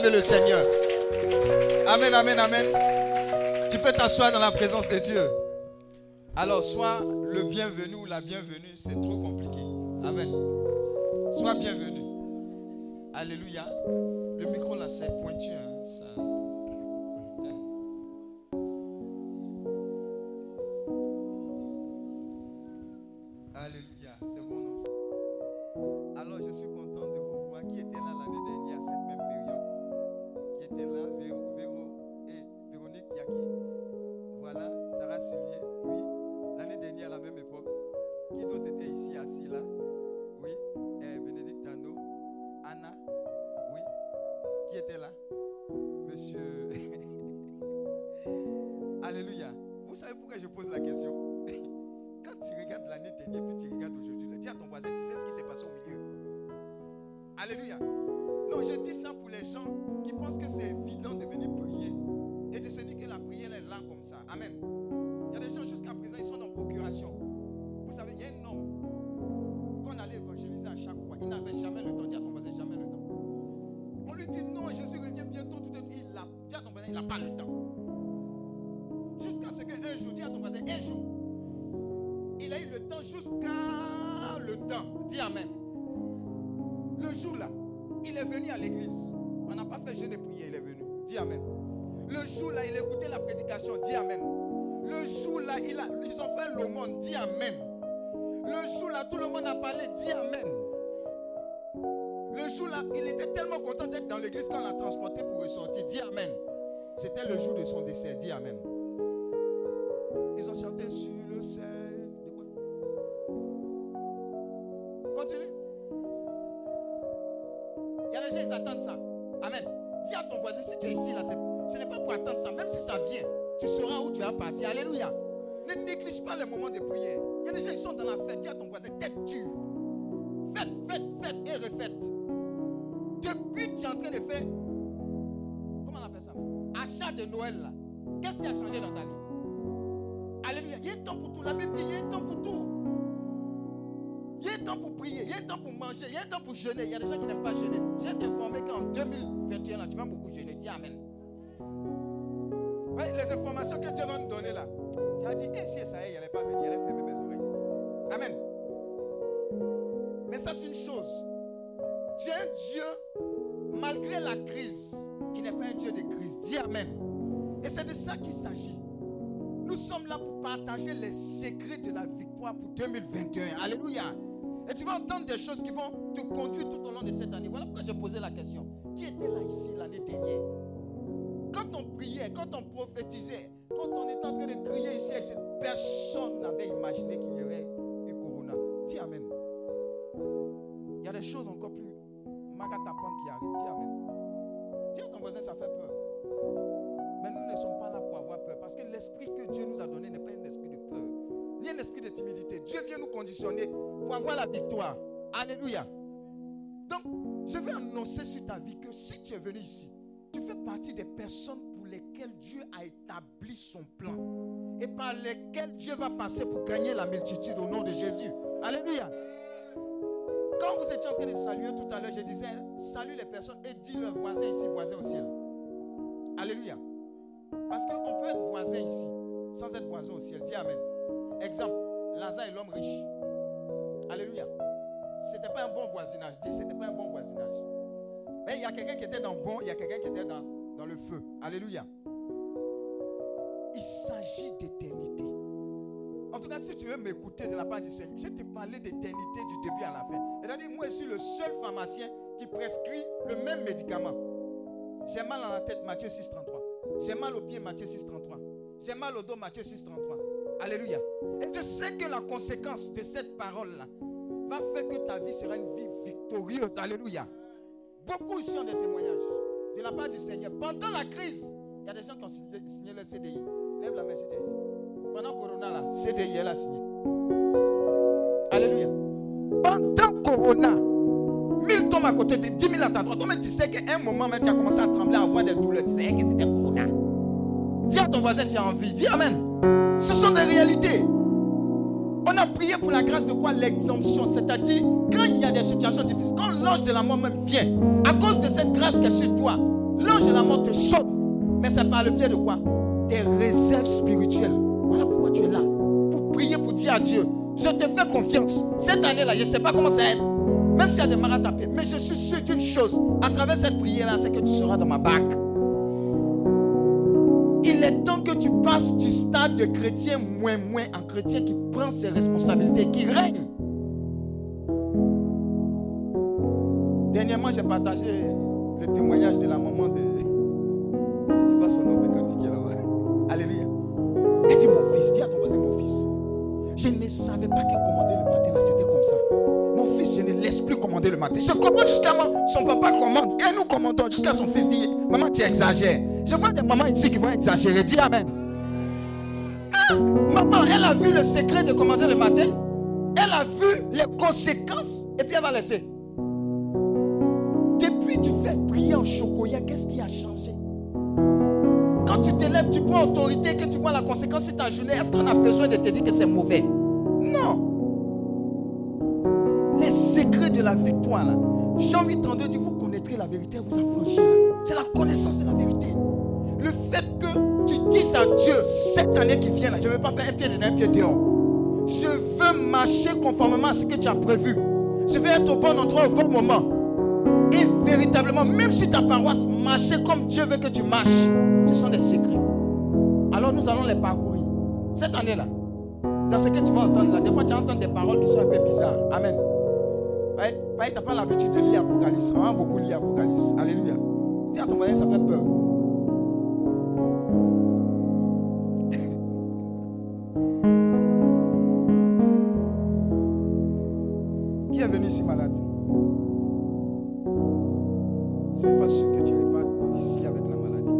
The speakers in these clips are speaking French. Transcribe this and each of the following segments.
le Seigneur. Amen, amen, amen. Tu peux t'asseoir dans la présence de Dieu. Alors, sois le bienvenu ou la bienvenue, c'est trop compliqué. Amen. Sois bienvenu. Alléluia. Le micro là, c'est pointu. Hein. Partager les secrets de la victoire pour 2021. Alléluia. Et tu vas entendre des choses qui vont te conduire tout au long de cette année. Voilà pourquoi j'ai posé la question. Qui était là ici l'année dernière? Quand on priait, quand on prophétisait, quand on était en train de crier ici personne n'avait imaginé qu'il y aurait une corona. Dis Amen. Il y a des choses encore plus magatapantes qui arrivent. Dis Amen. Dis à ton voisin, ça fait peur. Mais nous ne sommes pas l'esprit que Dieu nous a donné n'est pas un esprit de peur, ni un esprit de timidité. Dieu vient nous conditionner pour avoir la victoire. Alléluia. Donc, je vais annoncer sur ta vie que si tu es venu ici, tu fais partie des personnes pour lesquelles Dieu a établi son plan et par lesquelles Dieu va passer pour gagner la multitude au nom de Jésus. Alléluia. Quand vous étiez en train de saluer tout à l'heure, je disais, salue les personnes et dis leurs voisins ici, voisins au ciel. Alléluia. Parce qu'on peut être voisin ici sans être voisin au ciel. Dis Amen. Exemple, Lazare est l'homme riche. Alléluia. C'était pas un bon voisinage. Dis, c'était pas un bon voisinage. Mais il y a quelqu'un qui était dans le bon, il y a quelqu'un qui était dans, dans le feu. Alléluia. Il s'agit d'éternité. En tout cas, si tu veux m'écouter de la part du Seigneur, je vais te parler d'éternité du début à la fin. C'est-à-dire, moi, je suis le seul pharmacien qui prescrit le même médicament. J'ai mal à la tête, Matthieu 6, 33. J'ai mal au pied, Matthieu 6, 33. J'ai mal au dos, Matthieu 6, 33. Alléluia. Et je sais que la conséquence de cette parole-là va faire que ta vie sera une vie victorieuse. Alléluia. Beaucoup ici ont des témoignages de la part du Seigneur. Pendant la crise, il y a des gens qui ont signé, le CDI. Lève la main si tu ici. Pendant Corona, là, CDI, elle a signé. Alléluia. Pendant Corona, 1000 tombent à côté de 10 000 à ta droite. Toi-même, tu sais qu'à un moment, même, tu as commencé à trembler, à avoir des douleurs. Tu sais que c'était Corona. Dis à ton voisin, tu as envie. Dis Amen. Ce sont des réalités. On a prié pour la grâce de quoi? L'exemption. C'est-à-dire, quand il y a des situations difficiles, quand l'ange de la mort même vient, à cause de cette grâce qui est sur toi, l'ange de la mort te saute. Mais c'est par le biais de quoi? Des réserves spirituelles. Voilà pourquoi tu es là. Pour prier, pour dire à Dieu, je te fais confiance. Cette année-là, je ne sais pas comment ça va être. Même s'il y a des marats tapés. Mais je suis sûr d'une chose. À travers cette prière-là, c'est que tu seras dans ma bac. Il est temps que tu passes du stade de chrétien moins moins en chrétien qui prend ses responsabilités, qui règne. Dernièrement, j'ai partagé le témoignage de la maman de. Je ne dis pas son nom, mais quand il est là-bas. Alléluia. Elle dit Mon fils, dis à ton voisin, mon fils. Je ne savais pas que commander le matin, là, c'était comme ça. Mon fils, je ne laisse plus commander le matin. Je commande jusqu'à moi. Son papa commande. Et nous commandons jusqu'à son fils dit Maman, tu exagères. Je vois des mamans ici qui vont exagérer. Dis Amen. Ah, maman, elle a vu le secret de commander le matin. Elle a vu les conséquences. Et puis elle va laisser. Depuis tu fais prier en chocolat, qu'est-ce qui a changé? Quand tu te lèves, tu prends autorité, que tu vois la conséquence sur ta journée, est-ce qu'on a besoin de te dire que c'est mauvais? Non. La victoire, là. Jean 8, 32 dit, vous connaîtrez la vérité, vous affranchira. C'est la connaissance de la vérité. Le fait que tu dises à Dieu, cette année qui vient, là, je ne vais pas faire un pied dedans, un pied dehors. Je veux marcher conformément à ce que tu as prévu. Je vais être au bon endroit au bon moment. Et véritablement, même si ta paroisse marchait comme Dieu veut que tu marches, ce sont des secrets. Alors nous allons les parcourir. Cette année-là, dans ce que tu vas entendre là, des fois tu entends des paroles qui sont un peu bizarres. Amen. Ouais, ouais, tu n'as pas l'habitude de lire Apocalypse. On a beaucoup lire Apocalypse. Alléluia. Dis à ton voisin, ça fait peur. Qui est venu ici malade? C'est pas sûr que tu repars d'ici avec la maladie.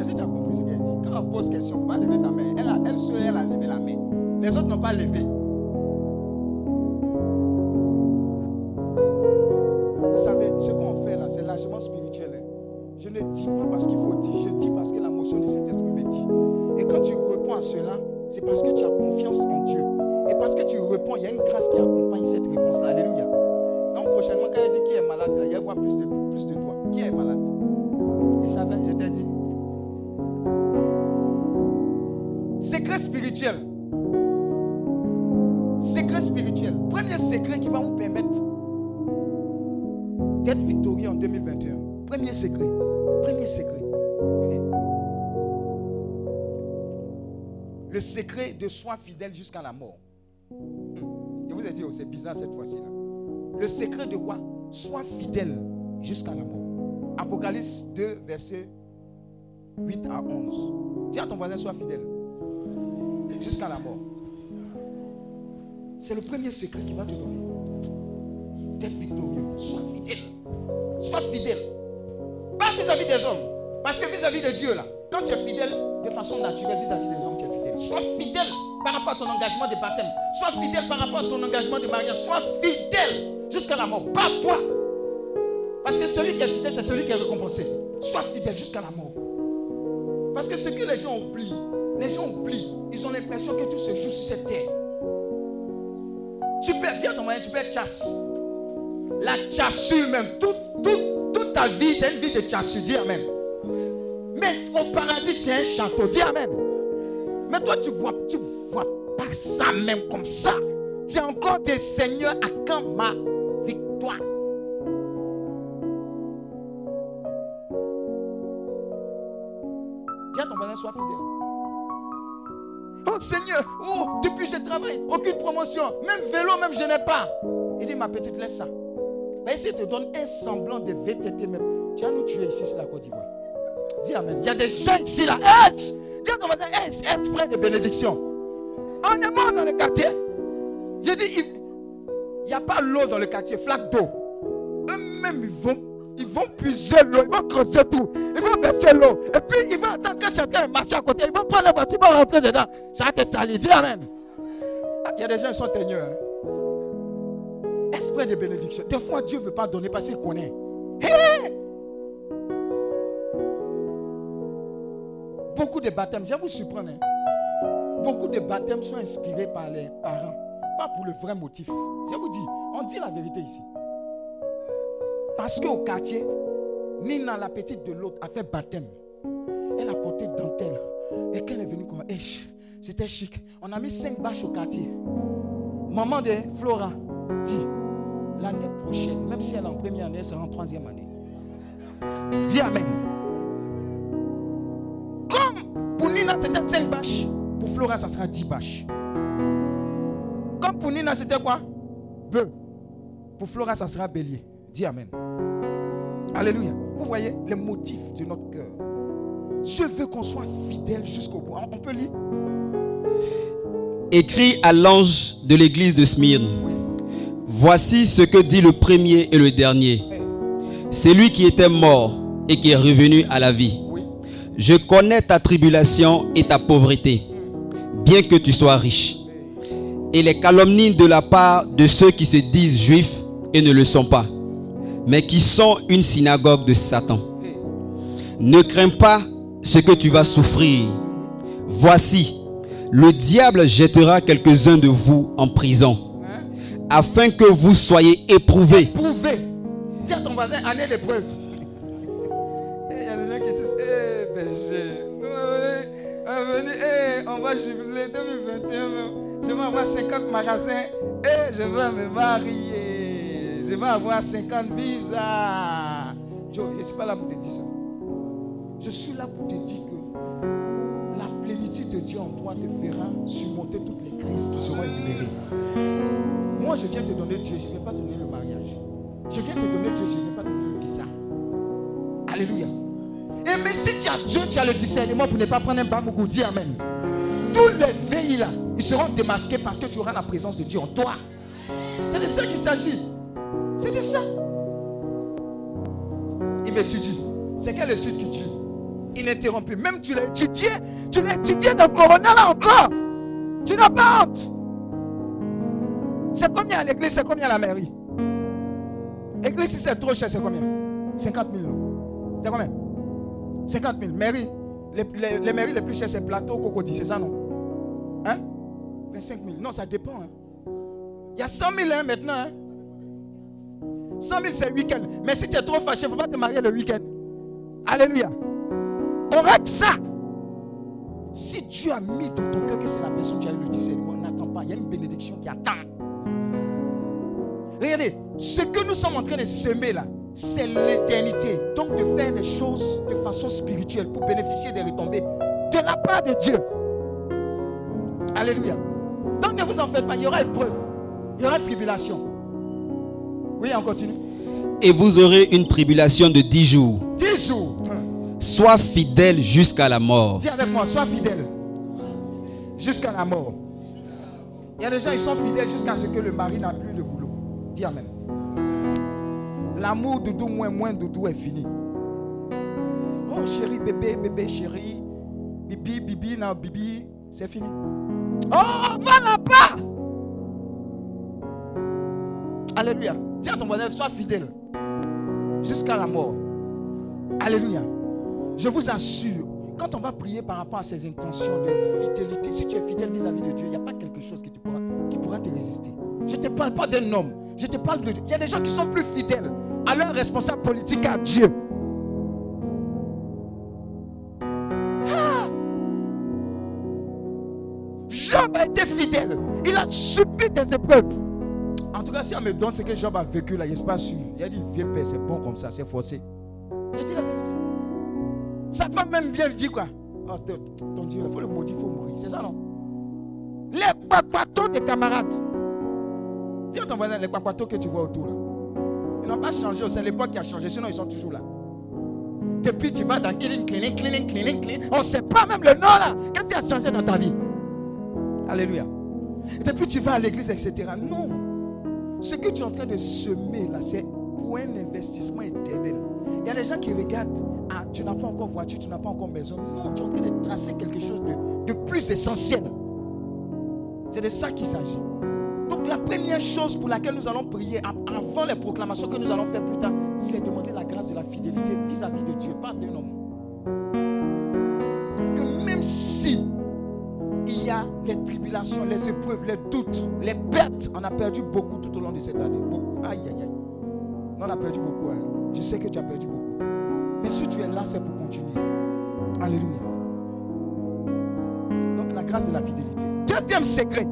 Est-ce que tu as compris ce qu'elle dit? Quand on pose question, il ne faut pas lever ta main. Elle, a, elle seule, elle a levé la main. Les autres n'ont pas levé. Secret de soi fidèle jusqu'à la mort. Hmm. Je vous ai dit, oh, c'est bizarre cette fois-ci. Le secret de quoi? Sois fidèle jusqu'à la mort. Apocalypse 2, verset 8 à 11. Dis à ton voisin, sois fidèle. Jusqu'à la mort. C'est le premier secret qui va te donner. D'être victorieux. Sois fidèle. Sois fidèle. Pas vis-à-vis des hommes. Parce que vis-à-vis de Dieu, là, quand tu es fidèle de façon naturelle vis-à-vis des hommes, tu. Sois fidèle par rapport à ton engagement de baptême. Sois fidèle par rapport à ton engagement de mariage. Sois fidèle jusqu'à la mort. Pas toi. Parce que celui qui est fidèle, c'est celui qui est récompensé. Sois fidèle jusqu'à la mort. Parce que ce que les gens oublient, les gens oublient. Ils ont l'impression que tout se joue sur cette terre. Tu peux dire ton moyen, tu peux chasse. La chassure même. Toute, toute, toute ta vie, c'est une vie de chassure. Dis Amen. Mais au paradis, tu as un château. Dis Amen. Mais toi, tu vois, tu vois pas ça même comme ça. Tu es encore des seigneurs à quand ma victoire? Dis à ton voisin, sois fidèle. Oh Seigneur, oh, depuis je travaille, aucune promotion, même vélo, même je n'ai pas. Il dit, ma petite, laisse ça. Mais ici, il te donne un semblant de VTT même. Tu vas nous tuer ici sur la Côte d'Ivoire. Dis Amen. Il y a des gens ici là. Hey, dis à esprit de bénédiction. On est mort dans le quartier. J'ai dit, il n'y a pas l'eau dans le quartier, flaque d'eau. Eux-mêmes, ils vont, ils vont puiser l'eau, ils vont creuser tout. Ils vont verser l'eau. Et puis, ils vont attendre train de marcher à côté. Ils vont prendre la voiture, ils vont rentrer dedans. Ça te salir. Dis Amen. Ah, Il y a des gens qui sont teigneux. Hein. Esprit de bénédiction. Des fois, Dieu ne veut pas donner parce qu'il connaît. Beaucoup de baptêmes, je vais vous surprendre. hein. Beaucoup de baptêmes sont inspirés par les parents. Pas pour le vrai motif. Je vous dis, on dit la vérité ici. Parce qu'au quartier, Nina, la petite de l'autre, a fait baptême. Elle a porté dentelle. Et quand elle est venue, comme, eh, c'était chic. On a mis cinq bâches au quartier. Maman de Flora dit, l'année prochaine, même si elle est en première année, elle sera en troisième année. Dis Amen. Pour Nina, c'était 5 bâches. Pour Flora, ça sera 10 bâches. Comme pour Nina, c'était quoi? Bœuf. Pour Flora, ça sera bélier. Dis Amen. Alléluia. Vous voyez les motifs de notre cœur. Dieu veut qu'on soit fidèle jusqu'au bout. On peut lire? Écrit à l'ange de l'église de Smyrne. Voici ce que dit le premier et le dernier. C'est lui qui était mort et qui est revenu à la vie. Je connais ta tribulation et ta pauvreté, bien que tu sois riche. Et les calomnies de la part de ceux qui se disent juifs et ne le sont pas, mais qui sont une synagogue de Satan. Ne crains pas ce que tu vas souffrir. Voici, le diable jettera quelques-uns de vous en prison, afin que vous soyez éprouvés. Dis à ton voisin, année d'épreuve. On va jubiler 2021 même. Je vais avoir 50 magasins et je vais me marier. Je vais avoir 50 visas. Je ne suis pas là pour te dire ça. Je suis là pour te dire que la plénitude de Dieu en toi te fera surmonter toutes les crises qui seront énumérées. Moi, je viens te donner Dieu, je ne vais pas te donner le mariage. Je viens te donner Dieu, je ne vais pas te donner le visa. Alléluia. Et mais si tu as Dieu, tu as le discernement pour ne pas prendre un bagougou, dis Amen. Tous les veilles là, ils seront démasqués parce que tu auras la présence de Dieu en toi. C'est de ça qu'il s'agit. C'est de ça. Il m'étudie. C'est quelle étude qui tue? Ininterrompue. Même tu l'as étudié, tu l'as étudié dans le Corona là encore. Tu n'as pas honte. C'est combien à l'église, c'est combien à la mairie? Église, si c'est trop cher, c'est combien? 50 000. non? C'est combien? 50 000. Mairie, les, mairies les plus chères, c'est Plateau, Cocody, c'est ça, non? Hein? 25 000. Non, ça dépend. hein. Il y a 100 000 hein, maintenant. hein. 100 000, c'est week-end. Mais si tu es trop fâché, il ne faut pas te marier le week-end. Alléluia. On règle ça. Si Dieu a mis dans ton cœur que c'est la personne qui a le discernement, n'attends pas. Il y a une bénédiction qui attend. Regardez, ce que nous sommes en train de semer là, c'est l'éternité. Donc de faire les choses de façon spirituelle pour bénéficier des retombées de la part de Dieu. Alléluia. Donc ne vous en faites pas, il y aura épreuve, il y aura tribulation. Oui, on continue. Et vous aurez une tribulation de dix jours. Dix jours. Sois fidèle jusqu'à la mort. Dis avec moi, sois fidèle jusqu'à la mort. Il y a des gens, ils sont fidèles jusqu'à ce que le mari n'a plus de boulot. Dis Amen. L'amour doudou, moins, moins doudou est fini. Oh chérie, bébé, bébé, chérie. Bibi, bibi, non, bibi, c'est fini. Oh, va là-bas. Alléluia. Dis à ton voisin, sois fidèle jusqu'à la mort. Alléluia. Je vous assure, quand on va prier par rapport à ces intentions de fidélité, si tu es fidèle vis-à-vis de Dieu, il n'y a pas quelque chose qui, pourra, qui pourra te résister. Je ne te parle pas d'un homme. Je te parle de Dieu. Il y a des gens qui sont plus fidèles à leur responsable politique qu'à Dieu. Ah! Job a été fidèle. Il a subi des épreuves. En tout cas, si on me donne ce que Job a vécu là, je ne suis pas sûr. Il a dit, vieux père, c'est bon comme ça, c'est forcé. Il a dit la vérité. Sa femme même bien dit quoi? Oh, ton Dieu, il faut le maudire, il faut mourir. C'est ça, non? Les papatons des camarades. Dis à ton voisin, les papatons que tu vois autour là. Ils n'ont pas changé, c'est l'époque qui a changé, sinon ils sont toujours là. Depuis tu vas dans Healing Clinic, Clinic, Clinic, Clinic. On ne sait pas même le nom là. Qu'est-ce qui a changé dans ta vie? Alléluia. Depuis tu vas à l'église, etc. Non. Ce que tu es en train de semer là, c'est pour un investissement éternel. Il y a des gens qui regardent, ah, tu n'as pas encore voiture, tu n'as pas encore maison. Non, tu es en train de tracer quelque chose de, de plus essentiel. C'est de ça qu'il s'agit. Donc la première chose pour laquelle nous allons prier avant les proclamations que nous allons faire plus tard, c'est demander la grâce de la fidélité vis-à-vis de Dieu, pas d'un homme. Que même si il y a les tribulations, les épreuves, les doutes, les pertes, on a perdu beaucoup tout au long de cette année. Beaucoup. Aïe, aïe, aïe. On a perdu beaucoup. hein. Je sais que tu as perdu beaucoup. Mais si tu es là, c'est pour continuer. Alléluia. Donc la grâce de la fidélité. Deuxième secret.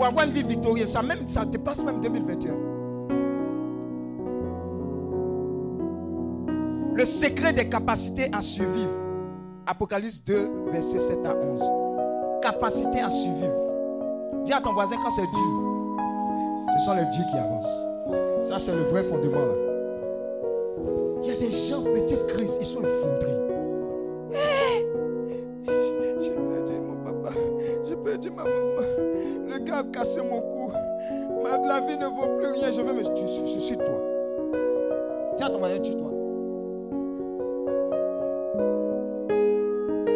Pour avoir une vie victorieuse, ça, même, ça dépasse même 2021. Le secret des capacités à survivre. Apocalypse 2, verset 7 à 11. Capacité à survivre. Dis à ton voisin quand c'est dur. Ce sont les dieux qui avancent. Ça, c'est le vrai fondement là. Il y a des gens, petite crise, ils sont effondrés. A cassé mon cou. La vie ne vaut plus rien. Je veux me je- suis toi. À ton voisin, tue-toi.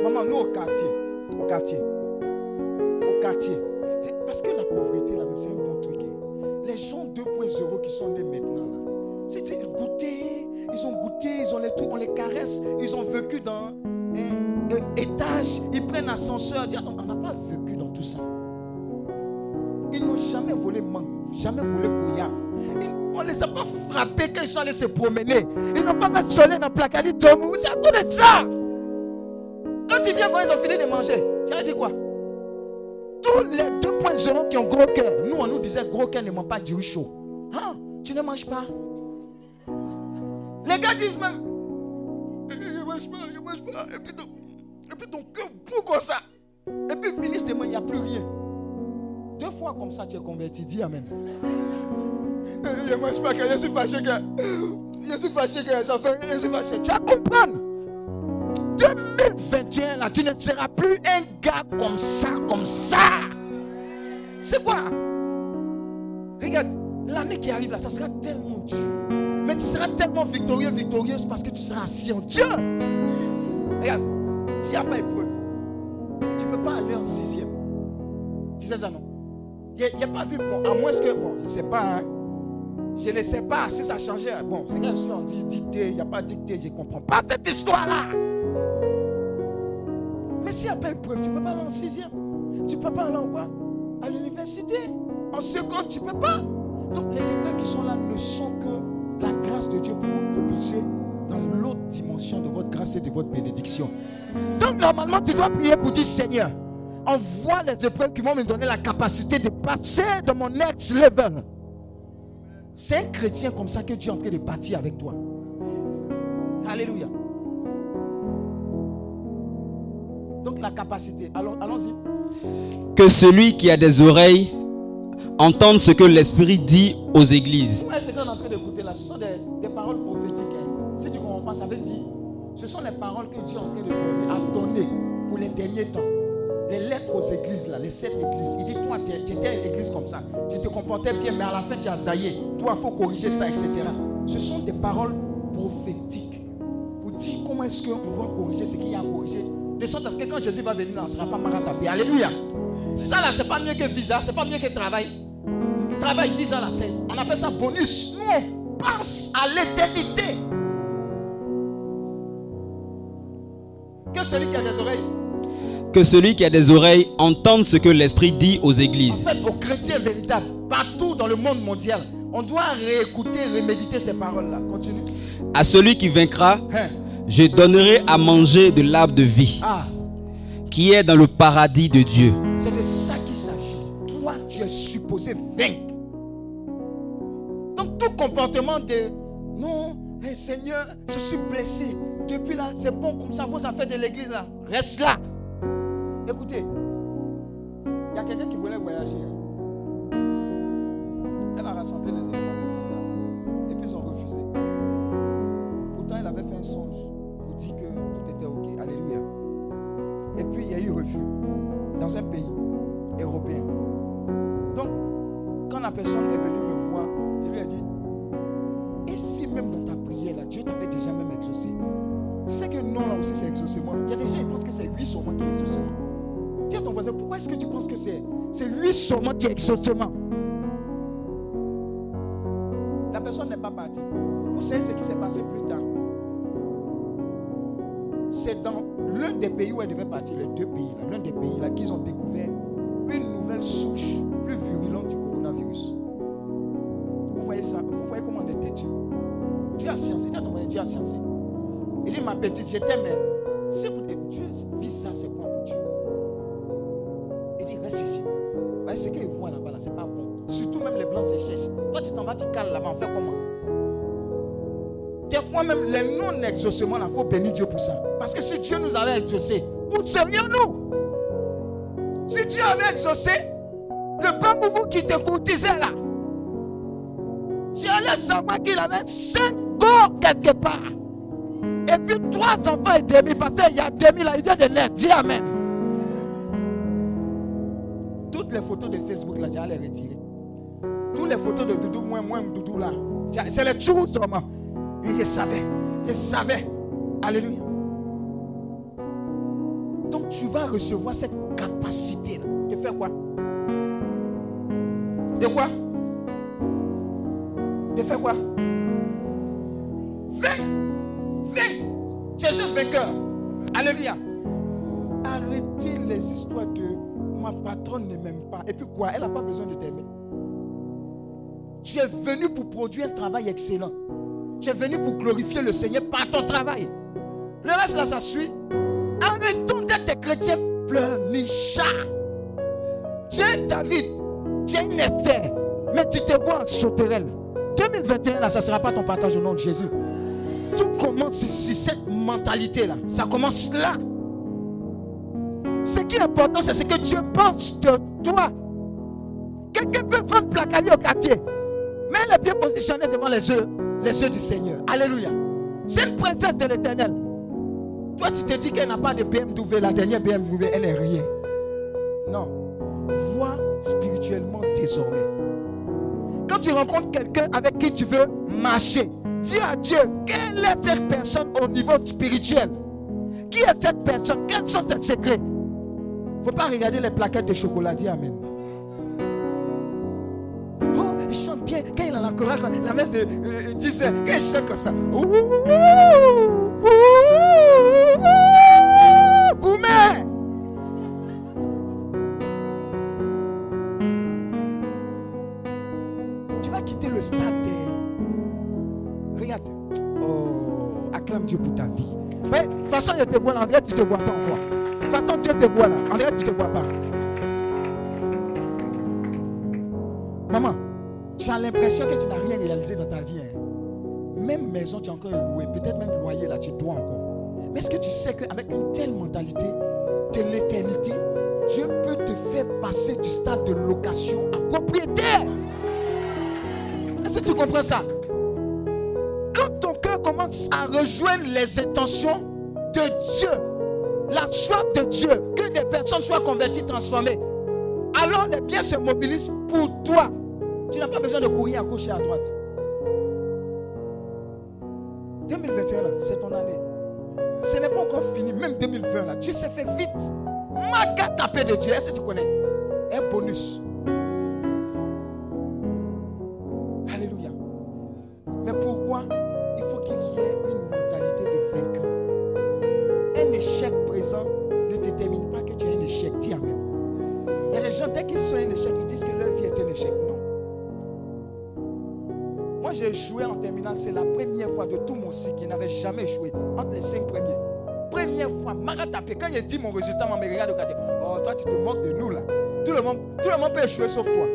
Maman, nous au quartier. Au quartier. Au quartier. Parce que la pauvreté, là, c'est un bon truc. hein. Les gens 2.0 qui sont nés maintenant, là, C'était goûter, ils ont goûté, ils ont les trucs, on les caresse, ils ont vécu dans un, étage, ils prennent ascenseur. Dis, attends, on n'a pas vécu dans tout ça. Ils n'ont jamais volé mangue, jamais volé. Ils- on ne les a pas frappés quand ils sont allés se promener. Ils n'ont pas mis soleil dans le placard. Ils à cause de ça. Quand ils viennent, quand ils ont fini de manger, tu as dit quoi? Tous les 2.0 qui ont gros cœur, nous on nous disait gros cœur ne mange pas du riz chaud. Hein? Tu ne manges pas Les gars disent même Eh, Je ne mange pas, je ne mange pas. Et puis ton, et puis ton cœur bout comme ça. Et puis finissent il n'y a plus rien. Deux fois comme ça, tu es converti. Dis Amen. Eh, Je ne mange pas, que je suis fâché. Que, je suis fâché que. Je suis fâché. Tu vas comprendre. 2021, là, tu ne seras plus un gars comme ça, comme ça. C'est quoi? Regarde, l'année qui arrive là, ça sera tellement dur. Mais tu seras tellement victorieux, victorieuse parce que tu seras assis en Dieu. Regarde, s'il n'y a pas épreuve, tu ne peux pas aller en sixième. Tu sais ça, non Je n'ai pas vu, bon, à moins que, bon, je ne sais pas, hein. Je ne sais pas si ça hein. Bon, c'est bien sûr, on dit dicté, il n'y a pas dicté, je ne comprends pas cette histoire-là. Mais s'il n'y a pas épreuve, tu ne peux pas aller en sixième. Tu ne peux pas aller en quoi? À l'université. En seconde, tu ne peux pas. Donc les épreuves qui sont là ne sont que la grâce de Dieu pour vous propulser dans l'autre dimension de votre grâce et de votre bénédiction. Donc normalement, tu dois prier pour dire Seigneur, envoie les épreuves qui vont me donner la capacité de passer de mon next level. C'est un chrétien comme ça que Dieu est en train de bâtir avec toi. Alléluia. Donc la capacité. Allons- Allons-y. Que celui qui a des oreilles entende ce que l'Esprit dit aux églises. Ouais, ce qu'on est en train d'écouter là, ce sont des, des paroles prophétiques. hein. Si tu comprends pas, ça veut dire, ce sont les paroles que Dieu est en train de donner, à donner pour les derniers temps. Les lettres aux églises là, les sept églises. Il dit, toi, tu étais une église comme ça. Tu te comportais bien, mais à la fin, tu as zaillé. Toi, il faut corriger ça, etc. Ce sont des paroles prophétiques pour dire comment est-ce qu'on doit corriger ce qu'il y a à corriger. De sorte à ce que quand Jésus va venir, on ne sera pas maratapé. Alléluia. Ça là, c'est pas mieux que visa, c'est pas mieux que travail. Travail, visa là, c'est, on appelle ça bonus. Nous, on pense à l'éternité. Que celui qui a des oreilles, Que celui qui a des oreilles entende ce que l'Esprit dit aux en églises. fait, aux chrétiens véritables, partout dans le monde mondial, on doit réécouter, reméditer ces paroles-là. Continue. À celui qui vaincra, Hein? je donnerai à manger de l'arbre de vie Ah, qui est dans le paradis de Dieu. c'est de ça qu'il s'agit. Toi, tu es supposé vaincre. Donc, tout comportement de non, hey, Seigneur, je suis blessé. Depuis là, c'est bon comme ça, vos affaires de l'église là, reste là. Écoutez, il y a quelqu'un qui voulait voyager. hein. Elle a rassemblé les éléments de visa et puis ils ont refusé. Pourtant, elle avait fait un songe pour dire que tout était ok. Alléluia. Et puis, il y a eu refus dans un pays européen. Donc, quand la personne est venue me voir, je lui ai dit Et si même dans ta prière, là, Dieu t'avait déjà même exaucé? Tu sais que non, là aussi, c'est exaucement. Il y a des gens qui pensent que c'est lui seulement qui est exaucement. À ton voisin Pourquoi est-ce que tu penses que c'est c'est lui seulement qui est exaucement La personne n'est pas partie. Vous savez ce qui s'est passé plus tard? C'est dans l'un des pays où elle devait partir, les deux pays, l'un des pays là, qu'ils ont découvert une nouvelle souche plus virulente du coronavirus. Vous voyez ça? Vous voyez comment on était Dieu? Dieu a sciencé. Dieu a sciencé. Il dit, ma petite, je t'aime, Dieu vit ça, c'est quoi? Il dit, reste ici. Voyez ce qu'il voit là-bas, là, c'est pas bon. Surtout même les blancs se cherchent. Toi, tu t'en vas, tu cales là-bas, on fait comment? Des fois même les non-exaucements, il faut bénir Dieu pour ça. Parce que si Dieu nous avait exaucé, où serions-nous? Si Dieu avait exaucé, le bambougou qui te courtisait là, j'allais savoir qu'il avait cinq corps quelque part. Et puis trois enfants et demi, parce qu'il y a demi là, il vient de naître. Dis Amen. Toutes les photos de Facebook là, j'allais les retirer. Toutes les photos de Doudou, moins, moins Doudou là, c'est les trous seulement. Et je savais, je savais. Alléluia. Donc tu vas recevoir cette capacité là, de faire quoi? De quoi? De faire quoi? Viens. Viens. Jésus vainqueur. Alléluia. Arrêtez les histoires de ma patronne ne m'aime pas. Et puis quoi? Elle n'a pas besoin de t'aimer. Tu es venu pour produire un travail excellent. Tu es venu pour glorifier le Seigneur par ton travail. Le reste là, ça suit. Arrêtons d'être chrétiens pleurnichards. J'ai David, tu es une mais tu te vois en sauterelle. 2021, là, ça ne sera pas ton partage au nom de Jésus. Tout commence ici, cette mentalité-là. Ça commence là. Ce qui est important, c'est ce que Dieu pense de toi. Quelqu'un peut prendre placali au quartier, mais elle est bien positionnée devant les yeux, les yeux du Seigneur. Alléluia. C'est une princesse de l'éternel. Toi, tu te dis qu'elle n'a pas de BMW, la dernière BMW, elle n'est rien. Non. Vois spirituellement désormais. Quand tu rencontres quelqu'un avec qui tu veux marcher, dis à Dieu, quelle est cette personne au niveau spirituel? Qui est cette personne? Quels sont ses secrets? Ne faut pas regarder les plaquettes de chocolat. Dis Amen. Oh, il chante bien. Quand il a la chorale, la messe de euh, 10 heures, quand il chante comme ça. Gourmet. Tu vas quitter le stade des... Regarde. Oh, acclame Dieu pour ta vie. Mais de toute façon, il te voit. André, tu te vois pas encore. Te là. André, tu ne te vois pas. Maman, tu as l'impression que tu n'as rien réalisé dans ta vie. hein. Même maison, tu as encore loué. Peut-être même loyer, là, tu dois encore. Mais est-ce que tu sais qu'avec une telle mentalité de l'éternité, Dieu peut te faire passer du stade de location à propriétaire? Est-ce que tu comprends ça? Quand ton cœur commence à rejoindre les intentions de Dieu, la soif de Dieu, que des personnes soient converties, transformées, alors les biens se mobilisent pour toi. Tu n'as pas besoin de courir à gauche et à droite. 2021, là, c'est ton année. Ce n'est pas encore fini, même 2020, là. Dieu s'est fait vite. Maga tapé de Dieu, est-ce que tu connais? Un bonus. Mon. Je n'avais jamais joué entre les cinq premiers. Première fois, Mara tapé. Quand j'ai dit mon résultat, me regarde au. Oh, toi, tu te moques de nous là. Tout le monde, tout le monde peut échouer sauf toi.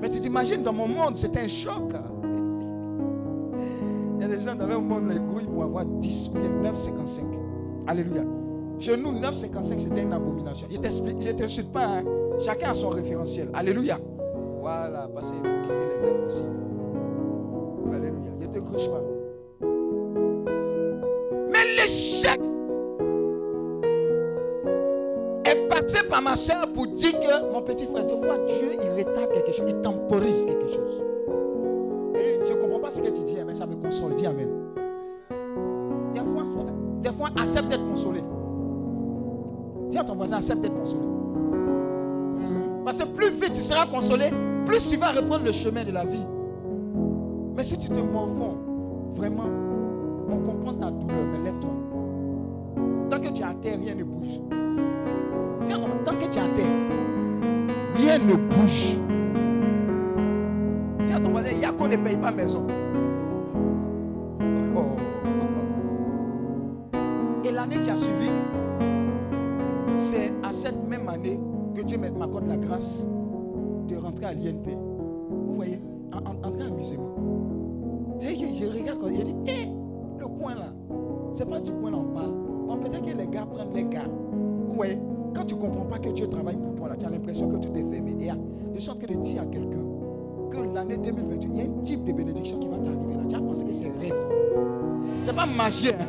Mais tu t'imagines, dans mon monde, c'était un choc. Il y a des gens dans leur monde, les grouilles pour avoir 10 9,55. Alléluia. Chez nous, 9,55, c'était une abomination. Je ne t'insulte pas. hein. Chacun a son référentiel. Alléluia. Voilà, parce qu'il faut quitter les 9 aussi. Alléluia. Je ne te pas. Mais l'échec est passé par ma soeur pour dire que mon petit frère, des fois, Dieu, il retarde quelque chose, il temporise quelque chose. Et je ne comprends pas ce que tu dis, mais ça me console. Dis Amen. Des fois, des fois accepte d'être consolé. Dis à ton voisin, accepte d'être consolé. Mhm. Parce que plus vite tu seras consolé, plus tu vas reprendre le chemin de la vie. Mais si tu te morfonds, vraiment, on comprend ta douleur, mais lève-toi. Tant que tu es à terre, rien ne bouge. Dis ton- tant que tu es à terre, rien ne bouge. Dis à ton voisin, il y a qu'on ne paye pas maison. Oh. Et l'année qui a suivi, c'est à cette même année que Dieu m'accorde la grâce de rentrer à l'INP. Vous voyez, en- en- en amusement. Je, je- je regarde quand il dit, hé, le coin là, c'est pas du coin là on parle. Bon, peut-être que les gars prennent les gars. Voyez, quand tu comprends pas que Dieu travaille pour toi là, tu as l'impression que tout est fermé. Et ah, je suis en train de dire à quelqu'un que l'année 2021, il y a un type de bénédiction qui va t'arriver là. Tu as pensé que c'est rêve. C'est pas magie. Hein?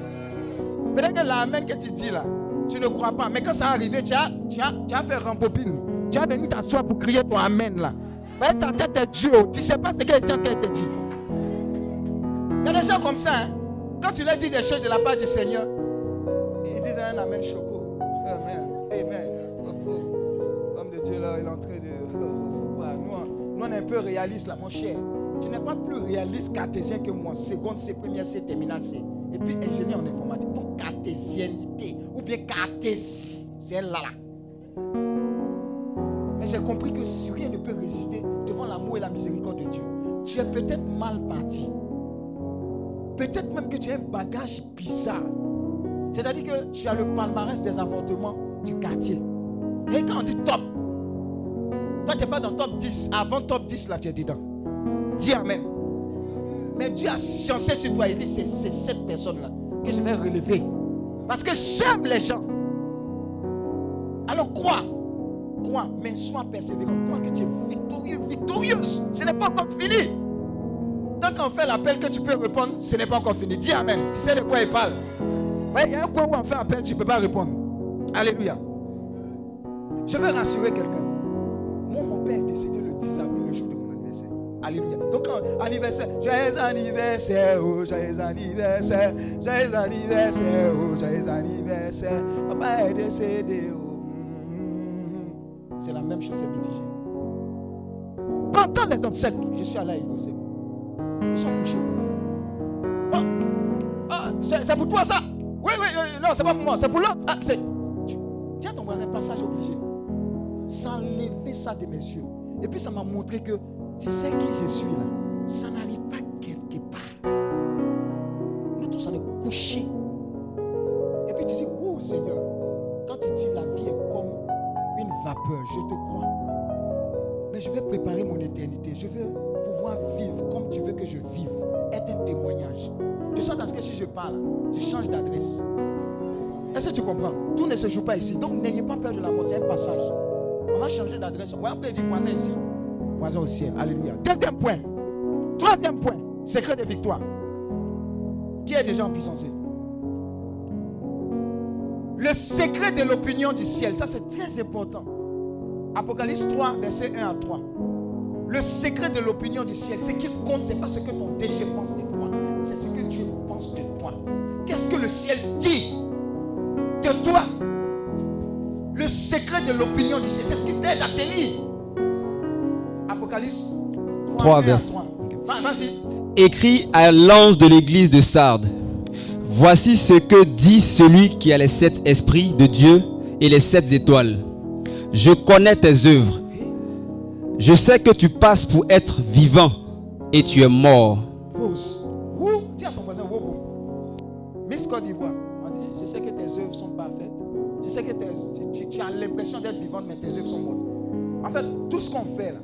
Peut-être que l'amen que tu dis là, tu ne crois pas. Mais quand ça arrive, tu as, tu as, fait rembobine. Tu as venu t'asseoir pour crier ton amen là. Mais ta tête est Dieu. Tu ne sais pas ce que les gens te dit. Il y a des gens comme ça. hein. Quand tu leur dis des choses de la part du Seigneur, ils disent un amen choco. Amen. Amen. Oh, oh. L'homme de Dieu là, il est en train de. oh, faut pas. Nous, on- est un peu réaliste là, mon cher. Tu n'es pas plus réaliste cartésien que moi. Seconde C, première C, terminale C. Et puis ingénieur en informatique. Donc cartésienité. Ou bien cartésie. C'est là. là. Mais j'ai compris que si rien ne peut résister devant l'amour et la miséricorde de Dieu, tu es peut-être mal parti. Peut-être même que tu as un bagage bizarre. C'est-à-dire que tu as le palmarès des avortements du quartier. Et quand on dit top, toi tu n'es pas dans top 10. Avant top 10, là tu es dedans. Dis Amen. Mais Dieu a sciencé sur toi. Il dit c'est cette personne-là que je vais relever. Parce que j'aime les gens. Alors crois. Crois, mais sois persévérant. Crois que tu es victorieux, victorieuse. Ce n'est pas encore fini. Tant qu'on fait l'appel que tu peux répondre, ce n'est pas encore fini. Dis Amen. Tu sais de quoi il parle. Il y a un coin où on fait appel, tu ne peux pas répondre. Alléluia. Je veux rassurer quelqu'un. Moi, mon père est décédé le 10 avril, le jour de mon anniversaire. Alléluia. Donc, anniversaire, joyeux anniversaire, oh, joyeux anniversaire, joyeux anniversaire, oh, joyeux anniversaire. Papa est décédé, oh. C'est la même chose, c'est mitigé. Pendant les obsèques, je suis allé à Yves. Oh, ah, c'est pour toi ça? Oui, oui, oui, non, c'est pas pour moi, c'est pour l'autre. Ah, Dis ton voisin, passage obligé. Sans lever ça de mes yeux. Et puis ça m'a montré que tu sais qui je suis là. Ça n'arrive pas quelque part. Nous tous on est couchés. Et puis tu dis, oh Seigneur, quand tu dis la vie est comme une vapeur, je te crois. Mais je vais préparer mon éternité. Je veux vivre comme tu veux que je vive. Être un témoignage. De sorte à ce que si je parle, je change d'adresse. Est-ce que tu comprends? Tout ne se joue pas ici. Donc n'ayez pas peur de la c'est un passage. On va changer d'adresse. Ouais, après, il dit voisin ici, voisin au ciel. Alléluia. Deuxième point. Troisième point. Secret de victoire. Qui est déjà en puissance? Le secret de l'opinion du ciel. Ça, c'est très important. Apocalypse 3, verset 1 à 3. Le secret de l'opinion du ciel, ce qui compte, ce n'est pas ce que ton DG pense de toi, c'est ce que Dieu pense de toi. Qu'est-ce que le ciel dit de toi? Le secret de l'opinion du ciel, c'est ce qui t'aide à tenir. Apocalypse 3, Trois 1 à versets. 3. Va- Vas-y. Écrit à l'ange de l'église de Sardes. Voici ce que dit celui qui a les sept esprits de Dieu et les sept étoiles. Je connais tes œuvres. Je sais que tu passes pour être vivant et tu es mort. Dis à ton voisin. Miss Côte d'Ivoire, je sais que tes œuvres sont parfaites. Je sais que tes- tu, tu- as l'impression d'être vivante, mais tes œuvres sont mortes. En fait, tout ce qu'on fait là,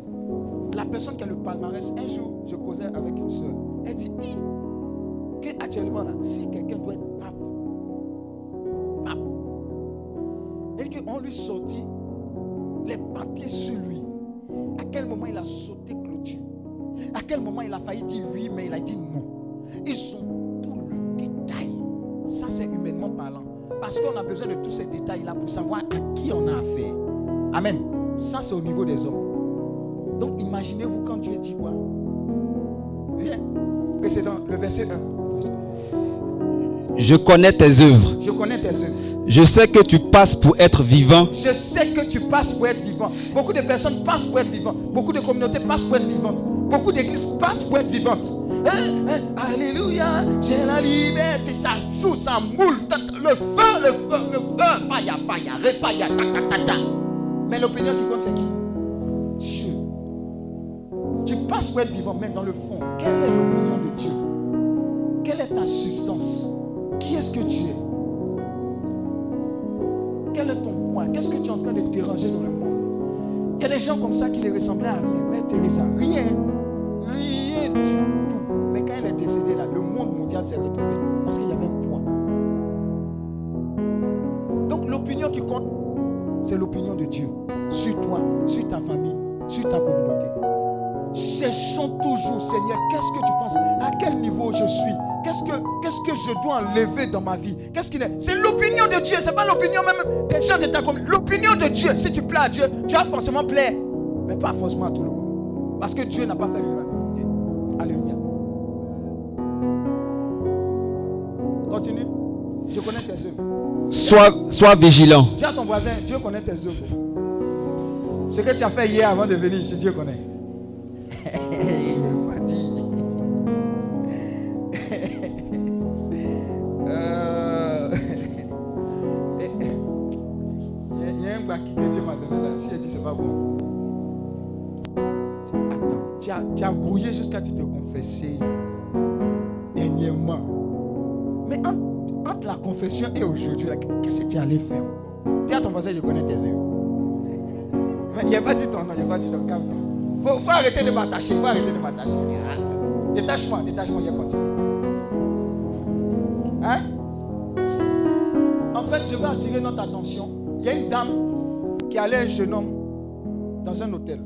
la personne qui a le palmarès, un jour, je causais avec une soeur. Elle dit, Hi, que actuellement là, si quelqu'un doit être pape, pape, et qu'on lui sortit les papiers sur lui, à quel moment il a sauté clôture? À quel moment il a failli dire oui, mais il a dit non? Ils ont tout le détail. Ça, c'est humainement parlant. Parce qu'on a besoin de tous ces détails-là pour savoir à qui on a affaire. Amen. Ça, c'est au niveau des hommes. Donc, imaginez-vous quand Dieu dit quoi? Viens. Précédent, le verset 1. Je connais tes œuvres. Je connais tes œuvres. Je sais que tu passes pour être vivant Je sais que tu passes pour être vivant. Beaucoup de personnes passent pour être vivantes. Beaucoup de communautés passent pour être vivantes. Beaucoup d'églises passent pour être vivantes. Hein, hein, alléluia, j'ai la liberté. Ça joue, ça moule. Le feu, le feu, le feu. Fire, fire, refire, ta, ta, ta, ta. Mais l'opinion qui compte, c'est qui? Dieu. Tu passes pour être vivant, mais dans le fond, quelle est l'opinion de Dieu? Quelle est ta substance? Qui est-ce que tu es? Qu'est-ce que tu es en train de déranger dans le monde Il y a des gens comme ça qui ne ressemblaient à rien. Mais Teresa, rien. Rien du tout. Mais quand elle est décédée là, le monde mondial s'est retrouvé parce qu'il y avait un poids. Donc l'opinion qui compte, c'est l'opinion de Dieu. Sur toi, sur ta famille, sur ta communauté. Cherchons toujours, Seigneur, qu'est-ce que tu penses? À quel niveau je suis? Qu'est-ce que, qu'est-ce que je dois enlever dans ma vie? Qu'est-ce qu'il est C'est l'opinion de Dieu, c'est pas l'opinion même des gens de ta communauté. L'opinion de Dieu, si tu plais à Dieu, tu vas forcément plaire, mais pas forcément à tout le monde. Parce que Dieu n'a pas fait l'unanimité. Alléluia. Continue. Je connais tes œuvres. Sois, sois vigilant. Dis à ton voisin, Dieu connaît tes œuvres. Ce que tu as fait hier avant de venir ici, Dieu connaît. tu as, grouillé jusqu'à tu te confesser dernièrement. Mais entre, la confession et aujourd'hui, qu'est-ce que tu allais faire encore? Dis à ton voisin, je connais tes yeux. Mais il n'y a pas dit ton nom, il n'y a pas dit ton calme. Il faut, arrêter de m'attacher, faut arrêter de m'attacher. Détache-moi, détache-moi, je continue. Hein? En fait, je veux attirer notre attention. Il y a une dame qui allait un jeune homme dans un hôtel.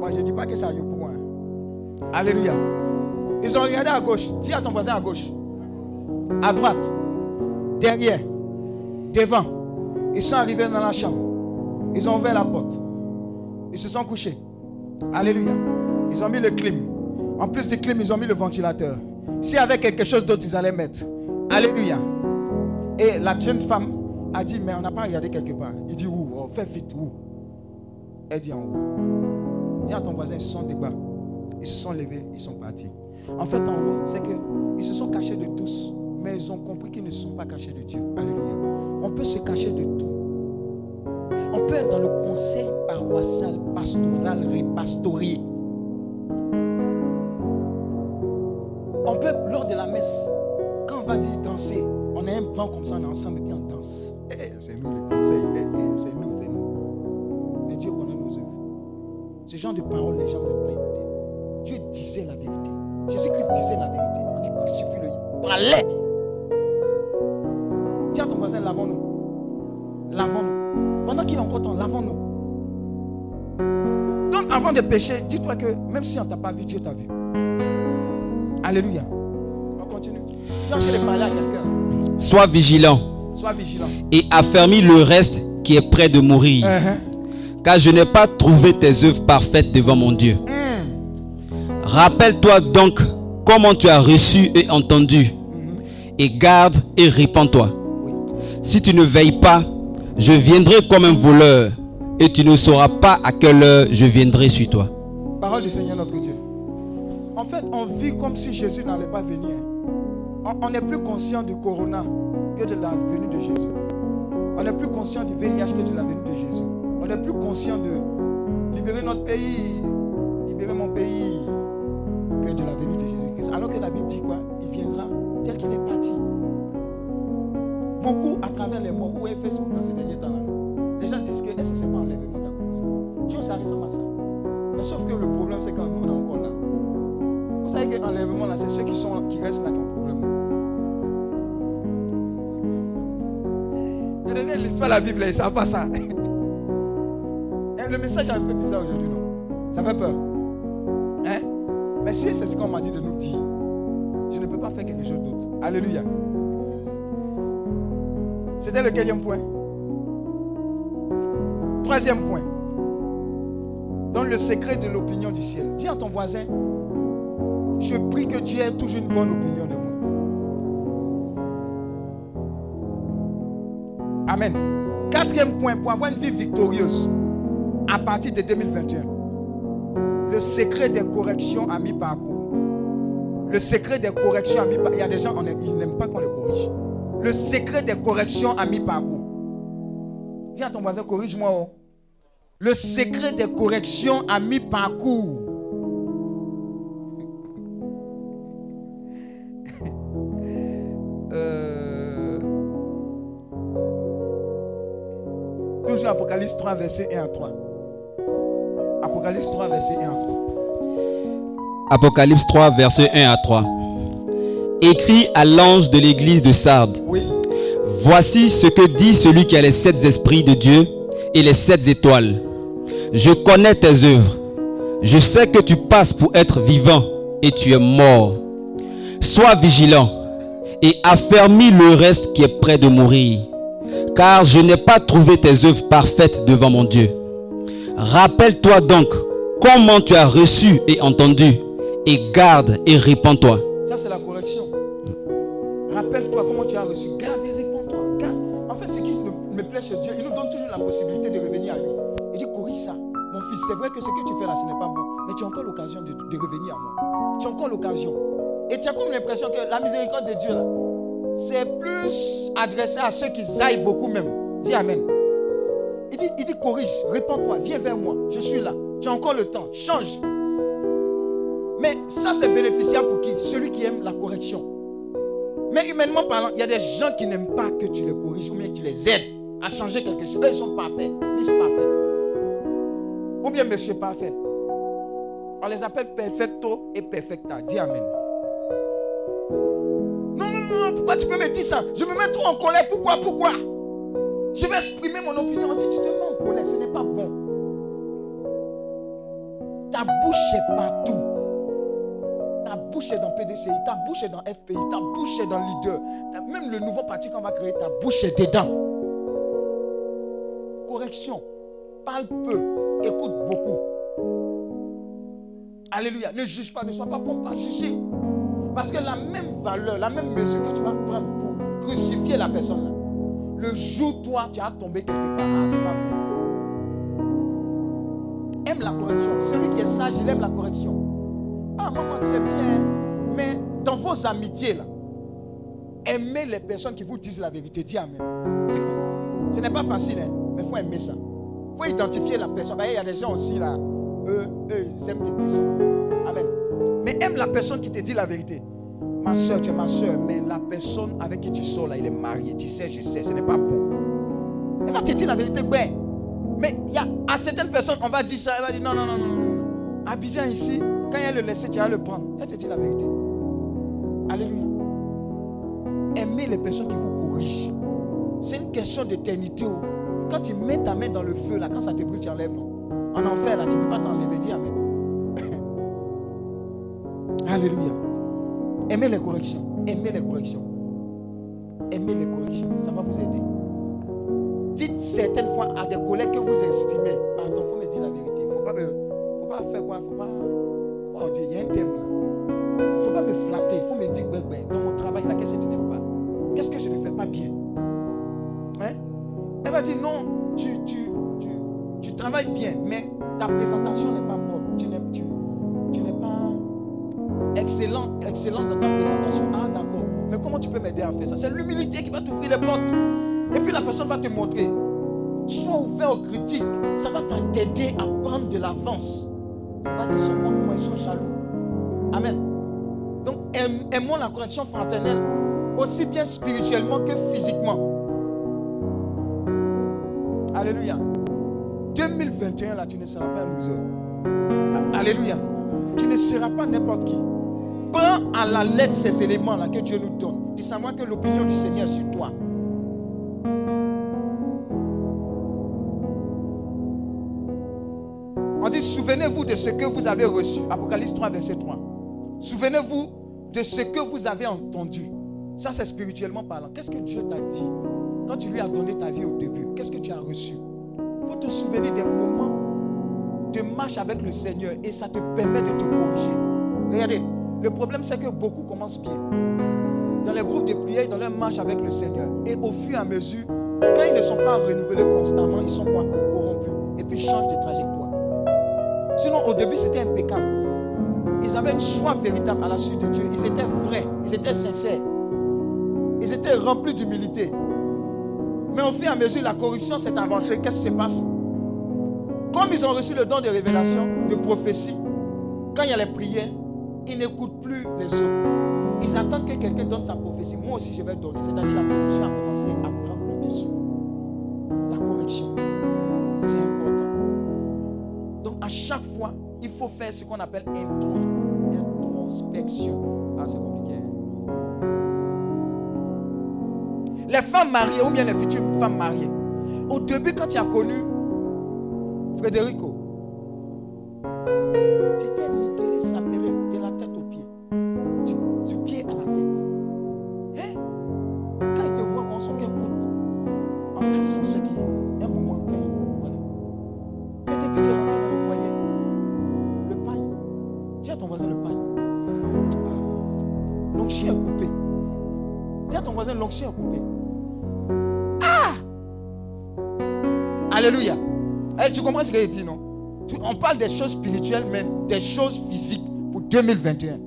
Moi, je ne dis pas que ça moi. hein. Alléluia. Ils ont regardé à gauche. Dis à ton voisin à gauche. À droite. Derrière. Devant. Ils sont arrivés dans la chambre. Ils ont ouvert la porte. Ils se sont couchés. Alléluia. Ils ont mis le clim. En plus du clim, ils ont mis le ventilateur. S'il y avait quelque chose d'autre, ils allaient mettre. Alléluia. Et la jeune femme a dit, mais on n'a pas regardé quelque part. Il dit, où oh, Fais vite, où Elle dit en haut. Dis à ton voisin, ils se sont débat. Ils se sont levés, ils sont partis. En fait, en haut, c'est qu'ils se sont cachés de tous, mais ils ont compris qu'ils ne sont pas cachés de Dieu. Alléluia. On peut se cacher de tout. On peut être dans le conseil paroissial, pastoral, répastorie. On peut, lors de la messe, quand on va dire danser, on a un banc comme ça, on est ensemble et puis on danse. Eh, c'est nous le conseil, eh, eh, c'est nous, c'est nous. Mais Dieu connaît nos œuvres. Ce genre de paroles, les gens n'aiment pas écouter. Disait la vérité. Jésus-Christ disait la vérité. On dit crucifie-le, il parlait. Dis à ton voisin, lavons-nous. Lavons-nous. Pendant qu'il est encore temps, lavons-nous. Donc, avant de pécher, dis-toi que même si on ne t'a pas vu, Dieu t'a vu. Alléluia. On continue. De parler à quelqu'un? Sois vigilant Sois vigilant. et affermis le reste qui est près de mourir. Uh-huh. Car je n'ai pas trouvé tes œuvres parfaites devant mon Dieu. Hmm. Rappelle-toi donc comment tu as reçu et entendu. Et garde et répands-toi. Si tu ne veilles pas, je viendrai comme un voleur. Et tu ne sauras pas à quelle heure je viendrai sur toi. Parole du Seigneur notre Dieu. En fait, on vit comme si Jésus n'allait pas venir. On- On n'est plus conscient du corona que de la venue de Jésus. On n'est plus conscient du VIH que de la venue de Jésus. On n'est plus conscient de libérer notre pays, libérer mon pays, de la venue de Jésus-Christ. Alors que la Bible dit quoi? Il viendra tel qu'il est parti. Beaucoup à travers les mots, où est Facebook dans ces derniers temps-là? Les gens disent que est-ce que c'est pas enlèvement qui a commencé? Dieu, ça ressemble à ça. Mais sauf que le problème, c'est quand nous, on est encore là. Vous savez que l'enlèvement, là, c'est ceux qui, sont, qui restent là qui ont problème. Qui lisent pas la Bible, ils ne savent pas ça. Le message est un peu bizarre aujourd'hui, non? Ça fait peur. Mais si c'est ce qu'on m'a dit de nous dire, je ne peux pas faire quelque chose d'autre. Alléluia. C'était le quatrième point. Troisième point. Dans le secret de l'opinion du ciel. Dis à ton voisin, je prie que Dieu ait toujours une bonne opinion de moi. Amen. Quatrième point, pour avoir une vie victorieuse à partir de 2021. Le secret des corrections à mi-parcours. Le secret des corrections à mi-parcours. Il y a des gens, on ils n'aiment pas qu'on les corrige. Le secret des corrections à mi-parcours. Dis à ton voisin, corrige-moi. oh. Le secret des corrections à mi-parcours. Euh, Toujours Apocalypse 3, verset 1 à 3. Apocalypse 3, verset 1 à 3. Apocalypse 3, verset 1 à 3. Écrit à l'ange de l'église de Sardes. Oui. Voici ce que dit celui qui a les sept esprits de Dieu et les sept étoiles. Je connais tes œuvres. Je sais que tu passes pour être vivant et tu es mort. Sois vigilant et affermis le reste qui est près de mourir. Car je n'ai pas trouvé tes œuvres parfaites devant mon Dieu. Rappelle-toi donc comment tu as reçu et entendu et garde et répands-toi. Ça, c'est la correction. Rappelle-toi comment tu as reçu. Garde et réponds-toi. Garde. En fait, ce qui me- plaît chez Dieu, il nous donne toujours la possibilité de revenir à lui. Il dit, corrige ça. Mon fils, c'est vrai que ce que tu fais là, ce n'est pas bon. Mais tu as encore l'occasion de, revenir à moi. Tu as encore l'occasion. Et tu as comme l'impression que la miséricorde de Dieu, c'est plus adressé à ceux qui aillent beaucoup même. Dis Amen. Il dit, il dit corrige, répands-toi, viens vers moi. Je suis là. Tu as encore le temps. Change. Mais ça, c'est bénéficiable pour qui? Celui qui aime la correction. Mais humainement parlant, il y a des gens qui n'aiment pas que tu les corriges ou bien que tu les aides à changer quelque chose. Eux, ils sont parfaits. Miss parfait. Ou bien monsieur parfait. On les appelle perfecto et perfecta. Dis Amen. Non, non, non, pourquoi tu peux me dire ça? Je me mets trop en colère. Pourquoi Pourquoi? Je vais exprimer mon opinion. On dit, tu te mets en colère, ce n'est pas bon. Ta bouche est partout. Ta bouche est dans PDCI, ta bouche est dans FPI, ta bouche est dans Leader. Même le nouveau parti qu'on va créer, ta bouche est dedans. Correction. Parle peu, écoute beaucoup. Alléluia. Ne juge pas, ne sois pas bon à juger. Parce que la même valeur, la même mesure que tu vas prendre pour crucifier la personne là, le jour toi tu as tombé quelque part, ah, c'est pas bon. Aime la correction. Celui qui est sage, il aime la correction. Ah, maman, tu es bien. Mais dans vos amitiés là, aimez les personnes qui vous disent la vérité. Dis Amen. Ce n'est pas facile, hein, mais il faut aimer ça. Il faut identifier la personne. Ben, Il y a des gens aussi là, eux, eux ils aiment tes desseins. Amen. Mais aime la personne qui te dit la vérité. Ma soeur, tu es ma soeur, mais la personne avec qui tu sors là, il est marié. Tu sais, je sais, ce n'est pas bon. Elle va te dire la vérité, ben. Mais y a à certaines personnes, on va dire ça, elle va dire non, non, non, non, non. Abidjan ici, quand elle le laisser, tu vas le prendre. Elle te dit la vérité. Alléluia. Aimez les personnes qui vous corrigent. C'est une question d'éternité. oh. Quand tu mets ta main dans le feu, là, quand ça te brûle, tu enlèves, non. En enfer, là, tu ne peux pas t'enlever. Dis Amen. Alléluia. Aimez les corrections. Aimez les corrections. Aimez les corrections. Ça va vous aider. Dites certaines fois à des collègues que vous estimez. Pardon, il faut me dire la vérité. Il ne faut pas, faire quoi. Il faut pas. Il y a un thème là. Il ne faut pas me flatter. Il faut me dire, ben, ben, dans mon travail, là, qu'est-ce que tu n'aimes pas? Qu'est-ce que je ne fais pas bien? Hein? Elle va dire, non, tu, tu, tu, tu travailles bien, mais ta présentation n'est pas bonne. Tu pas excellent, excellent dans ta présentation. Ah, d'accord. Mais comment tu peux m'aider à faire ça? C'est l'humilité qui va t'ouvrir les portes. Et puis la personne va te montrer. Sois ouvert aux critiques. Ça va t'aider à prendre de l'avance. Va dire, sont contre moi, ils sont jaloux. Amen. Donc, aim- aimons la correction fraternelle, aussi bien spirituellement que physiquement. Alléluia. 2021, là, tu ne seras pas un loser. Alléluia. Tu ne seras pas n'importe qui. Prends à la lettre ces éléments-là que Dieu nous donne. De savoir que l'opinion du Seigneur sur toi. On dit, souvenez-vous de ce que vous avez reçu. Apocalypse 3, verset 3. Souvenez-vous de ce que vous avez entendu. Ça, c'est spirituellement parlant. Qu'est-ce que Dieu t'a dit quand tu lui as donné ta vie au début? Qu'est-ce que tu as reçu? Il faut te souvenir des moments de marche avec le Seigneur et ça te permet de te corriger. Regardez, le problème c'est que beaucoup commencent bien. Dans les groupes de prière, dans leur marche avec le Seigneur. Et au fur et à mesure, quand ils ne sont pas renouvelés constamment, ils sont quoi? Corrompus. Et puis ils changent de trajectoire. Sinon, au début, c'était impeccable. Ils avaient une choix véritable à la suite de Dieu. Ils étaient vrais, ils étaient sincères. Ils étaient remplis d'humilité. Mais au fur et à mesure, la corruption s'est avancée. Qu'est-ce qui se passe? Comme ils ont reçu le don de révélation, de prophétie, quand il y a les prières, ils n'écoutent plus les autres. Ils attendent que quelqu'un donne sa prophétie. Moi aussi, je vais donner. C'est-à-dire la corruption a commencé à prendre le dessus. La correction, c'est important. Donc, à chaque fois, il faut faire ce qu'on appelle intro- introspection. Ah, c'est compliqué. hein? Les femmes mariées, ou bien les futures femmes mariées. Au début, quand tu as connu Frédérico, tu t'es niqué Ce que je dis, non? On parle des choses spirituelles, mais des choses physiques pour 2021.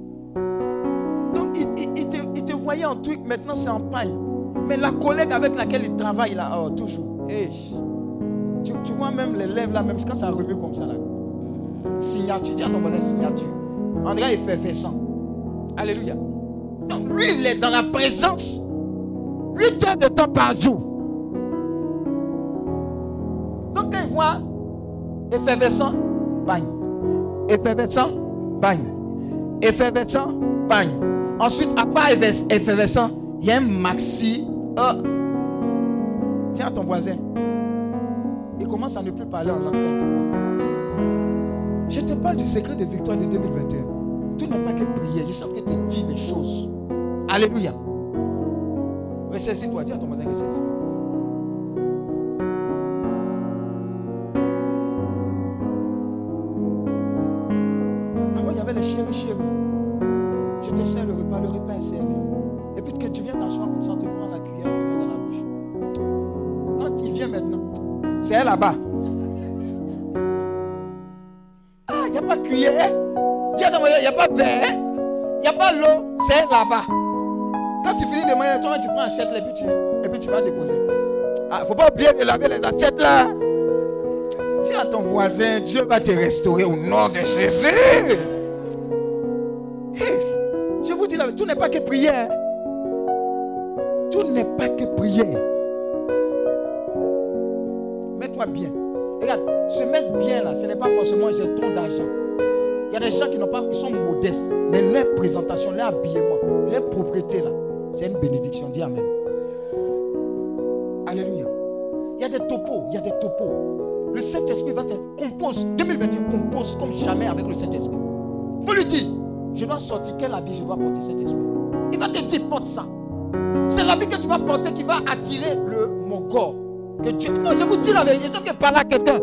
Donc, envoyé un truc, maintenant c'est en pagne. Mais la collègue avec laquelle il travaille là, oh, toujours. Eh, tu, vois même les lèvres là, même quand ça remue comme ça là. Signature, dis à ton voisin signature. André, il fait effervescent. Alléluia. Donc lui, il est dans la présence 8 heures de temps par jour. Donc quand il voit effervescent, bagne. Effervescent, bagne. Effervescent, bagne. Ensuite, à part effe- effervescent, il y a un maxi. euh, Tiens ton voisin. Il commence à ne plus parler en langue. Je te parle du secret de victoire de 2021. Tout n'est pas que prier. Je suis en train de te dire les choses. Alléluia. Ressaisis-toi. Dis à ton voisin, ressaisis-toi. Chéris, chéris. Je te sers le repas, le repas est servi. Et puis que tu viens t'asseoir comme ça, on te prend la cuillère, on te met dans la bouche. Quand il vient maintenant, c'est là-bas. Ah, il n'y a pas de cuillère. Dis à ton il n'y a pas de verre. Il n'y a pas l'eau, c'est là-bas. Quand tu finis de manger, toi, tu prends l'assiette là, et puis tu, et puis tu vas déposer. Ah, faut pas oublier de laver les assiettes là. Dis à ton voisin, Dieu va te restaurer au nom de Jésus. Tout n'est pas que prière. Tout n'est pas que prière. Mets-toi bien. Regarde, se mettre bien là, ce n'est pas forcément j'ai trop d'argent. Il y a des gens qui n'ont pas, ils sont modestes, mais leur présentation, leur habillement, leur propriété là, c'est une bénédiction. Dis Amen. Alléluia. Il y a des topos, il y a des topos. Le Saint-Esprit va te compose. 2021 compose comme jamais avec le Saint-Esprit. Faut lui dire, je dois sortir, quel habit je dois porter Saint-Esprit. Il va te dire, porte ça. C'est l'habit que tu vas porter qui va attirer le mon corps. Que Dieu... Non, je vous dis la vérité, sauf que par là quelqu'un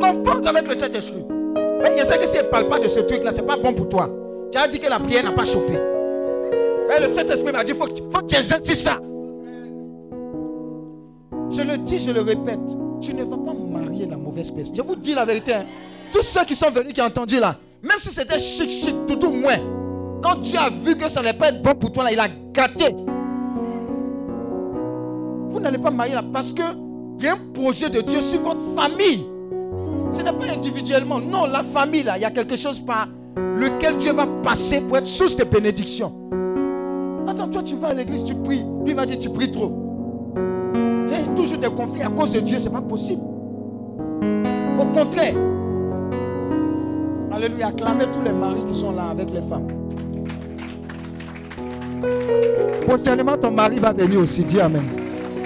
compose avec le Saint-Esprit. Mais je sais que si elle ne parle pas de ce truc-là, ce n'est pas bon pour toi. Tu as dit que la prière n'a pas chauffé. Et le Saint-Esprit m'a dit, il faut tu faut que tu exerces ça. Je le dis, je le répète, tu ne vas pas marier la mauvaise personne. Je vous dis la vérité. hein. Tous ceux qui sont venus, qui ont entendu là, même si c'était chic, chic, tout au moins, quand Dieu a vu que ça n'allait pas être bon pour toi, là, il a gâté. Vous n'allez pas marier là parce que il y a un projet de Dieu sur votre famille. Ce n'est pas individuellement. Non, la famille, là, il y a quelque chose par lequel Dieu va passer pour être source de bénédiction. Attends, toi, tu vas à l'église, tu pries. Lui va dire, tu pries trop. Il y a toujours des conflits à cause de Dieu, ce n'est pas possible. Au contraire, Alléluia, acclamez tous les maris qui sont là avec les femmes. Prochainement, ton mari va venir aussi, dis Amen.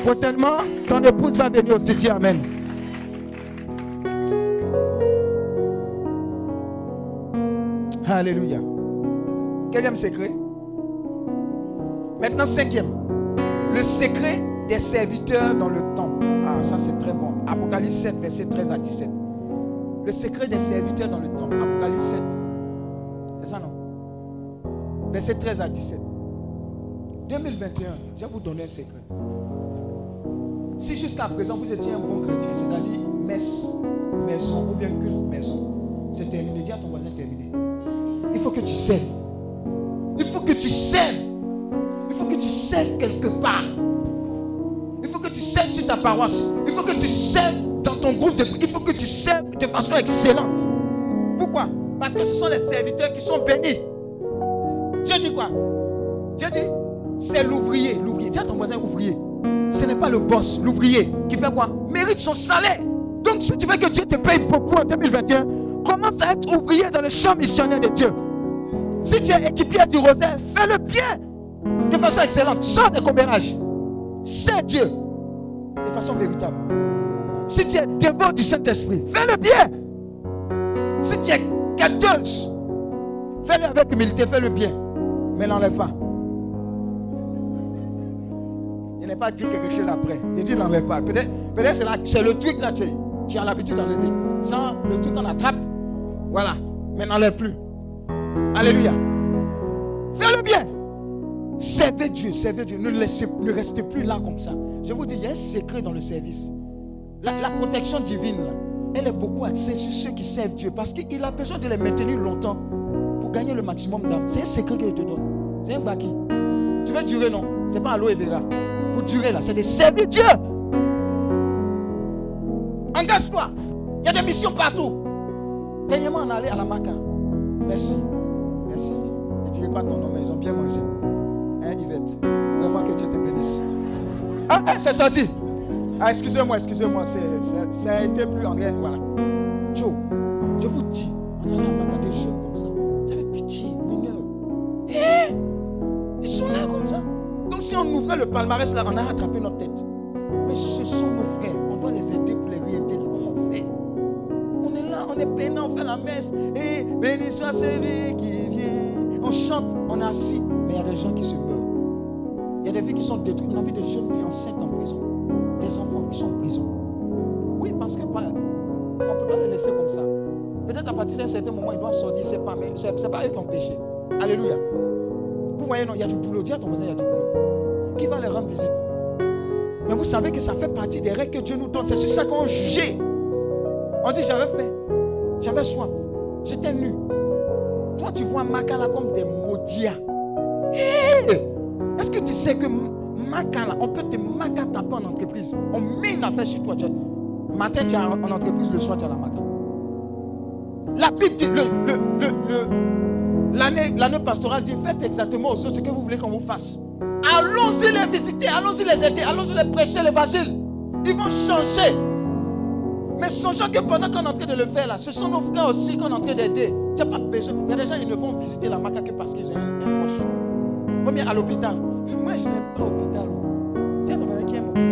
Prochainement, ton épouse va venir aussi, dis Amen. Alléluia. Quatrième secret. Maintenant, cinquième. Le secret des serviteurs dans le temple. Ah, ça c'est très bon. Apocalypse 7, verset 13 à 17. Le secret des serviteurs dans le temple. Apocalypse 7. C'est ça, non? Verset 13 à 17. 2021, je vais vous donner un secret. Si jusqu'à présent vous étiez un bon chrétien, c'est-à-dire messe, maison ou bien culte, maison, c'est terminé. Dis à ton voisin terminé. Il faut que tu serves. Il faut que tu serves. Il faut que tu serves quelque part. Il faut que tu serves sur ta paroisse. Il faut que tu dans groupe de Il faut que tu serves de façon excellente. Pourquoi? Parce que ce sont les serviteurs qui sont bénis. Dieu dit quoi? Dieu dit, c'est l'ouvrier. L'ouvrier. Dis à ton voisin ouvrier. Ce n'est pas le boss, l'ouvrier, qui fait quoi? Mérite son salaire. Donc si tu veux que Dieu te paye beaucoup en 2021, commence à être ouvrier dans le champ missionnaire de Dieu. Si tu es équipier du rosaire, fais-le bien. De façon excellente. Sors des. C'est Dieu. De façon véritable. Si tu es dévot du Saint-Esprit, fais-le bien. Si tu es quêteuse, fais-le avec humilité, fais-le bien. Mais n'enlève pas. Il n'est pas dit quelque chose après. Il dit n'enlève pas. Peut-être peut c'est le truc là, tu, as l'habitude d'enlever. Genre, le truc qu'on attrape, voilà. Mais n'enlève plus. Alléluia. Fais-le bien. Servez Dieu, servez Dieu. Ne, laissez, ne restez plus là comme ça. Je vous dis, il y a un secret dans le service. La, protection divine, elle est beaucoup axée sur ceux qui servent Dieu parce qu'il a besoin de les maintenir longtemps pour gagner le maximum d'âmes. C'est un secret qu'il te donne. C'est un baki. Tu veux durer, non? C'est pas aloe vera. Pour durer, là, c'est de servir Dieu. Engage-toi. Il y a des missions partout. Dernièrement, on allait à la Maca. Merci. Merci. Ne tirez pas ton nom, mais ils ont bien mangé. Hein, Yvette? Vraiment que Dieu te bénisse. Ah, ah, c'est sorti. Ah, excusez-moi, excusez-moi. ça a été plus André. Voilà. Joe, je vous dis, on à la des jeunes comme ça. J'avais pitié, mineurs. Eh, ils sont là comme ça. Donc si on ouvrait le palmarès là, on a rattrapé notre tête. Mais ce sont nos frères. On doit les aider pour les réintégrer. Comment on fait? On est là, on est peinant, on fait la messe. Et béni soit celui qui vient. On chante, on est assis. Mais il y a des gens qui se meurent. Il y a des vies qui sont détruites. On a vu des jeunes filles enceintes en prison. Qui sont en prison. Oui, parce que on ne peut pas les laisser comme ça. Peut-être à partir d'un certain moment, ils doivent sortir. C'est c'est pas eux qui ont péché. Alléluia. Vous voyez, non, il y a du boulot. Dis à ton voisin, il y a du boulot. Qui va les rendre visite? Mais vous savez que ça fait partie des règles que Dieu nous donne. C'est sur ça qu'on juge. On dit, j'avais faim, j'avais soif, j'étais nu. Toi, tu vois Makala comme des maudits. Est-ce que tu sais que On peut te taper en entreprise On met une affaire sur toi. Tu Matin, tu es en en entreprise, le soir, tu es à la Maka. La Bible dit, l'année, pastorale dit, faites exactement ce que vous voulez qu'on vous fasse. Allons-y les visiter, allons-y les aider, allons-y les prêcher l'évangile. Ils vont changer. Mais songeons que pendant qu'on est en train de le faire là, ce sont nos frères aussi qu'on est en train d'aider. Tu n'as pas besoin. Il y a des gens qui ne vont visiter la maca que parce qu'ils ont un, proche. Ou bien à l'hôpital. Moi, je n'aime pas l'hôpital. oh. Tiens, ton qui aime l'hôpital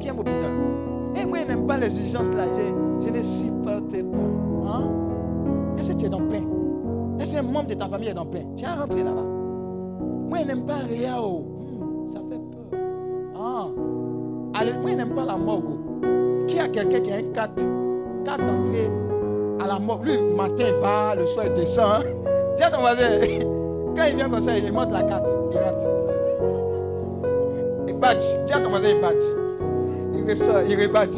Qui aime l'hôpital Et moi, je n'aime pas les urgences là. Je, je ne supporte pas. Hein? Est-ce que tu es dans le pain? Est-ce qu'un membre de ta famille est dans le pain? Tu rentré là-bas. Moi, je n'aime pas rien. oh. Hmm, ça fait peur. Ah. Allez, moi, je n'aime pas la morgue. oh. Qui a quelqu'un qui a un 4 4 d'entrée à la morgue Lui, le matin, il va, le soir, il descend. à ton voisin, quand il vient comme ça, il monte la 4. Il rentre. Il badge. Dis à ton voisin, il badge. Il ressort, il rebadge.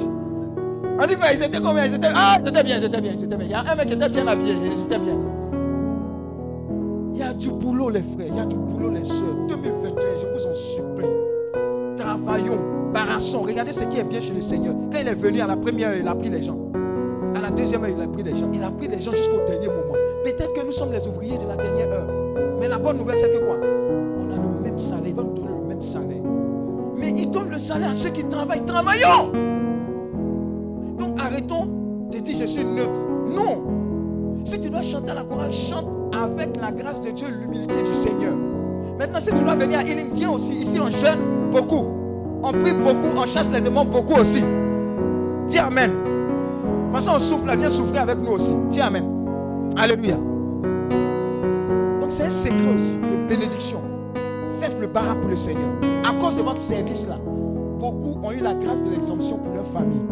On dit quoi Ils étaient combien? Ils étaient. Ah, j'étais bien, j'étais bien, j'étais bien. Il y a un mec qui était bien habillé, j'étais bien. Il y a du boulot, les frères. Il y a du boulot, les soeurs. 2021, je vous en supplie. Travaillons, barassons. Regardez ce qui est bien chez le Seigneur. Quand il est venu à la première heure, il a pris les gens. À la deuxième heure, il a pris les gens. Il a pris les gens jusqu'au dernier moment. Peut-être que nous sommes les ouvriers de la dernière heure. Mais la bonne nouvelle, c'est que quoi? On a le même salaire. Il va nous donner le même salaire. Mais il donne le salaire à ceux qui travaillent. Travaillons Donc arrêtons de dire je suis neutre. Non Si tu dois chanter la chorale, chante avec la grâce de Dieu, l'humilité du Seigneur. Maintenant, si tu dois venir à Healing, viens aussi. Ici, on jeûne beaucoup. On prie beaucoup, on chasse les démons beaucoup aussi. Dis Amen. De toute façon, on souffle, viens souffrir avec nous aussi. Dis Amen. Alléluia. C'est un secret aussi de bénédiction. Faites le barat pour le Seigneur. À cause de votre service là, beaucoup ont eu la grâce de l'exemption pour leur famille.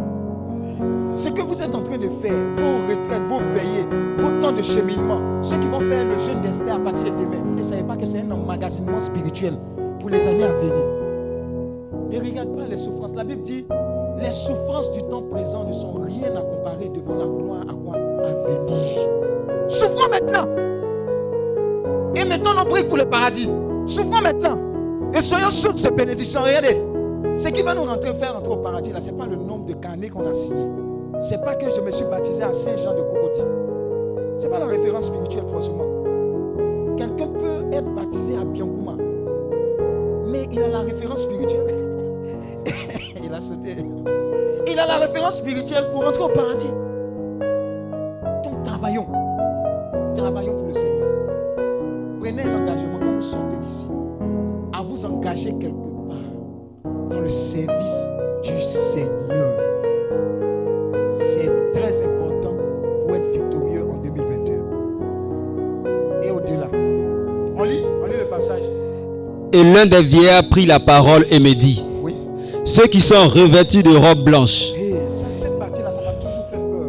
Ce que vous êtes en train de faire, vos retraites, vos veillées, vos temps de cheminement, ceux qui vont faire le jeûne d'Esther à partir de demain, vous ne savez pas que c'est un emmagasinement spirituel pour les années à venir. Ne regarde pas les souffrances. La Bible dit, les souffrances du temps présent ne sont rien à comparer devant la gloire à quoi? À venir. Souffrons maintenant. Et mettons nos briques pour le paradis. Souffrons maintenant. Et soyons source de bénédiction. Regardez. Ce qui va nous rentrer, faire rentrer au paradis, là, ce n'est pas le nombre de carnets qu'on a signés. Ce n'est pas que je me suis baptisé à Saint-Jean de Cocody. Ce n'est pas la référence spirituelle, forcément. Quelqu'un peut être baptisé à Biancouma. Mais il a la référence spirituelle. il a sauté. Il a la référence spirituelle pour rentrer au paradis. Donc. Travaillons Engager quelque part dans le service du Seigneur. C'est très important pour être victorieux en 2021. Et au-delà. On lit, on lit le passage. Et l'un des vieillards prit la parole et me dit, Oui. ceux qui sont revêtus de robes blanches, Hey, ça, cette partie-là, ça m'a toujours fait peur.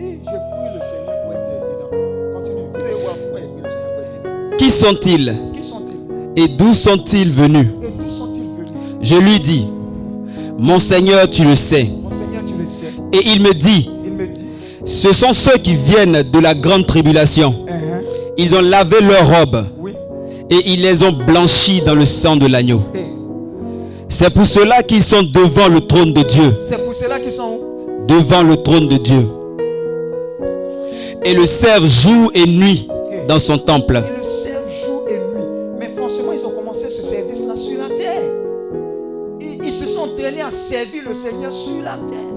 Et je prie le Seigneur pour être dedans. Continue. Vous allez voir pourquoi il prie le Seigneur pour être dedans. qui sont-ils Qui sont-ils? Et d'où sont-ils venus? Je lui dis, mon Seigneur, tu le sais. Et il me dit, ce sont ceux qui viennent de la grande tribulation. Hein, Ils ont lavé leurs robes et ils les ont blanchis dans le sang de l'agneau. C'est pour cela qu'ils sont devant le trône de Dieu. C'est pour cela qu'ils sont où? Devant le trône de Dieu. Et le servent jour et nuit dans son temple. Seigneur sur la terre.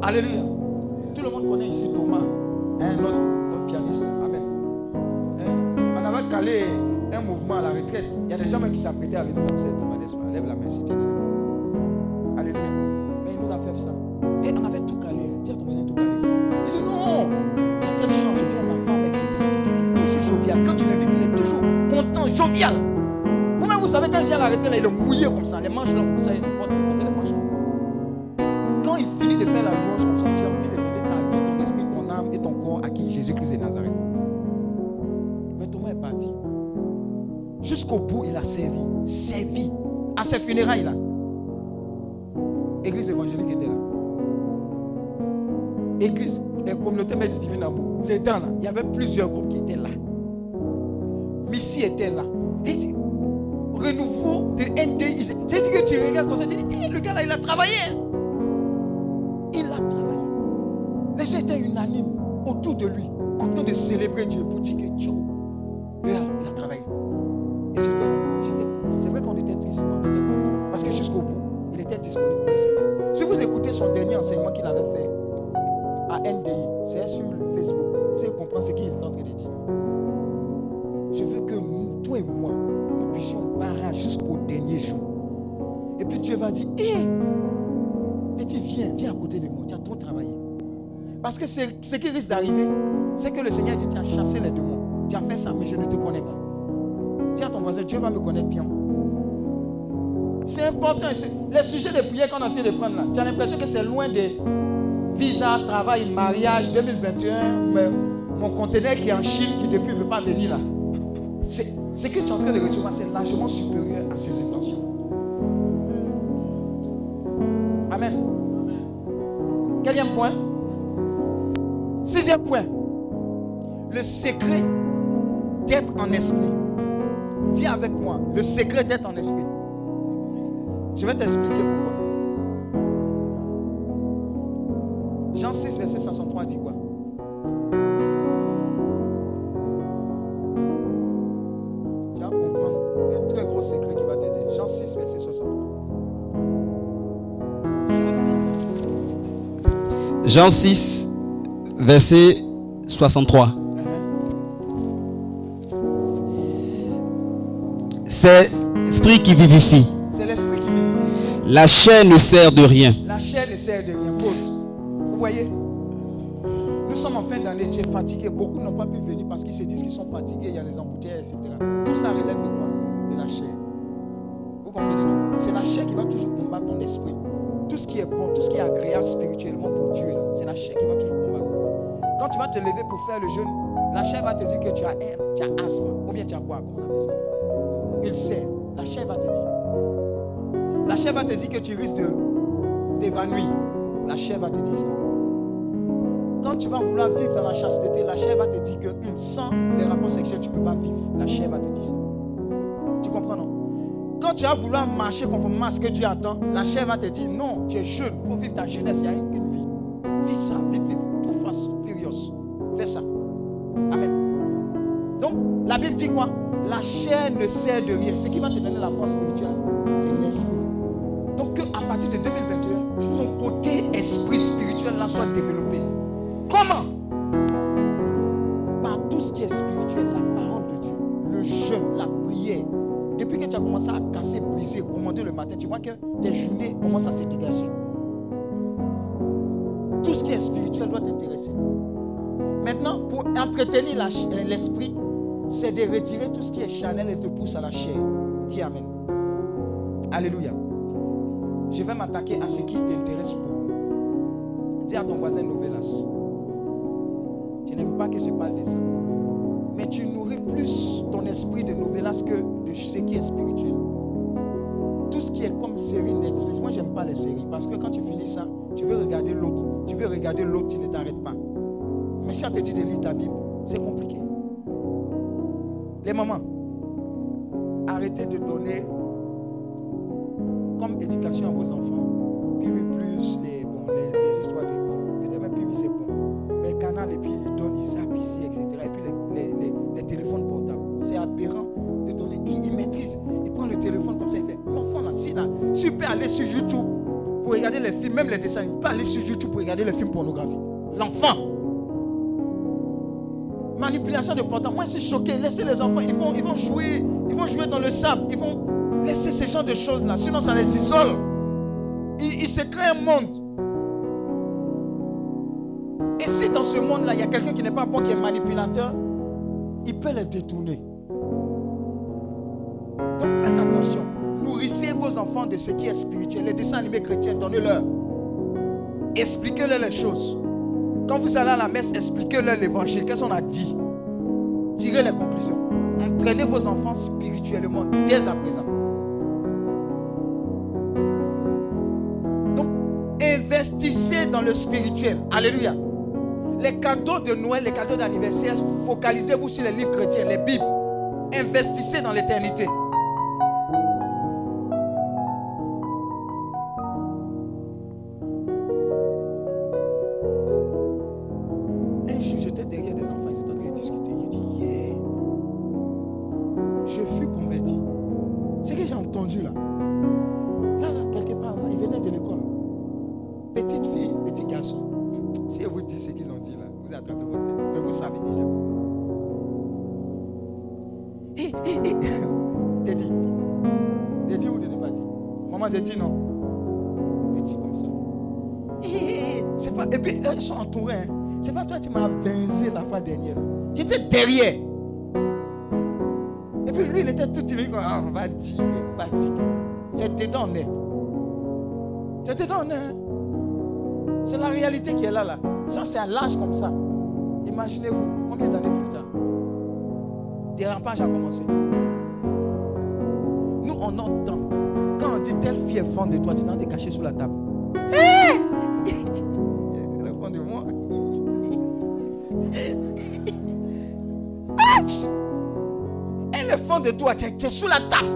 Alléluia. Tout le monde connaît ici Thomas, hein, notre, pianiste. Amen. Hein, On avait calé un mouvement à la retraite. Il y a des gens même qui s'apprêtaient à venir danser. Thomas lève la main si tu es là. Alléluia. Mais il nous a fait ça. Et on avait tout calé. Dis à voisin tout calé. Il dit non. A tel chant, je viens ma femme, etc. Toujours jovial. Quand tu l'invites, il est toujours content, jovial. Vous-même, vous savez, quand il vient à la retraite, là, il est mouillé comme ça. Les manches là, vous savez, il porte, Quand il finit de faire la louange comme ça, tu as envie de donner ta vie, ton esprit, ton âme et ton corps à qui Jésus-Christ de Nazareth. Mais Thomas est parti. Jusqu'au bout, il a servi. Servi. À ses funérailles là. Église évangélique était là. Église et communauté mère du divin amour. Dedans là. Il y avait plusieurs groupes qui étaient là. Missy était là. Et renouveau de NDI. Dit que tu regardes comme ça, tu dis, Eh, le gars là, il a travaillé. Les gens étaient unanimes autour de lui, en train de célébrer Dieu pour dire que Dieu, il a travaillé. Et j'étais content. C'est vrai qu'on était triste, mais on était content. Parce que jusqu'au bout, il était disponible pour le Seigneur. Si vous écoutez son dernier enseignement qu'il avait fait à NDI, c'est sur Facebook, vous allez comprendre ce qu'il est en train de dire. Je veux que nous, toi et moi, nous puissions barrage jusqu'au dernier jour. Et puis Dieu va dire, hé, petit, viens, viens à côté de moi, Parce que ce qui risque d'arriver, c'est que le Seigneur dit, tu as chassé les démons, tu as fait ça, mais je ne te connais pas. Dis à ton voisin, Dieu va me connaître bien. C'est important. Les sujets de prière qu'on est en train de prendre là, tu as l'impression que c'est loin des visa, travail, mariage 2021, mais mon conteneur qui est en Chine, qui depuis ne veut pas venir là. Ce que tu es en train de recevoir, c'est largement supérieur à ses intentions. Amen. Quatrième point. Sixième point. Le secret d'être en esprit. Dis avec moi, le secret d'être en esprit. Je vais t'expliquer pourquoi. Jean 6, verset 63 dit quoi? Tu vas comprendre un très gros secret qui va t'aider. Jean 6, verset 63. Jean 6, verset 63. C'est l'esprit qui vivifie. C'est l'esprit qui vit. La chair ne sert de rien. La chair ne sert de rien. Pause. Vous voyez Nous sommes en fin d'année, tu es fatigué. Beaucoup n'ont pas pu venir parce qu'ils se disent qu'ils sont fatigués, il y a les embouteillages, etc. Tout ça relève de quoi? De la chair. Vous comprenez C'est la chair qui va toujours combattre ton esprit. Tout ce qui est bon, tout ce qui est agréable spirituellement pour Dieu, c'est la chair qui va toujours combattre. Tu vas te lever pour faire le jeûne, la chair va te dire que tu as, tu as asthme. Ou bien tu as quoi Comment on appelle ça? Il sait. La chair va te dire. La chair va te dire que tu risques de t'évanouir. La chair va te dire ça. Quand tu vas vouloir vivre dans la chasteté, la chair va te dire que sans les rapports sexuels, tu ne peux pas vivre. La chair va te dire ça. Tu comprends, non? Quand tu vas vouloir marcher conformément à ce que Dieu attend, la chair va te dire non, tu es jeune, il faut vivre ta jeunesse, il y a une, chair ne sert de rien. Ce qui va te donner la force spirituelle, c'est l'esprit. Donc, à partir de 2021, ton côté esprit spirituel là soit développé. Comment? Par tout ce qui est spirituel, la parole de Dieu, le jeûne, la prière. Depuis que tu as commencé à casser, briser, commander le matin, tu vois que tes journées commencent à se dégager. Tout ce qui est spirituel doit t'intéresser. Maintenant, pour entretenir euh, l'esprit, c'est de retirer tout ce qui est charnel et te pousse à la chair. Dis Amen. Alléluia. Je vais m'attaquer à ce qui t'intéresse beaucoup. Dis à ton voisin Novelas. Tu n'aimes pas que je parle de ça. Mais tu nourris plus ton esprit de Novelas que de ce qui est spirituel. Tout ce qui est comme série Netflix, moi j'aime pas les séries parce que quand tu finis ça, tu veux regarder l'autre. Tu veux regarder l'autre, tu ne t'arrêtes pas. Mais si on te dit de lire ta Bible, c'est compliqué. Les mamans, arrêtez de donner comme éducation à vos enfants. Puis plus les, les, histoires de bon. Peut-être même puis c'est bon. Mais canal, et puis ils donnent, ils zappent ici, etc. Et puis les, les- les- téléphones portables. C'est aberrant de donner. Il, il maîtrise. Il prend le téléphone comme ça, il fait. L'enfant là, si là, si peut aller sur YouTube pour regarder les films, même les dessins, il peut aller sur YouTube pour regarder les films pornographiques. L'enfant. Manipulation de portable. Moi, je suis choqué. Laissez les enfants, ils vont, ils vont jouer, ils vont jouer dans le sable. Ils vont laisser ces genres de choses là. Sinon, ça les isole. Ils, ils se créent un monde. Et si dans ce monde-là, il y a quelqu'un qui n'est pas bon, qui est manipulateur, il peut les détourner. Donc faites attention. Nourrissez vos enfants de ce qui est spirituel. Les dessins animés chrétiens, donnez-leur. Expliquez-leur les choses. Quand vous allez à la messe, expliquez-leur l'évangile. Qu'est-ce qu'on a dit? Tirez les conclusions. Entraînez vos enfants spirituellement dès à présent. Donc, investissez dans le spirituel. Alléluia. Les cadeaux de Noël, les cadeaux d'anniversaire, focalisez-vous sur les livres chrétiens, les Bibles. Investissez dans l'éternité. Là, là. Ça, c'est un l'âge comme ça. Imaginez-vous, combien d'années plus tard Dérapage a commencé. Nous, on entend. Quand on dit telle fille est fan de toi, tu dois te cacher sous la table. Hé Elle est fan de toi, tu es, tu es sous la table.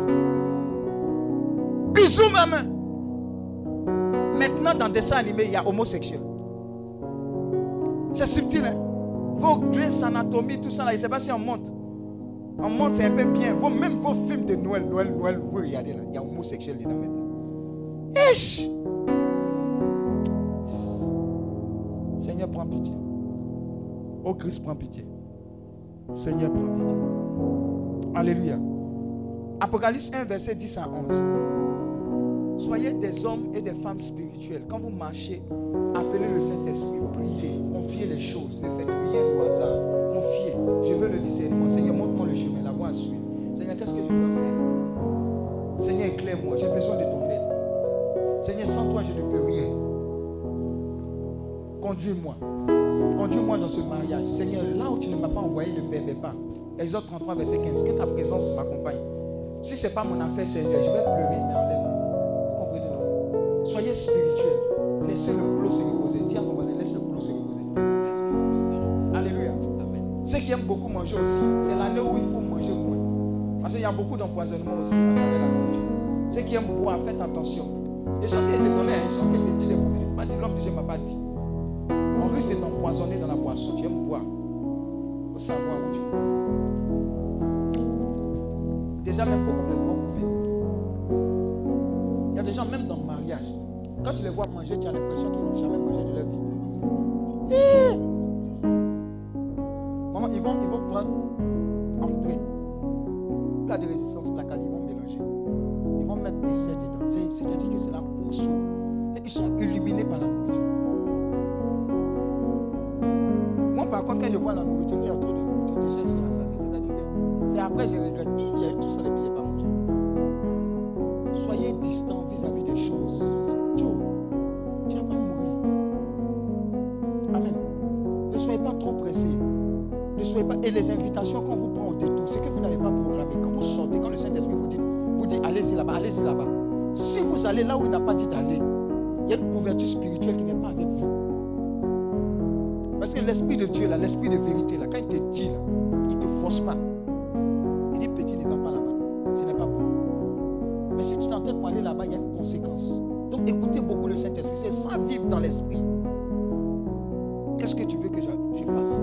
Bisous, maman. Maintenant, dans des dessins animés, il y a homosexuel. C'est subtil, hein? Vos Grey's Anatomy, tout ça, là, ne sais pas si on monte. On monte, c'est un peu bien. Vos, même vos films de Noël, Noël, Noël, vous regardez là, il y a homosexuel dedans maintenant. Ish! Seigneur, prends pitié. Oh Christ, prends pitié. Seigneur, prends pitié. Alléluia. Apocalypse 1, verset 10 à 11. Soyez des hommes et des femmes spirituels. Quand vous marchez, appelez le Saint-Esprit, priez, confiez les choses, ne faites rien au hasard. Confiez. Je veux le discernement. Seigneur, montre-moi le chemin, la voie à suivre. Seigneur, qu'est-ce que je dois faire? Seigneur, éclaire-moi. J'ai besoin de ton aide. Seigneur, sans toi, je ne peux rien. Conduis-moi. Conduis-moi dans ce mariage. Seigneur, là où tu ne m'as pas envoyé, ne permets pas. Exode 33, verset 15. Que ta présence m'accompagne. Si ce n'est pas mon affaire, Seigneur, je vais pleurer, mais enlève-moi. Spirituel. Laissez le boulot se reposer. À ton voisin, laisse le boulot se reposer. Alléluia. Ceux qui aiment beaucoup manger aussi, c'est l'année où il faut manger moins. Parce qu'il y a beaucoup d'empoisonnement aussi à travers la nourriture. Ceux qui aiment boire, faites attention. Et ceux qui étaient donnés, ils sont qui étaient dit les prophéties. Pas dire l'homme de Dieu m'a pas dit. On risque d'empoisonner dans la boisson. Tu aimes boire. Il faut savoir où tu bois. Déjà, il faut complètement couper. Il y a des gens, même quand tu les vois manger, tu as l'impression qu'ils n'ont jamais mangé de leur vie. Eh! Maman, ils vont, ils vont prendre entrée. Plat de résistance placale, ils vont mélanger. Ils vont mettre des serres dedans. C'est- C'est-à-dire que c'est la course. Ils sont illuminés par la nourriture. Moi, par contre, quand je vois la nourriture, il y a trop de nourriture, déjà, rassasié. C'est-à-dire que c'est après, je regrette. l'esprit de vérité, là, quand il te dit, là, il ne te force pas. Il dit, petit, ne va pas là-bas. Ce n'est pas bon. Mais si tu n'entends pas aller là-bas, il y a une conséquence. Donc écoutez beaucoup le Saint-Esprit. C'est sans vivre dans l'esprit. Qu'est-ce que tu veux que je fasse?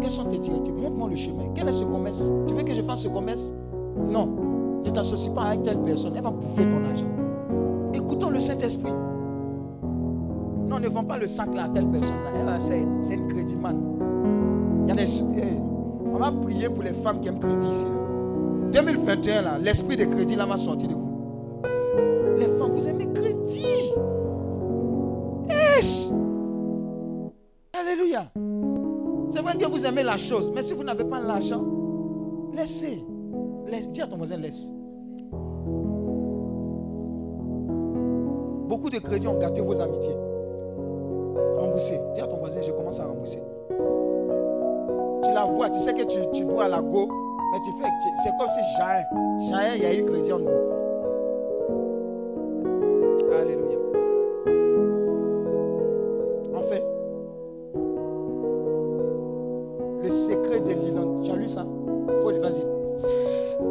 Quelles sont tes directives? Montre-moi le chemin. Quel est ce commerce? Tu veux que je fasse ce commerce? Non. Ne t'associe pas avec telle personne. Elle va bouffer ton argent. Écoutons le Saint-Esprit. Ne vends pas le sac là à telle personne. C'est une crédit man. Il y a des. eh, on va prier pour les femmes qui aiment crédit ici. là. 2021, là, l'esprit de crédit là va sortir de vous. Les femmes, vous aimez crédit. Alléluia. C'est vrai que vous aimez la chose, mais si vous n'avez pas l'argent, laissez. Laisse. Dis à ton voisin, laisse. Beaucoup de crédits ont gâté vos amitiés. Dis à ton voisin, je commence à rembourser. Tu la vois, tu sais que tu, tu dois la go, mais tu fais, c'est comme si Jaïn, Jaïn, il y a eu crédit en vous. Alléluia. Enfin, le secret de l'île, tu as lu ça? Faut vas-y.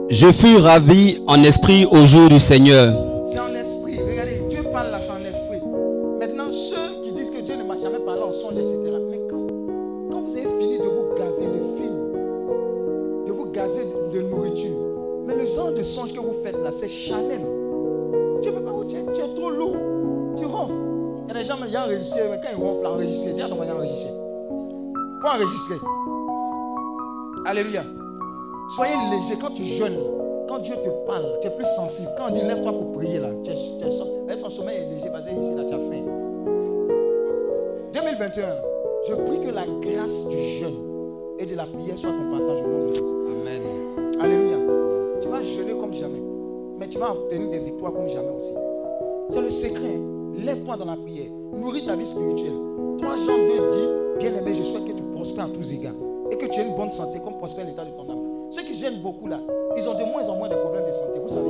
Je fus ravi en esprit au jour du Seigneur. Gazer de, nourriture, mais le genre de songe que vous faites là, c'est Chanel. Tu peux pas, tu es, tu es trop lourd. Tu ronfles. Il y a des gens, ont enregistré, mais quand ils ronflent, enregistré. Dis à ton voisin, enregistrer. faut enregistrer. Alléluia. Soyez léger quand tu jeûnes. Quand Dieu te parle, tu es plus sensible. Quand on dit lève-toi pour prier là, tu es, tu ton sommeil est léger parce que ici là, tu as faim. 2021, je prie que la grâce du jeûne et de la prière soit ton partage au nom de Jésus. Amen. Alléluia. Tu vas jeûner comme jamais. Mais tu vas obtenir des victoires comme jamais aussi. C'est le secret. hein. Lève-toi dans la prière. Nourris ta vie spirituelle. 3 Jean 2 dit Bien aimé, je souhaite que tu prospères en tous égards. Et que tu aies une bonne santé comme prospère l'état de ton âme. Ceux qui jeûnent beaucoup là, ils ont de moins en moins de problèmes de santé. Vous savez,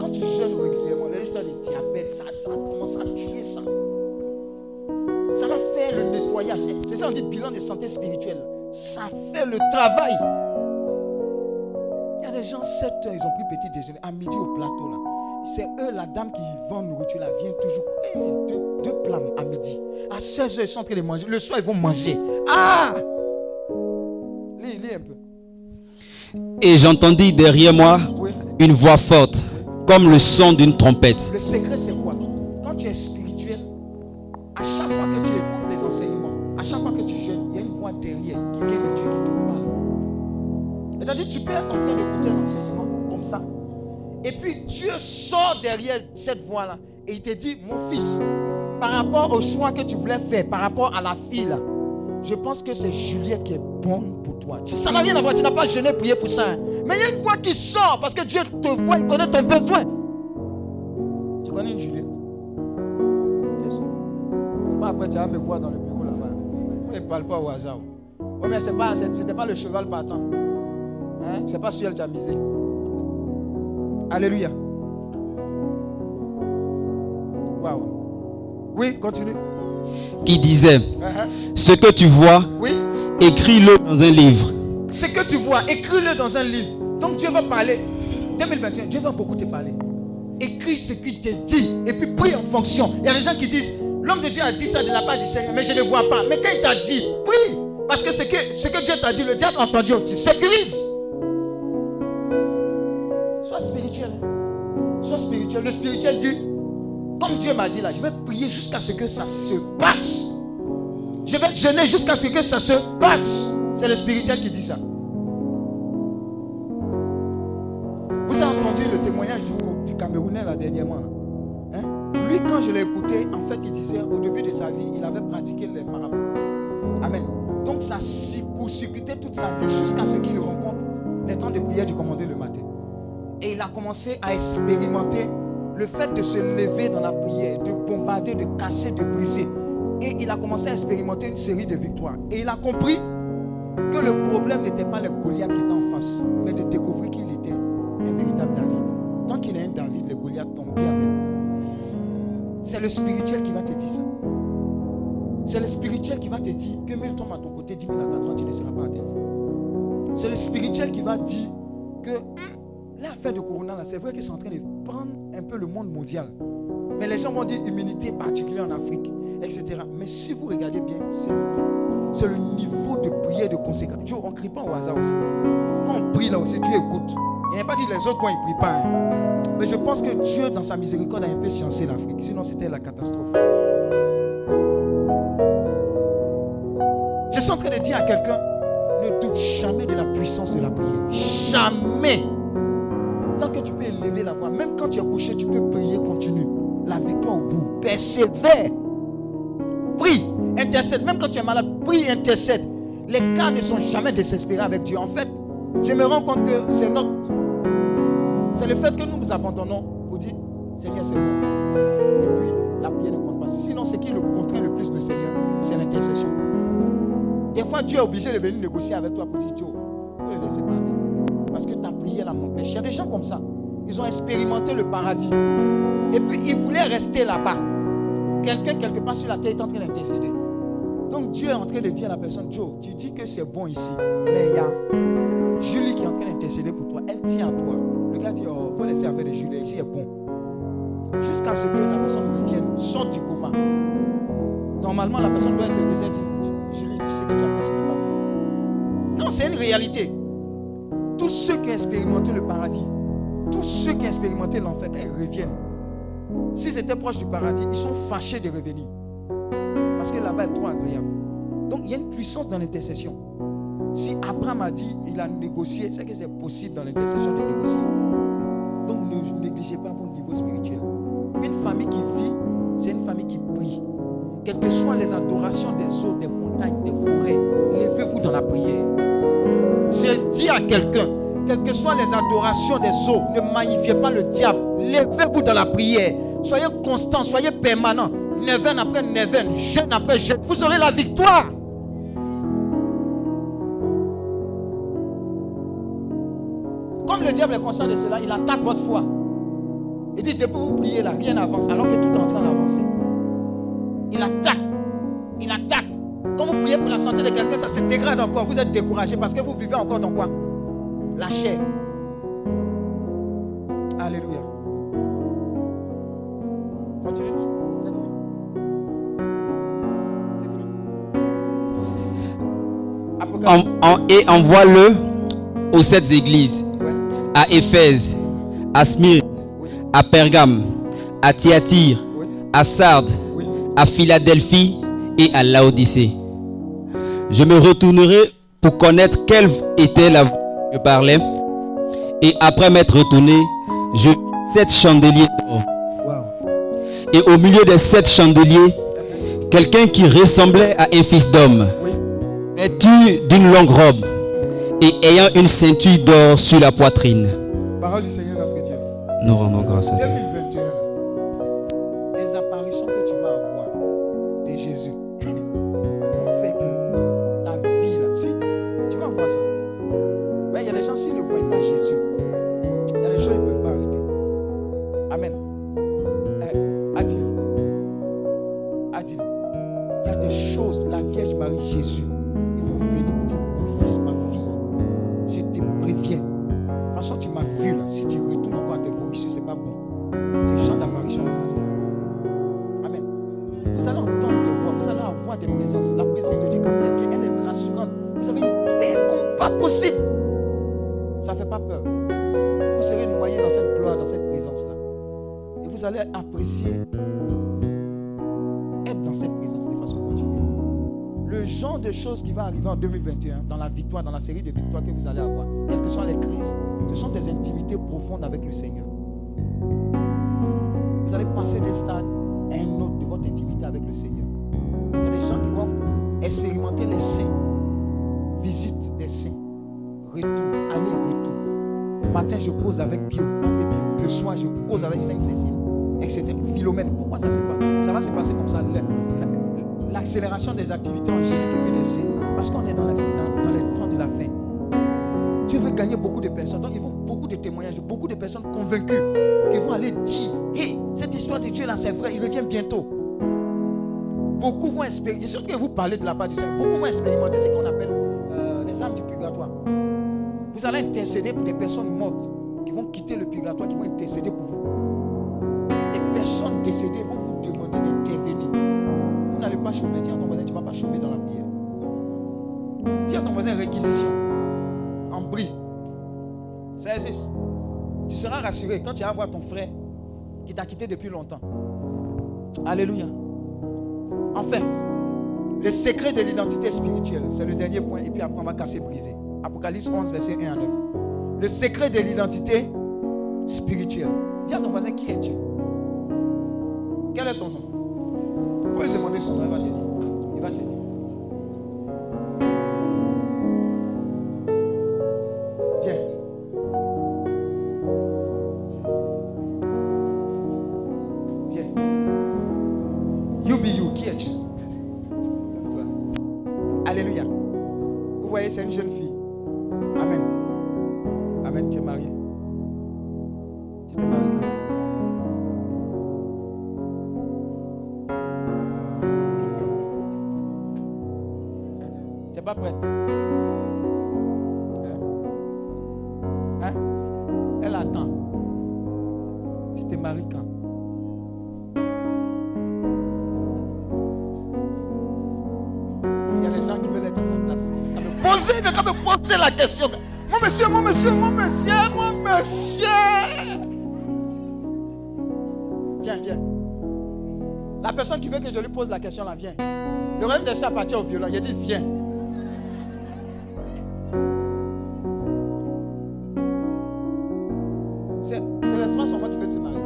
quand tu jeûnes régulièrement, les histoires de diabète, ça, ça commence à tuer ça. Ça va faire le nettoyage. C'est ça, on dit bilan de santé spirituelle. Ça fait le travail. Il y a des gens, 7 heures, ils ont pris petit déjeuner. À midi au plateau, là. C'est eux, la dame qui vend nourriture, là, vient toujours. Eh, deux, deux plats à midi. À 16 heures, ils sont en train de manger. Le soir, ils vont manger. Ah Lis, lis un peu. Et j'entendis derrière moi Oui. une voix forte, comme le son d'une trompette. Le secret, c'est quoi? Quand tu es spirituel, à chaque fois que tu écoutes les enseignements, à chaque fois que tu derrière qui vient de Dieu qui te parle. C'est-à-dire, tu peux être en train d'écouter un enseignement comme ça. Et puis, Dieu sort derrière cette voix-là et il te dit, mon fils, par rapport au choix que tu voulais faire, par rapport à la fille, là, je pense que c'est Juliette qui est bonne pour toi. Ça n'a rien à voir, tu n'as pas jeûné, prié pour ça. hein. Mais il y a une voix qui sort parce que Dieu te voit, il connaît ton besoin. Tu connais une Juliette? Pas après, tu vas me voir dans le ne parle pas au hasard. Oh, mais ce n'était pas le cheval partant. Hein? C'est pas sur elle que tu as misé. Alléluia. Waouh. Oui, continue. qui disait, Uh-huh. ce que tu vois, Oui. écris-le dans un livre. Ce que tu vois, écris-le dans un livre. Donc Dieu va parler. 2021, Dieu va beaucoup te parler. Écris ce qu'il te dit et puis prie en fonction. Il y a des gens qui disent, l'homme de Dieu a dit ça, ne l'ai pas dit Seigneur, mais je ne vois pas. Mais quand il t'a dit, prie. Parce que ce que, ce que Dieu t'a dit, le diable a entendu aussi. C'est grise. Sois spirituel. Sois spirituel. Le spirituel dit, comme Dieu m'a dit là, je vais prier jusqu'à ce que ça se passe. Je vais jeûner jusqu'à ce que ça se passe. C'est le spirituel qui dit ça. Vous avez entendu le témoignage du, du Camerounais là dernièrement. Je l'ai écouté, en fait, il disait au début de sa vie, il avait pratiqué les marabouts. Amen. Donc ça circuitait toute sa vie jusqu'à ce qu'il rencontre les temps de prière du commandé le matin. Et il a commencé à expérimenter le fait de se lever dans la prière, de bombarder, de casser, de briser. Et il a commencé à expérimenter une série de victoires. Et il a compris que le problème n'était pas le Goliath qui était en face, mais de découvrir qu'il était un véritable David. Tant qu'il est un David, le Goliath tombe. Amen. C'est le spirituel qui va te dire ça. C'est le spirituel qui va te dire que 1000 tombent à ton côté, 10 000 à ta droite, tu ne seras pas atteint. C'est le spirituel qui va dire que hum, L'affaire de Corona, c'est vrai que c'est en train de prendre un peu le monde mondial. Mais les gens vont dire immunité particulière en Afrique, etc. Mais si vous regardez bien, c'est le niveau de prière de conséquence. On ne crie pas au hasard aussi. Quand on prie là aussi, Dieu écoute. Il n'a pas dit les autres quand ils ne prient pas. hein. Mais je pense que Dieu, dans sa miséricorde, a un peu sciencé l'Afrique. Sinon, c'était la catastrophe. Je suis en train de dire à quelqu'un, ne doute jamais de la puissance de la prière. Jamais. Tant que tu peux élever la voix, même quand tu es couché, tu peux prier, continue. La victoire au bout. Persévère. Prie, intercède. Même quand tu es malade, prie, intercède. Les cas ne sont jamais désespérés avec Dieu. En fait, je me rends compte que c'est notre. C'est le fait que nous nous abandonnons pour dire Seigneur, c'est bon. Et puis, la prière ne compte pas. Sinon, ce qui le contraint le plus le Seigneur, c'est l'intercession. Des fois, Dieu est obligé de venir négocier avec toi pour dire Joe, il faut le laisser partir. Parce que ta prière là m'empêche. Il y a des gens comme ça. Ils ont expérimenté le paradis. Et puis, ils voulaient rester là-bas. Quelqu'un, quelque part sur la terre, est en train d'intercéder. Donc, Dieu est en train de dire à la personne Joe, tu dis que c'est bon ici. Mais il y a Julie qui est en train d'intercéder pour toi. Elle tient à toi. Le gars dit Oh, faut laisser affaire de Julie. Ici est bon. Jusqu'à ce que la personne revienne, sorte du coma. Normalement, la personne doit être heureuse. Dit Julie, tu sais que tu as fait ce n'est pas bon. Non, c'est une réalité. Tous ceux qui ont expérimenté le paradis, tous ceux qui ont expérimenté l'enfer, quand ils reviennent, s'ils étaient proches du paradis, ils sont fâchés de revenir. Parce que là-bas est trop agréable. Donc il y a une puissance dans l'intercession. Si Abraham a dit, il a négocié, c'est que c'est possible dans l'intercession de négocier. Donc ne négligez pas votre niveau spirituel. Une famille qui vit, c'est une famille qui prie. Quelles que soient les adorations des eaux, des montagnes, des forêts, levez-vous dans la prière. J'ai dit à quelqu'un, quelles que soient les adorations des eaux, ne magnifiez pas le diable. Levez-vous dans la prière. Soyez constant, soyez permanent. Neuvaine après neuvaine, jeune après jeune. Vous aurez la victoire. Le diable est conscient de cela, il attaque votre foi. Il dit, depuis vous priez là, rien n'avance, alors que tout est en train d'avancer. Il attaque. Il attaque. Quand vous priez pour la santé de quelqu'un, ça se dégrade encore. Vous êtes découragé parce que vous vivez encore dans quoi? La chair. Alléluia. Continuez. C'est fini. Et envoie-le aux sept églises. À Éphèse, à Smyrne, à Pergame, à Thyatire, à Sardes, à Philadelphie et à Laodicée. Je me retournerai pour connaître quelle était la voix que je parlais. Et après m'être retourné, je sept chandeliers. Et au milieu des sept chandeliers, quelqu'un qui ressemblait à un fils d'homme, vêtu d'une longue robe et ayant une ceinture d'or sur la poitrine. Parole du Seigneur notre Dieu. Nous rendons grâce à Dieu. La série de victoires que vous allez avoir, quelles que soient les crises, ce sont des intimités profondes avec le Seigneur. Vous allez passer d'un stade à un autre de votre intimité avec le Seigneur. Il y a des gens qui vont expérimenter les saints, visite des saints, retour, aller-retour. Le matin, je cause avec Pio. Le soir, je cause avec Sainte Cécile, etc. Philomène, L'accélération des activités angéliques et saints. Parce qu'on est dans, la- dans- dans les temps de la fin. Dieu veut gagner beaucoup de personnes. Donc, ils vont beaucoup de témoignages, beaucoup de personnes convaincues qui vont aller dire Hé, cette histoire de Dieu là, c'est vrai, il revient bientôt. Beaucoup vont expérimenter, je suis de vous parler de la part du Seigneur, beaucoup vont expérimenter ce qu'on appelle euh, les âmes du purgatoire. Vous allez intercéder pour des personnes mortes qui vont quitter le purgatoire, qui vont intercéder pour vous. Des personnes décédées vont. Pas chômer. Dis à ton voisin, tu ne vas pas chômer dans la prière. Dis à ton voisin réquisition. En bris. Ça existe. Tu seras rassuré quand tu vas voir ton frère qui t'a quitté depuis longtemps. Alléluia. Enfin, le secret de l'identité spirituelle, c'est le dernier point, et puis après on va casser, briser. Apocalypse 11, verset 1 à 9. Le secret de l'identité spirituelle. Dis à ton voisin, qui es-tu? Quel est ton nom? Il faut lui demander son nom, il la question. Mon monsieur, mon monsieur, mon monsieur, mon monsieur. Viens, viens. La personne qui veut que je lui pose la question là, viens. Le rêve des chats appartient au violent. Il a dit, viens. C'est c'est les trois seulement qui veulent se marier.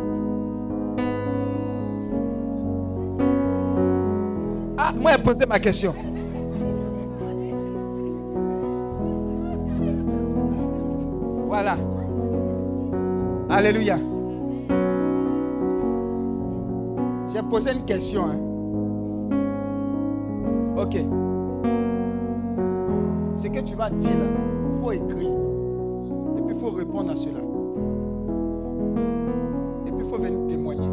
Ah, moi, j'ai posé ma question. Alléluia. J'ai posé une question. hein. Ok. Ce que tu vas dire, il faut écrire. Et puis il faut répondre à cela. Et puis il faut venir témoigner.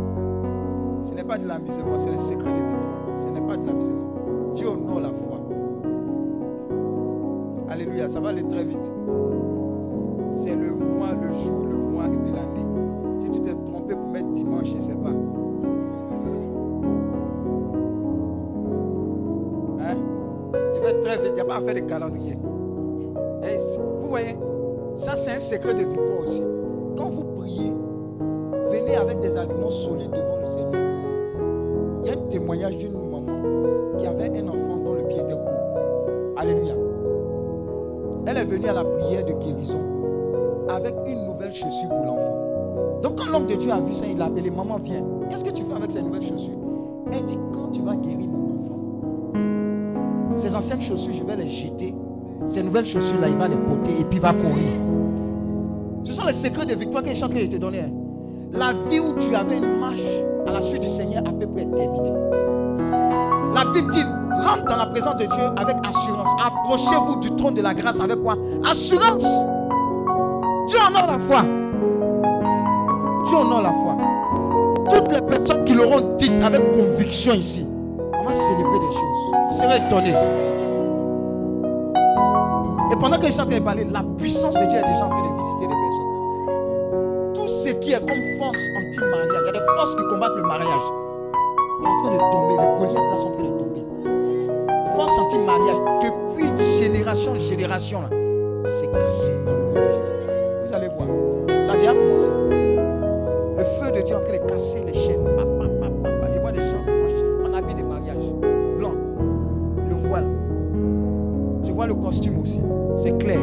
Ce n'est pas de l'amusement, c'est le secret de victoire. Ce n'est pas de l'amusement. Dieu honore la foi. Alléluia, ça va aller très vite. Pas à faire de calendrier. Et c- vous voyez, ça c'est un secret de victoire aussi. Quand vous priez, venez avec des arguments solides devant le Seigneur. Il y a un témoignage d'une maman qui avait un enfant dont le pied était court. Alléluia. Elle est venue à la prière de guérison avec une nouvelle chaussure pour l'enfant. Donc quand l'homme de Dieu a vu ça, il l'a appelé, maman viens. Qu'est-ce que tu fais avec ces nouvelles chaussures? Elle dit, quand tu vas guérir anciennes chaussures, je vais les jeter. Ces nouvelles chaussures-là, il va les porter et puis il va courir. Ce sont les secrets de victoire que je suis en train de te donner. hein. La vie où tu avais une marche à la suite du Seigneur à peu près terminée. La Bible dit, rentre dans la présence de Dieu avec assurance. Approchez-vous du trône de la grâce avec quoi? Assurance. Dieu honore la foi. Dieu honore la foi. Toutes les personnes qui l'auront dit avec conviction ici, on va célébrer des choses. Vous serez étonnés. Et pendant que je suis en train de parler, la puissance de Dieu est déjà en train de visiter les personnes. Tout ce qui est comme force anti-mariage, il y a des forces qui combattent le mariage. Il est en train de tomber. Les Goliaths sont en train de tomber. Force anti-mariage, depuis génération en génération, c'est cassé dans le nom de Jésus. Vous allez voir. Ça a déjà commencé. Le feu de Dieu est en train de casser les chaînes. Le costume aussi. C'est clair.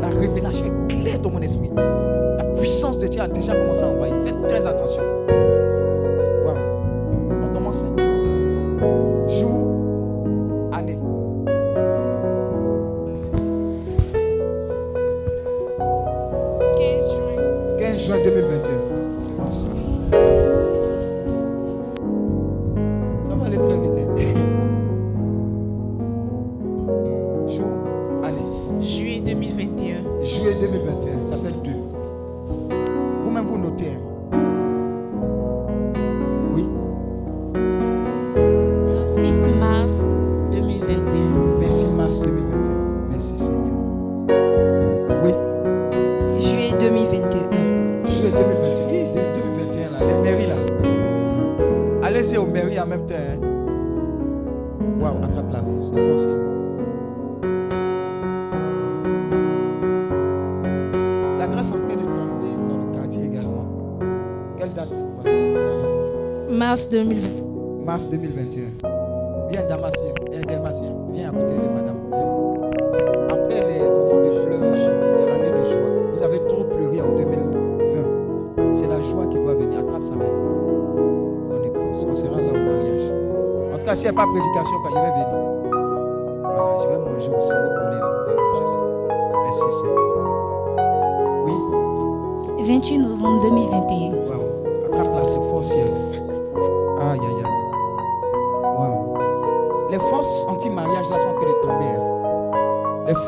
La révélation est claire dans mon esprit. La puissance de Dieu a déjà commencé à envahir. Faites très attention.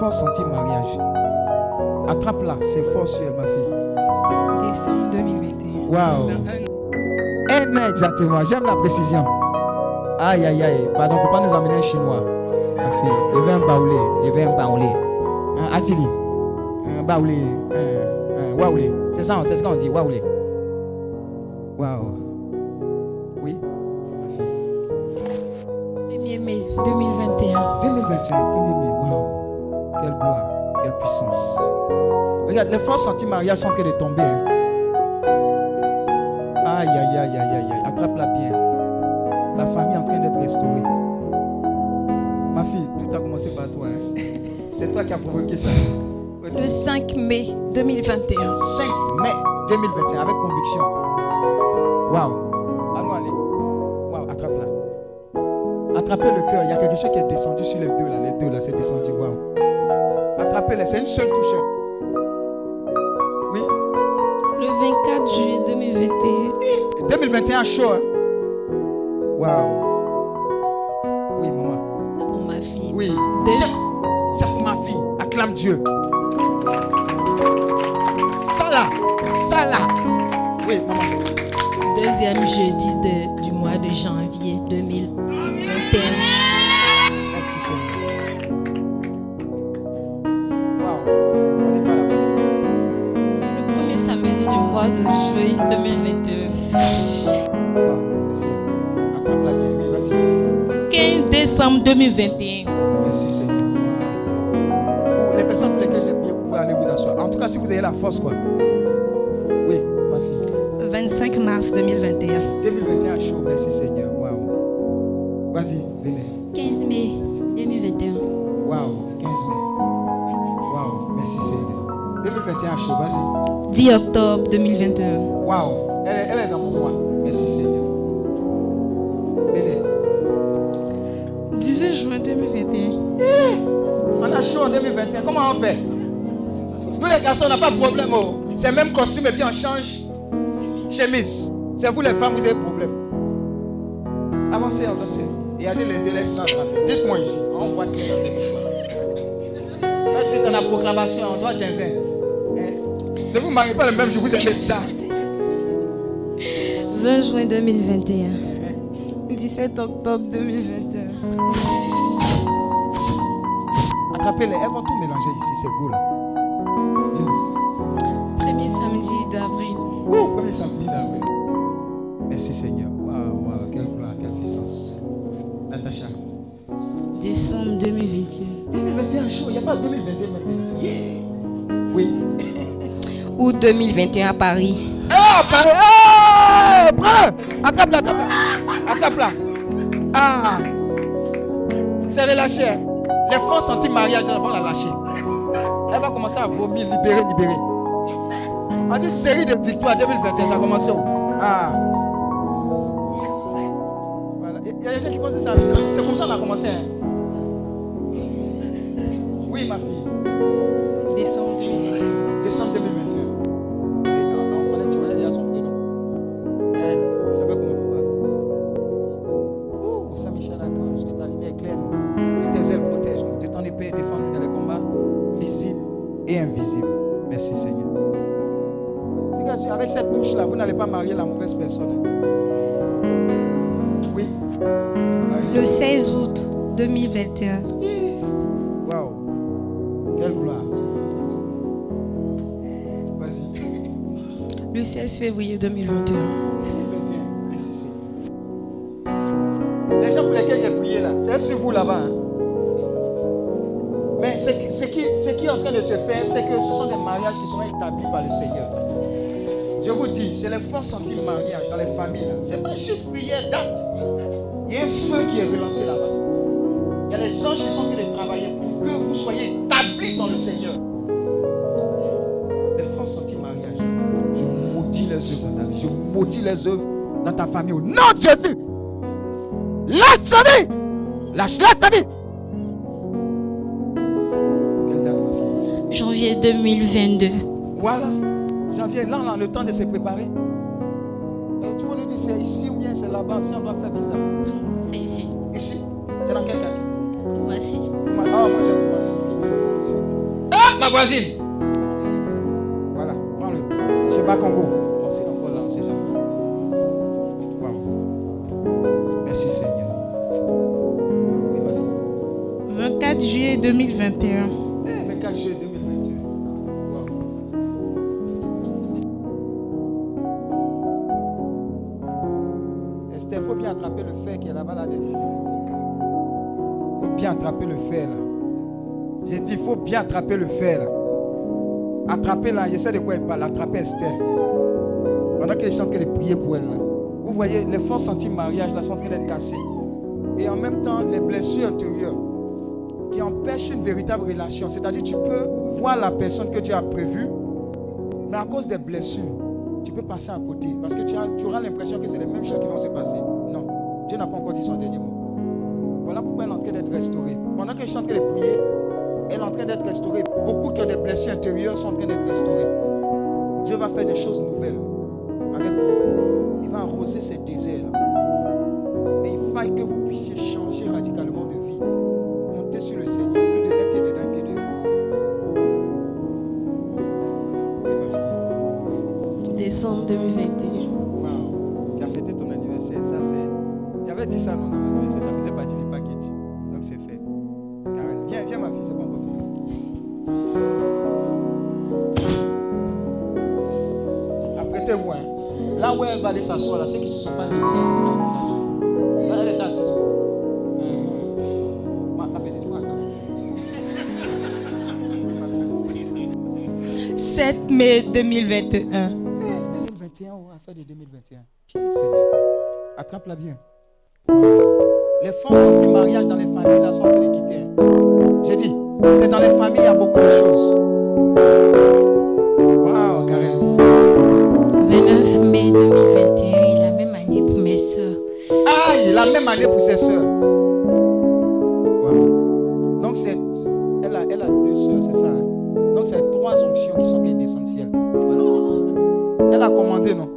Hein. Les forces anti-mariage. Attrape là, c'est fort ciel, ma fille. Décembre 2021. Waouh. Un an exactement. J'aime la précision. Aïe, aïe, aïe. Pardon, faut pas nous amener un chinois. Ma fille. Il veut un baoulé. Il veut un baoulé. Un atili. Un baoulé. Un, un waoulé. C'est ça, c'est ce qu'on dit. Waoulé. Forces anti-mariage sont en train de tomber. hein. Aïe, aïe, aïe, aïe, aïe, aïe. Attrape-la bien. La famille est en train d'être restaurée. Ma fille, tout a commencé par toi. hein. C'est toi qui as provoqué ça. Le 5 mai 2021. 5 mai 2021, avec conviction. Waouh. Allons aller. Waouh, attrape-la. Attrapez le cœur. Il y a quelque chose qui est descendu sur les deux là. Les deux là, c'est descendu. Waouh. Attrapez-les. C'est une seule 2021 chaud. hein. Waouh. Oui, maman. C'est pour ma fille. Oui. C'est- C'est pour ma fille. Acclame Dieu. Ça là. Ça là. Oui, maman. Deuxième jeudi 2021. Merci Seigneur. Pour les personnes pour lesquelles j'ai prié, vous pouvez aller vous asseoir. En tout cas, si vous avez la force, quoi. Oui, ma fille. 25 mars 2021. 2021 chaud. Merci Seigneur. Waouh. Vas-y, venez. 15 mai 2021. Waouh, 15 mai. Waouh, merci Seigneur. 2021 chaud, vas-y. 10 octobre 2021. Waouh, 18 juin 2021. On a chaud en 2021. Comment on fait? Nous les garçons, on n'a pas de problème. oh. C'est le même costume et puis on change chemise. C'est vous les femmes, vous avez problème. Avancez, avancez. Il y a des délais. Dites-moi ici. On voit clair dans cette histoire. Faites vite dans la proclamation. On doit Jensen. Hein? Ne vous mariez pas le même jour, vous avez ça. 20 juin 2021. 17 octobre 2021. Attrapez-les. Elles vont tout mélanger ici. C'est beau là. Dis-nous. Premier samedi d'avril. Ouh, premier samedi oui. Merci Seigneur. Waouh, waouh, quelle gloire, quelle puissance. Natacha. Décembre 2021. 2021 chaud, il n'y a pas 2022 maintenant. Yeah. Oui. Août 2021 à Paris. Oh, pareil. Oh, prends Attrape-la, attrape-la. Attrape-la. Ah. C'est relâché. Les forces anti-mariage, elles vont la lâcher. Elle va commencer à vomir, libérer, libérer. On dit série de victoires 2021, ça a commencé Ah. Il y a des gens qui pensent que ça. C'est comme ça qu'on a commencé. hein. 16 février 2021. 2021. Merci. Les gens pour lesquels j'ai prié là, c'est sur vous là-bas. hein. Mais ce qui, ce, qui, ce qui est en train de se faire, c'est que ce sont des mariages qui seront établis par le Seigneur. Je vous dis, c'est les forces anti-mariage dans les familles. C'est pas juste prière, date. Il y a un feu qui est relancé là-bas. Il y a les anges qui sont en train travailler pour que vous soyez établis dans le Seigneur. Ta. Je les œuvres dans ta famille. Au nom de Jésus. Lâche sa vie. Lâche, lâche sa vie. Quelle date, ma fille? Janvier 2022. Voilà. Janvier, là, on a le temps de se préparer. Et tu vas nous dire, c'est ici ou bien c'est là-bas, si on doit faire visa? C'est ici. Ici. C'est dans quel quartier? Voici. Ah, moi j'aime commencer. Ah, ma voisine. Voilà, prends-le. Chez Bakongo. Bon, c'est 2021. Eh, 24 juillet 2021. Wow. Esther, il faut bien attraper le fer qui est là-bas, là derrière. Il faut bien attraper le fer, là. J'ai dit, il faut bien attraper le fer, là. Attraper là, je sais de quoi il parle. Attraper Esther. Pendant qu'elle est en train de prier pour elle, là. Vous voyez, les forces anti-mariage, là, sont en train d'être cassées. Et en même temps, les blessures intérieures qui empêche une véritable relation. C'est-à-dire, tu peux voir la personne que Dieu a prévue, mais à cause des blessures, tu peux passer à côté. Parce que tu, as- tu auras l'impression que c'est les mêmes choses qui vont se passer. Non, Dieu n'a pas encore dit son dernier mot. Voilà pourquoi elle est en train d'être restaurée. Pendant que je suis en train de prier, elle est en train d'être restaurée. Beaucoup qui ont des blessures intérieures sont en train d'être restaurées. Dieu va faire des choses nouvelles avec vous. Il va arroser ces déserts. Mais il faille que vous puissiez changer radicalement sur le Seigneur. Plus de un pied dedans, pied dehors. Oui, ma fille. Décembre 2021. Wow. Tu as fêté ton anniversaire. Ça, c'est. J'avais dit ça, mon anniversaire. Ça faisait partie du package. Donc, c'est fait. Karen, viens, viens, ma fille. C'est pas encore fini. Apprêtez-vous. Hein. Là où elle va aller s'asseoir, là, ceux qui ne se sont pas levés, là, ce sera mai 2021. 2021 ou affaire de 2021. Tiens, Seigneur. Attrape-la bien. Les forces anti-mariage dans les familles là sont en train de quitter. hein. J'ai dit, c'est dans les familles, il y a beaucoup de choses. Waouh, Karen dit. 29 mai 2021 et la même année pour mes soeurs. Aïe, la même année pour ses soeurs. Donc, c'est, elle, a, elle a deux soeurs, c'est ça. hein. Donc, c'est trois onctions qui Elle a commandé, non?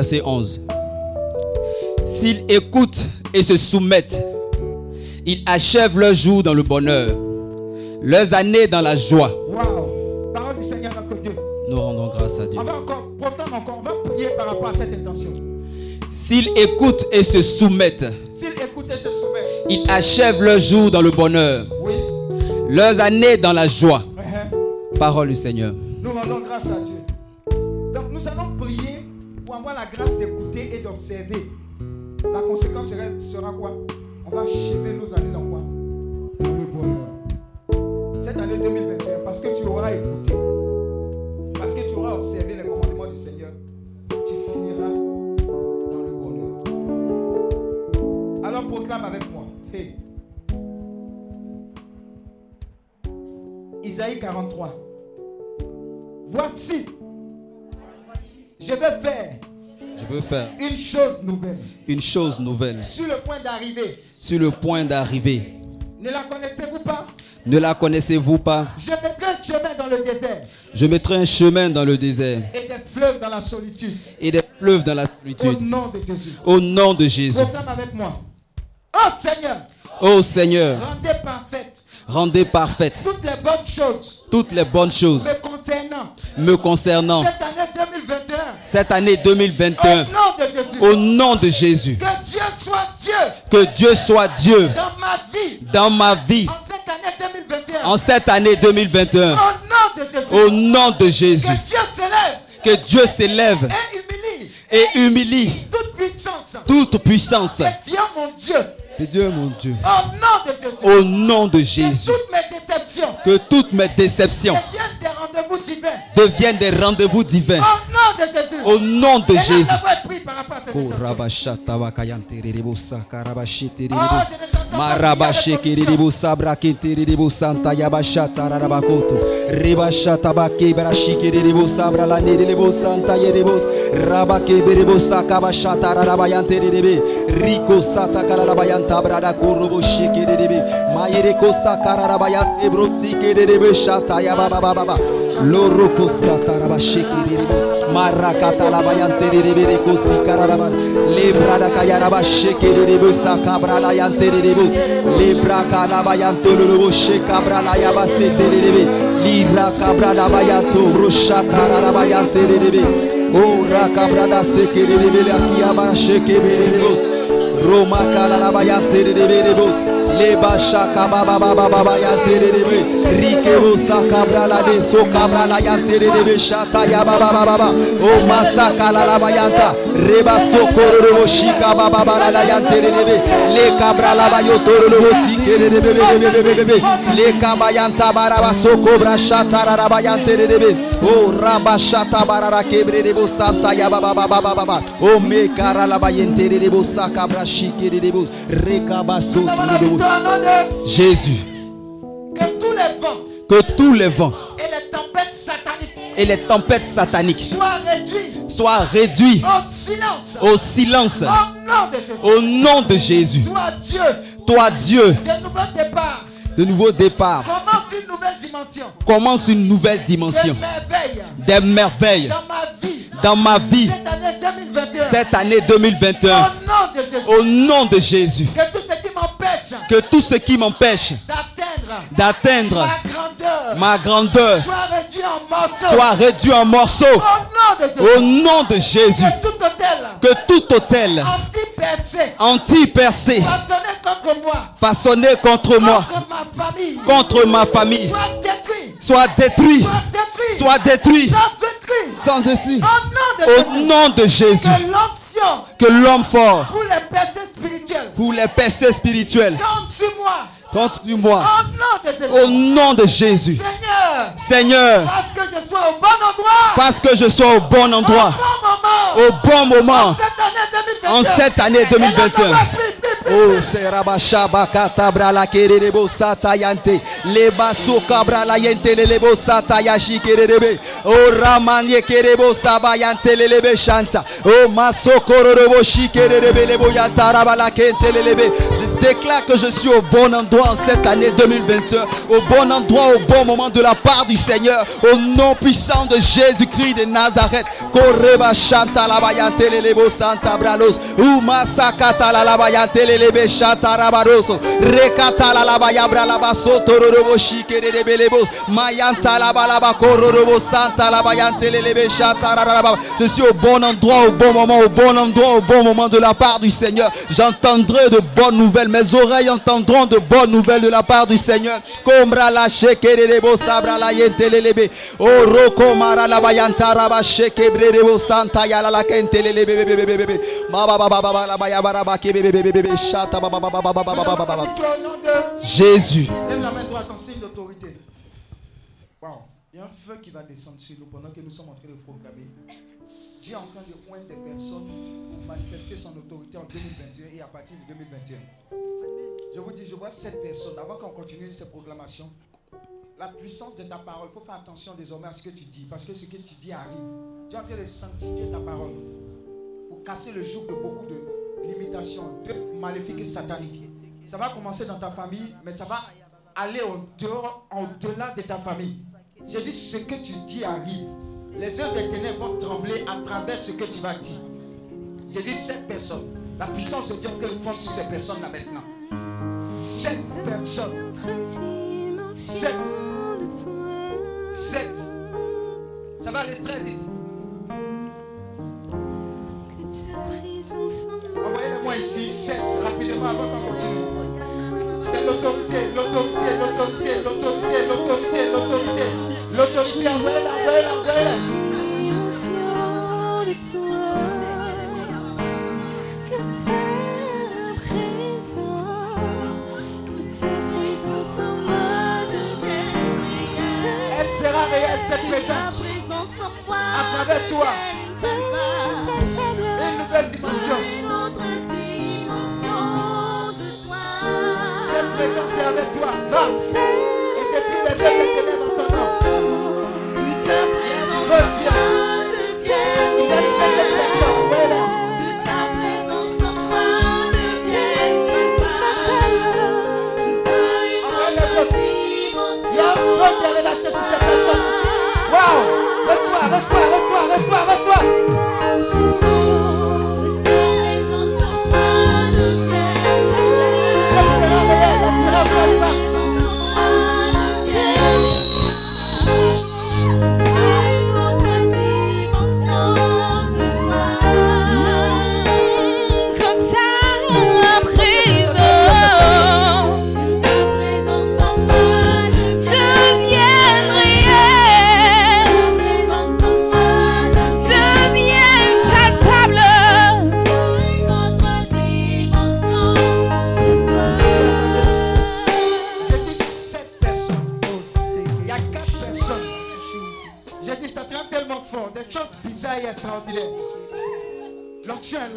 Verset 11. S'ils écoutent et se soumettent, ils achèvent leur jour dans le bonheur, leurs années dans la joie. Waouh! Parole du Seigneur, notre Dieu. Nous rendons grâce à Dieu. On va encore, encore, on va prier par rapport à cette intention. S'ils écoutent et se soumettent, S'il écoute et se soumet, ils achèvent leur jour dans le bonheur, oui. leurs années dans la joie. Uh-huh. Parole du Seigneur. Chose nouvelle Sur le point d'arriver, sur le point d'arriver. ne la connaissez-vous pas? Ne la connaissez-vous pas? Je mettrai un chemin dans le désert Je mettrai un chemin dans le désert et des fleuves dans la solitude. et des fleuves dans la Au solitude. nom de Jésus. Au nom de Jésus. Proclame avec moi. Oh Seigneur, Ô Seigneur, rendez parfaite rendez parfaites toutes les bonnes choses toutes les bonnes choses me concernant me concernant cette année 2021. cette année Au 2021. nom de Jésus. Au nom de Jésus. Que Dieu soit Dieu Que Dieu soit Dieu dans ma vie dans ma vie en cette année 2021. en cette année 2021. Au nom de Jésus. Au nom de Jésus. Que Dieu s'élève et humilie et humilie toute puissance. toute puissance. Et viens mon Dieu. Dieu mon Dieu. Au nom de Jésus. Au nom de Que toutes mes déceptions Que toutes mes déceptions deviennent des rendez-vous divins. deviennent des rendez-vous divins. Au nom de Jésus. Au nom tabrada kurubu şikiribi. Mayiri kusa kararaba yat ebru sikiribi şata ya baba baba baba. Loru kusa taraba şikiribi. Marra katalaba yantiriribi kusi kararaba. Libra da kayaraba şikiribi sa kabrala yantiribi. Libra kalaba yanturubu şikabrala yabasi tiriribi. Lira kabrala yanturu şakararaba yantiribi. Ora kabrada sikiribi lakiyaban şikiribi. Roma kala la bayante de berebos le bashaka baba baba baba yante de be rike bosa kabra la de so kabra la yante de be shata ya baba baba baba o masaka la la bayanta reba so kororo shika baba baba la yante de be le kabra la bayoto ro sike de be be be be be be le kabayanta baraba so kobra shata Oh rabashata barara kebrebo santa ya baba baba baba baba. Oh me kara la bayente rebo sakabra shikerebo rekabaso Nous avons la turebo. victoire au nom de Jésus, que tous les vents que tous les vents et les tempêtes sataniques et les tempêtes sataniques soient réduits soient réduits au silence. au silence Au nom de Jésus. au nom de Jésus. Toi, Dieu, Toi, Dieu, de de nouveau départ, commence une nouvelle dimension commence une nouvelle dimension de merveille des merveilles dans ma vie. dans ma vie Cette année 2021. cette année 2021. Au nom de Jésus. Au nom de Jésus, Que tout ce qui m'empêche que tout ce qui m'empêche d'atteindre ma grandeur. Soit réduite en morceaux. Au nom de Jésus. Que tout hôtel anti-percé, façonné contre moi, contre ma famille, soit détruit, soit détruit, sans détruit, au nom de Jésus. Que l'homme fort, pour les percées spirituelles, tombe sur moi contre moi. Au nom de Jésus. Seigneur, Seigneur, parce que je sois au bon endroit. fasse que je sois au bon endroit, Au bon moment. au bon moment, En cette année 2021. en cette année 2021. Et la parole, pip, pip, pip, Oh, serabashaba katabra la kerebo sata yante. Leba sokabra la yente lelebo sata yashi kerebe. Oh, ramanye kerebo saba yante lelebe shanta. Oh, masokoro robo shikerebe lebo yantara la kente lelebe. Je déclare que je suis au bon endroit en cette année 2021. Au bon endroit, au bon moment de la part du Seigneur. Au nom puissant de Jésus-Christ de Nazareth. Koreba shanta santa bralos. Ou masakata la la bayante lelebe shata rabaroso. Rekata la la bayabra la baso tororobo shikerebe lebos. Mayanta la balaba kororobo santa la bayante lelebe shata raraba. Je suis au bon endroit, au bon moment, au bon endroit, au bon moment de la part du Seigneur. J'entendrai de bonnes nouvelles. Mes oreilles entendront de bonnes nouvelle de la part du Seigneur. La sabra la la bayanta santa yala la. Baba baba la bayaba. Chata. Jésus. Lève la main droite en signe d'autorité. Il y a un feu qui va descendre sur nous pendant que nous sommes en train de proclamer. Dieu est en train de poindre des personnes pour manifester son autorité en 2021 et à partir de 2021. Je vous dis, je vois sept personnes. Avant qu'on continue ces proclamations, la puissance de ta parole, il faut faire attention désormais à ce que tu dis, parce que ce que tu dis arrive. Dieu est en train de sanctifier ta parole pour casser le joug de beaucoup de limitations, de maléfiques et sataniques. Ça va commencer dans ta famille, mais ça va aller au dehors, au-delà de ta famille. Je dis ce que tu dis arrive. Les œuvres des ténèbres vont trembler à travers ce que tu vas dire. Je dis cette personne. La puissance de Dieu est en train de fondre sur ces personnes-là maintenant. Sept personnes. Sept. Sept. Ça va aller très vite. Envoyez-le-moi ici, sept, rapidement avant qu'on continue. C'est l'autorité, l'autorité, l'autorité, l'autorité, l'autorité, l'autorité. L'autorité, envoyez-la, envoyez-la, envoyez-la. Elle sera réelle, cette présence. À travers toi. Une nouvelle dimension. Cette présence est avec toi. Va. Et tout ça, Wow! Lève-toi, lève-toi, lève-toi, lève-toi, lève-toi!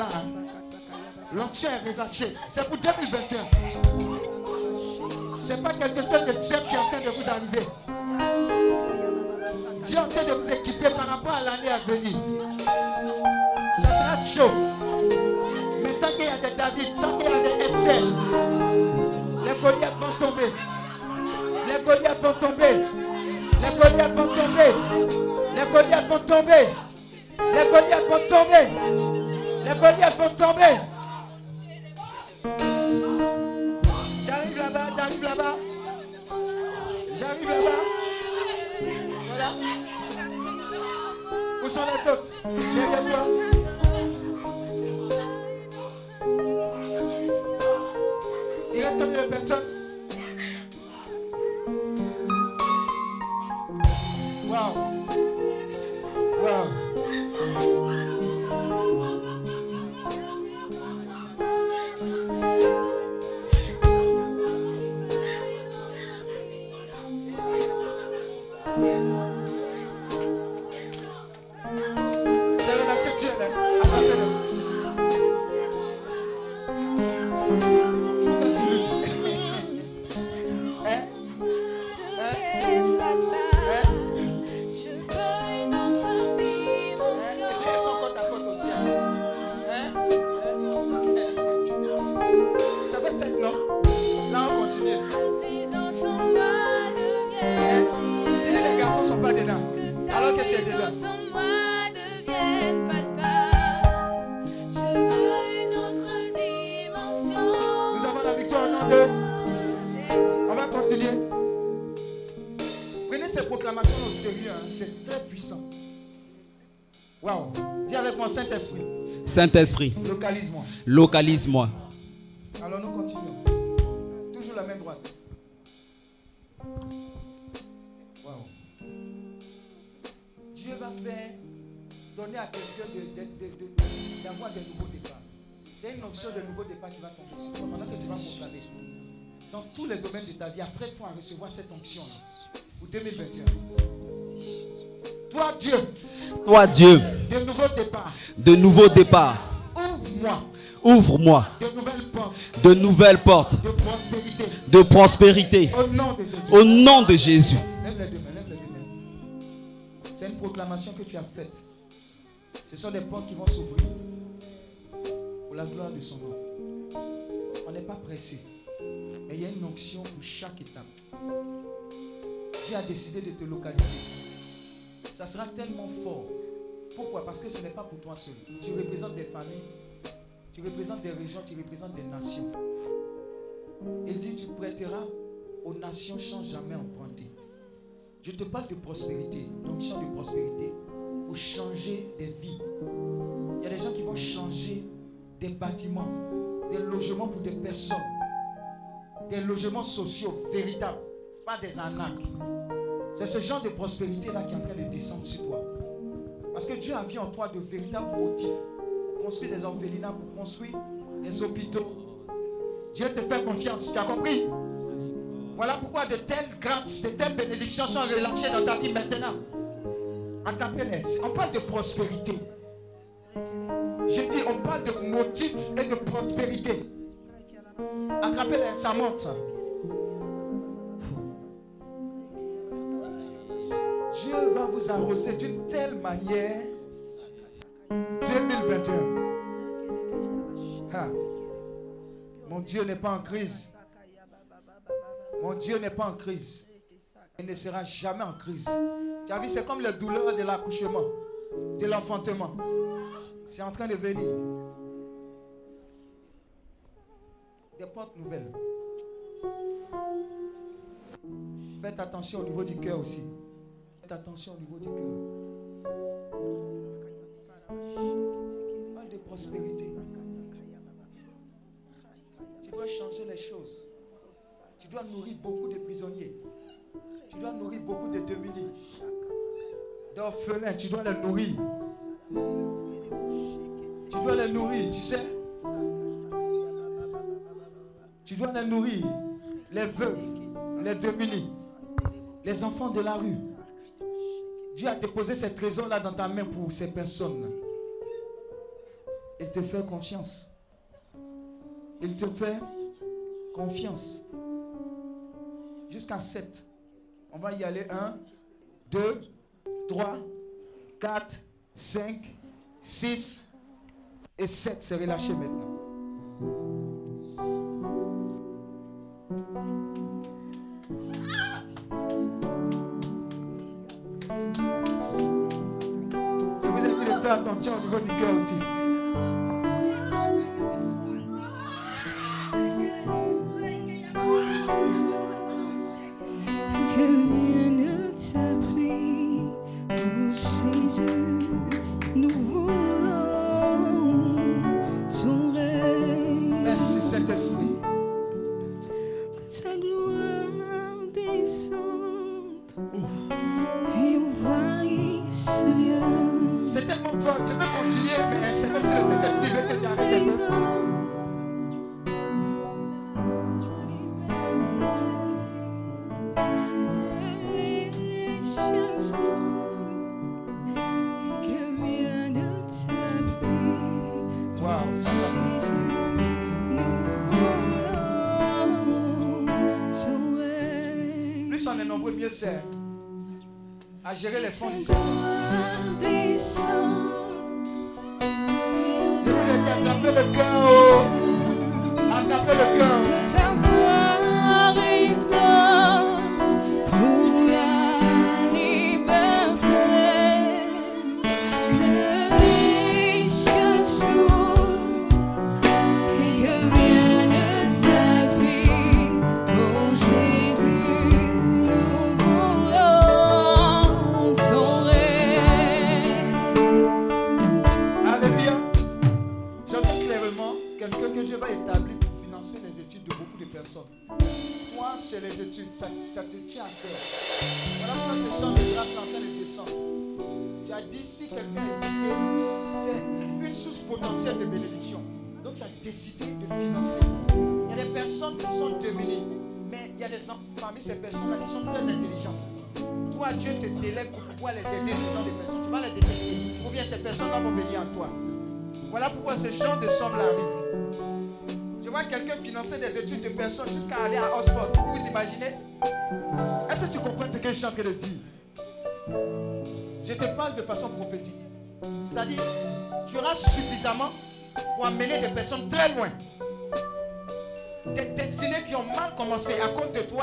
Là. L'onction est. C'est pour 2021. C'est pas quelque chose de simple qui est en train de vous arriver. Dieu est en train de vous équiper par rapport à l'année à venir. Ça sera chaud. Mais tant qu'il y a des David, tant qu'il y a des Excel, les Goliaths vont tomber. Les Goliaths vont tomber. Les Goliaths vont tomber. Les Goliaths vont tomber. Les Goliaths vont tomber. Les Goliaths vont tomber. J'arrive là-bas, j'arrive là-bas. J'arrive là-bas. Voilà. Où sont les autres? Derrière toi. Il combien de personnes C'est Saint-Esprit, localise-moi. localise-moi. Alors nous continuons. Toujours la main droite. Dieu va faire donner à quelqu'un de- de- de- de- d'avoir de, nouveaux départs. C'est une option de nouveau départ qui va tomber sur toi pendant que tu vas proclamer. Dans tous les domaines de ta vie, apprête-toi à recevoir cette onction-là pour 2021. Toi, Dieu, Toi, Dieu, de nouveaux départs, ouvre-moi ouvre-moi de nouvelles portes de nouvelles portes de prospérité de prospérité au nom de Jésus. C'est une proclamation que tu as faite. Ce sont des portes qui vont s'ouvrir pour la gloire de son nom. On n'est pas pressé. Mais il y a une onction pour chaque étape. Dieu a décidé de te localiser. Ça sera tellement fort. Pourquoi? Parce que ce n'est pas pour toi seul. Tu représentes des familles, tu représentes des régions, tu représentes des nations. Il dit, tu prêteras aux nations sans jamais emprunter. Je te parle de prospérité, l'onction de prospérité, pour changer des vies. Il y a des gens qui vont changer des bâtiments, des logements pour des personnes, des logements sociaux véritables, pas des arnaques. C'est ce genre de prospérité-là qui est en train de descendre sur toi. Parce que Dieu a vu en toi de véritables motifs pour construire des orphelinats, pour construire des hôpitaux. Dieu te fait confiance, tu as compris? Voilà pourquoi de telles grâces, de telles bénédictions sont relâchées dans ta vie maintenant. Attrapez-les. On parle de prospérité. Je dis, on parle de motifs et de prospérité. Attrapez-les, ça monte. Dieu va vous arroser d'une telle manière 2021. Ah. Mon Dieu n'est pas en crise. Mon Dieu n'est pas en crise. Il ne sera jamais en crise. Tu as vu, c'est comme la douleur de l'accouchement, de l'enfantement. C'est en train de venir. Des portes nouvelles. Faites attention au niveau du cœur aussi. Attention au niveau du cœur. Parle de prospérité. Tu dois changer les choses. Tu dois nourrir beaucoup de prisonniers. Tu dois nourrir beaucoup de démunis. D'orphelins, tu dois les nourrir. Tu dois les nourrir, tu sais. Tu dois les nourrir. Les veuves, les démunis, les enfants de la rue. Dieu a déposé ces trésors-là dans ta main pour ces personnes. Il te fait confiance. Il te fait confiance. Jusqu'à 7. On va y aller. 1, 2, 3, 4, 5, 6 et 7. C'est relâché maintenant. Vous invite à faire attention À gérer les fonds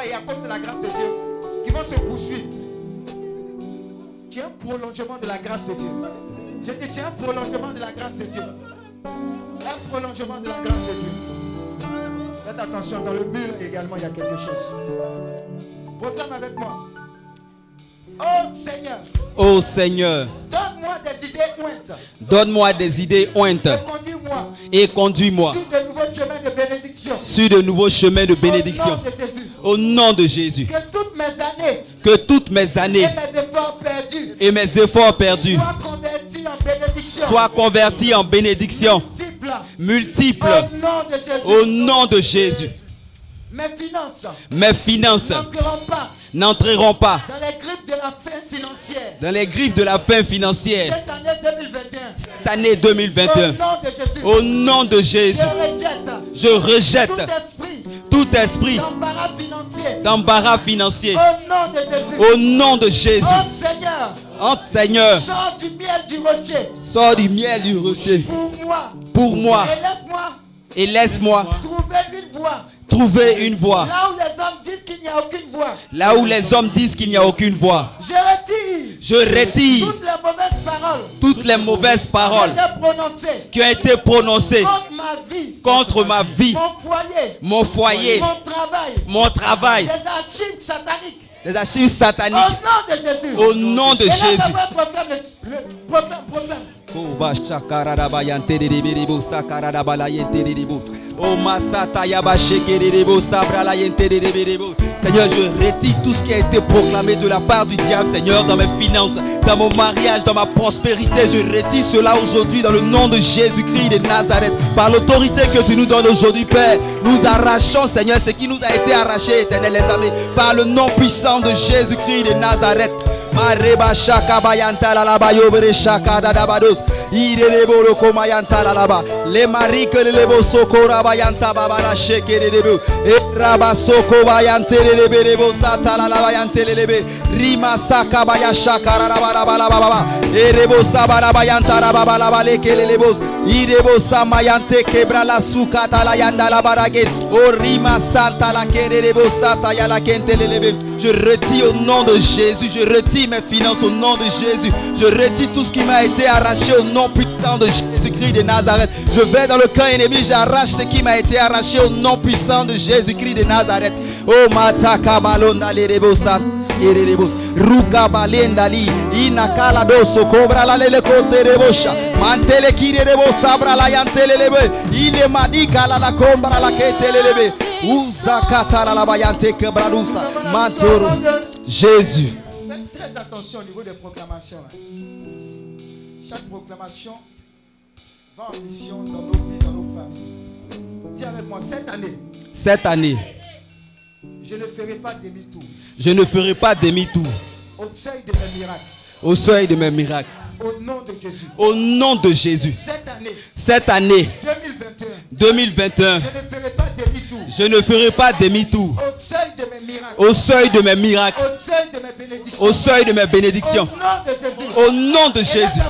toi et à cause de la grâce de Dieu, qui vont se poursuivre. Tu es un prolongement de la grâce de Dieu. Je te tiens un prolongement de la grâce de Dieu. Un prolongement de la grâce de Dieu. Faites attention, dans le mur également, il y a quelque chose. Proclame avec moi. Oh Seigneur, Ô Seigneur, donne-moi des idées pointes. donne-moi des idées ointes Et conduis-moi et conduis-moi sur de nouveaux chemins de bénédiction. sur de nouveaux chemins de bénédiction. Au nom de Jésus. Au nom de Jésus, Que toutes mes années que toutes mes et mes efforts perdus et mes efforts perdus soient convertis en bénédiction. soient convertis en bénédiction multiple. multiples Au nom de Jésus. au nom de Jésus. Mes finances Mes finances n'entreront pas n'entreront pas dans les griffes de la fin financière. dans les griffes de la fin financière Cette année 2021. cette année 2021. Au nom de Jésus. Au nom de Jésus, Je rejette je rejette tout esprit d'embarras financier. Au nom de Jésus. Oh Seigneur, Oh Seigneur, sors du miel du rocher sors du miel du rocher pour moi. pour moi Et laisse-moi et laisse-moi trouver une voie. Trouver une voie Là où les hommes disent qu'il n'y a aucune voie. là où les hommes disent qu'il n'y a aucune voie. Je retire Je retire toutes les mauvaises paroles toutes les mauvaises paroles qui ont été prononcées contre ma vie, contre ma vie, mon foyer, mon foyer, mon travail, mon travail, les archives sataniques. les archives Au sataniques. nom de Jésus. Au nom de Et là, Jésus. proclame le- le proclame, proclame. Koba shakarada yantererebo sakarada yentererebo. O masata yaba shekererebo sabrala yentererebo. Seigneur, je retire tout ce qui a été proclamé de la part du diable, Seigneur, dans mes finances, dans mon mariage, dans ma prospérité. Je retire cela aujourd'hui dans le nom de Jésus-Christ de Nazareth. Par l'autorité que tu nous donnes aujourd'hui, Père, nous arrachons, Seigneur, ce qui nous a été arraché, éternel les amis, par le nom puissant de Jésus-Christ de Nazareth. Mareba shaka bayanta la laba yobre shaka dadabados. Irelebo loko mayanta la laba. Le marike le lebo sokora bayanta babala sheke de debo. E raba soko bayante le lebe lebo sata la laba yante le lebe. Rima saka baya shaka la laba laba laba baba. E rebo sabara bayanta la baba laba leke le lebos. Irebo samayante kebra la sukata la yanda la barage. O rima santa la kere lebo sata ya la kente le lebe. Je retire au nom de Jésus. Je retire mes finances au nom de Jésus. Je retire tout ce qui m'a été arraché au nom puissant de Jésus-Christ de Nazareth. Je vais dans le camp ennemi. J'arrache ce qui m'a été arraché au nom puissant de Jésus-Christ de Nazareth. Oh mataka balonda le rebo santa. kere lebo. Ruka balenda li. Inakala doso cobra la lele kote rebosha. Mantele kire rebo sabra la yantele lebe. Ile madika la la la kete lebe. Uzakata la la bayante kebralusa. Mantoro. Jésus. Faites attention au niveau des proclamations. Chaque proclamation va en mission dans nos vies, dans nos familles. Dis avec moi, cette année, Cette année, je ne ferai pas demi-tour je ne ferai pas demi-tour au seuil de mes miracles. au seuil de mes miracles. Au nom de Jésus. Au nom de Jésus. Cette année, Cette année 2021, 2021, je ne ferai pas demi-tour je ne ferai pas demi-tour au seuil de mes miracles. au seuil de mes miracles, Au seuil de mes bénédictions. au seuil de mes bénédictions. Au nom de Jésus.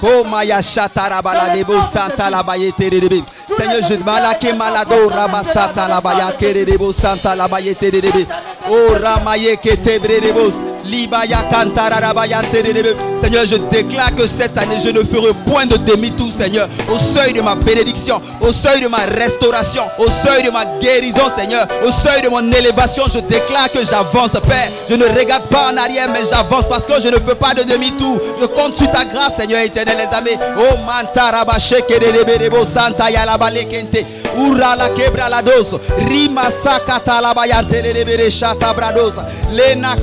Komaya shatarabala nebo santa la bayete rebe. Seigneur, je malake malado rabasata la bayake rebo santa la bayete rebe. Oh ramaye kete brebos. Seigneur, je déclare que cette année, je ne ferai point de demi-tour, Seigneur, au seuil de ma bénédiction, au seuil de ma restauration, au seuil de ma guérison, Seigneur, au seuil de mon élévation. Je déclare que j'avance, Père. Je ne regarde pas en arrière, mais j'avance parce que je ne fais pas de demi-tour. Je compte sur ta grâce, Seigneur éternel, les amis. Oh, mantara sheke de rebo santa ya la balekente. Ura la quebra la dos. Rima sakata la brados. Lena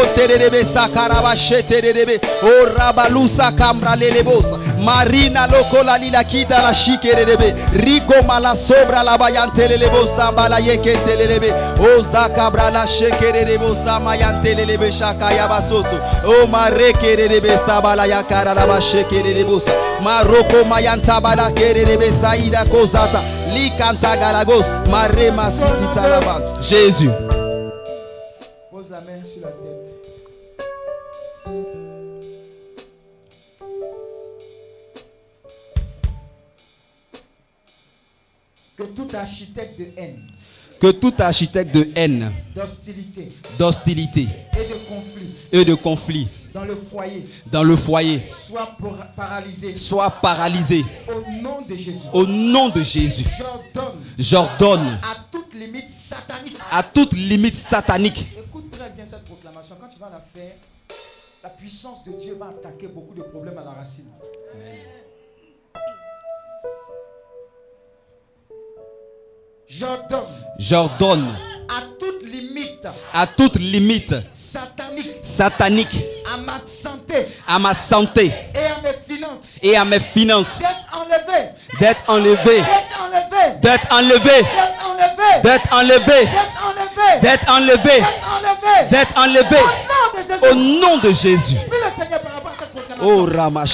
O tererebe sakarabashe tererebe. O rabalusa kambra. Marina loko la lila kita la shikerebe. Rico mala sobra la bayante lelebosa mbala yeke telelebe. O zakabra la shekerebosa mayante lelebe shakaya basoto. O marekerebe sabala yakara la bashekerebosa. Maroko mayanta bala kerebe saida kozata. Likansagalagos. Marema sigitalaban. Jésus. Pose la main sur la Que tout architecte de haine, Que tout architecte de haine, d'hostilité d'hostilité et de conflit et de conflit dans le foyer dans le foyer soit para- paralysé soit paralysé au nom de Jésus. au nom de Jésus. J'ordonne J'ordonne à toute limite satanique. à toute limite satanique. Écoute très bien cette proclamation. Quand tu vas la faire, la puissance de Dieu va attaquer beaucoup de problèmes à la racine. J'ordonne. J'ordonne. À toute limite. À toute limite. Satanique. Satanique. À ma santé. À ma santé. Et à mes finances. Et à mes finances. D'être enlevé. D'être enlevé. D'être enlevé. D'être enlevé. D'être enlevé. D'être enlevé. Au nom de Jésus. Au nom de Jésus. Oh Rama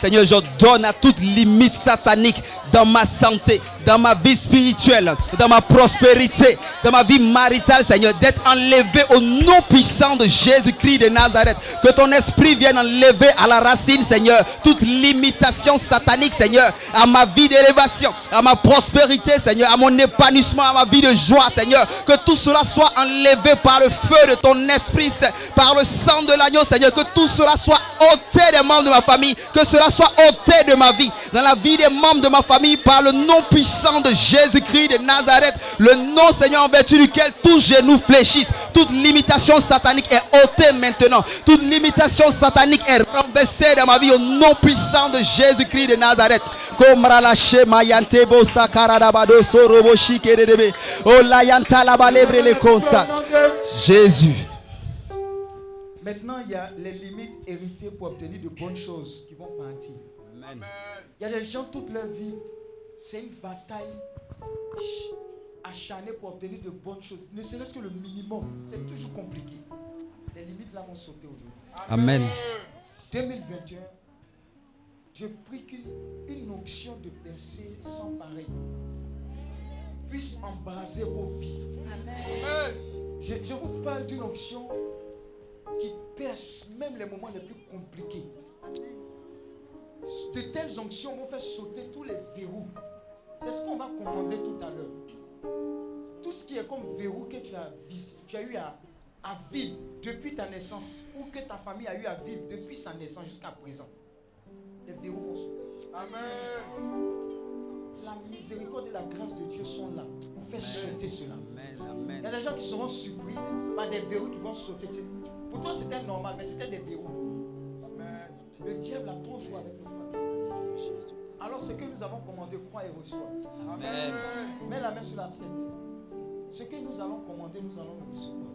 Seigneur, je donne à toute limite satanique dans ma santé, dans ma vie spirituelle, dans ma prospérité, dans ma vie maritale, Seigneur, d'être enlevé au nom puissant de Jésus-Christ de Nazareth. Que ton esprit vienne enlever à la racine, Seigneur, toute limitation satanique, Seigneur, à ma vie d'élévation, à ma prospérité, Seigneur, à mon épanouissement, à ma vie de joie, Seigneur. Que tout cela soit enlevé par le feu de ton esprit, par le sang de l'agneau, Seigneur. Que tout cela soit ôté des membres de ma famille, que cela soit ôté de ma vie, dans la vie des membres de ma famille, par le nom puissant de Jésus-Christ de Nazareth. Le nom, Seigneur, en vertu duquel tous genoux fléchissent. Toute limitation satanique est ôtée maintenant. Toute limitation satanique est renversée dans ma vie au nom puissant de Jésus-Christ de Nazareth. Komra la shema yante bo sakara da bado sorobo shikerebe. O la yanta la balebre le konta. Jésus. Maintenant, il y a les limites héritées pour obtenir de bonnes choses qui vont partir. Il y a des gens toute leur vie, c'est une bataille ch- acharné pour obtenir de bonnes choses, ne serait-ce que le minimum, c'est toujours compliqué. Les limites là vont sauter aujourd'hui. Amen. 2021, je prie qu'une une onction de percée sans pareil puisse embraser vos vies. Je, je vous parle d'une onction qui perce même les moments les plus compliqués. De telles onctions vont faire sauter tous les verrous. C'est ce qu'on va commander tout à l'heure. Tout ce qui est comme verrou que tu as, tu as eu à, à vivre depuis ta naissance ou que ta famille a eu à vivre depuis sa naissance jusqu'à présent, les verrous vont sauter. La miséricorde et la grâce de Dieu sont là pour faire sauter cela. Amen. Il y a Amen. des gens qui seront surpris par des verrous qui vont sauter. Tu- Pour toi, c'était normal, mais c'était des verrous. Le diable a trop joué avec nos familles. Alors, ce que nous avons commandé, crois et reçois. Amen. Mets la main sur la tête. Ce que nous avons commandé, nous allons le recevoir.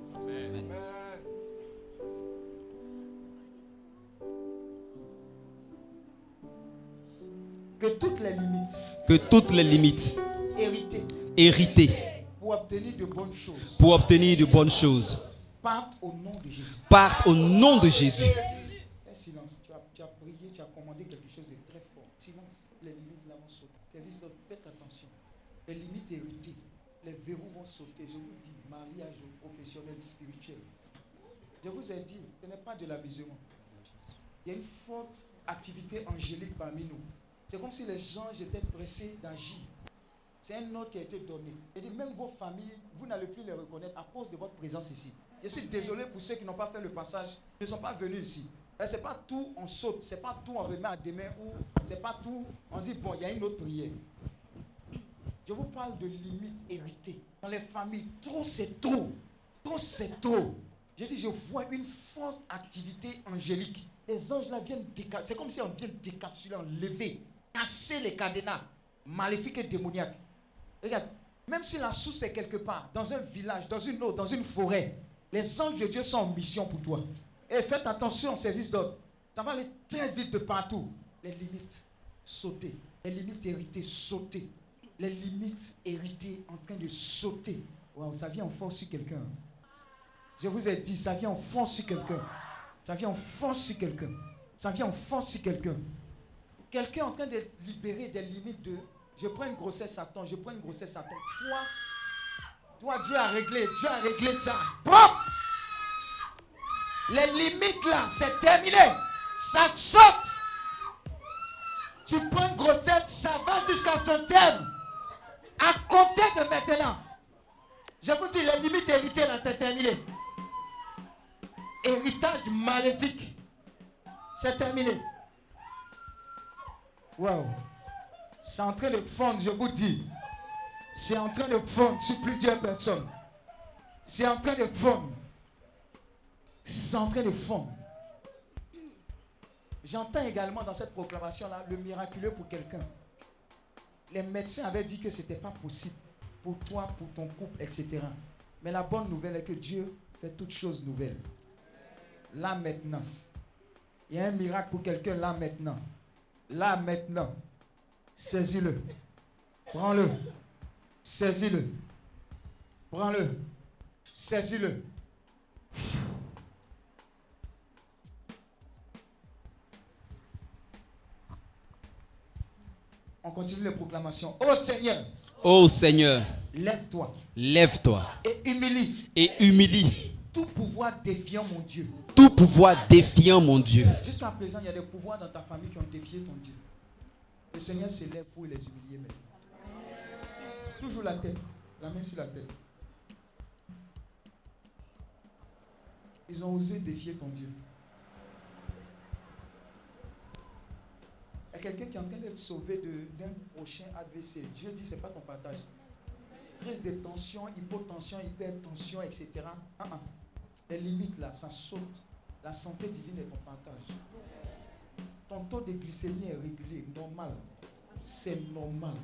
Que toutes les limites Que toutes les limites héritées héritées pour obtenir de bonnes choses pour obtenir de bonnes choses partent au nom de Jésus. partent au nom de Jésus. Fais silence. Tu as, tu as prié, tu as commandé quelque chose de très fort. Silence. Les limites là vont sauter. Service d'ordre, faites attention. Les limites héritées, les verrous vont sauter. Je vous dis, mariage professionnel, spirituel. Je vous ai dit, ce n'est pas de l'amusement. Il y a une forte activité angélique parmi nous. C'est comme si les gens étaient pressés d'agir. C'est un ordre qui a été donné. Et même vos familles, vous n'allez plus les reconnaître à cause de votre présence ici. Je suis désolé pour ceux qui n'ont pas fait le passage, ne sont pas venus ici. Et C'est pas tout on saute, c'est pas tout on remet à demain ou c'est pas tout on dit bon, il y a une autre prière. Je vous parle de limites héritées dans les familles. Trop c'est trop. Trop c'est trop. Je dis, je vois une forte activité angélique. Les anges là viennent décapsuler. C'est comme si on vient décapsuler, enlever, casser les cadenas maléfiques et démoniaques. Regarde, même si la source est quelque part, dans un village, dans une eau, dans une forêt, les anges de Dieu sont en mission pour toi. Et faites attention au service d'ordre. Ça va aller très vite de partout. Les limites, sauter. Les limites héritées, sauter. Les limites héritées en train de sauter. Waouh, ça vient en force sur quelqu'un. Je vous ai dit, ça vient en force sur quelqu'un. Ça vient en force sur quelqu'un. Ça vient en force sur quelqu'un. Quelqu'un en train de libérer des limites de je prends une grossesse temps, je prends une grossesse temps. Toi, toi, Dieu a réglé, Dieu a réglé ça. Les limites là, c'est terminé. Ça saute. Tu prends une grossesse, ça va jusqu'à son terme. À compter de maintenant. Je vous dis, les limites héritées là, c'est terminé. Héritage maléfique. C'est terminé. Waouh. C'est en train de fondre, je vous dis. C'est en train de fondre sur plusieurs personnes. C'est en train de fondre. C'est en train de fondre. J'entends également dans cette proclamation-là le miraculeux pour quelqu'un. Les médecins avaient dit que ce n'était pas possible pour toi, pour ton couple, etc. Mais la bonne nouvelle est que Dieu fait toutes choses nouvelles. Là maintenant. Il y a un miracle pour quelqu'un là maintenant. Là maintenant. Saisis-le. Prends-le. Saisis-le. Prends-le. Saisis-le. On continue les proclamations. Oh Seigneur, Ô Seigneur, lève-toi lève-toi et humilie et humilie tout pouvoir défiant mon Dieu. tout pouvoir défiant mon Dieu. Jusqu'à présent, il y a des pouvoirs dans ta famille qui ont défié ton Dieu. Le Seigneur s'élève pour les humilier maintenant. Toujours la tête, la main sur la tête. Ils ont osé défier ton Dieu. A quelqu'un qui est en train d'être sauvé d'un prochain adversaire. Dieu dit, ce n'est pas ton partage. Crise de tension, hypotension, hypertension, etc. Ah, ah. Les limites là, ça saute. La santé divine est ton partage. Ton taux de glycémie est régulier, normal. C'est normal.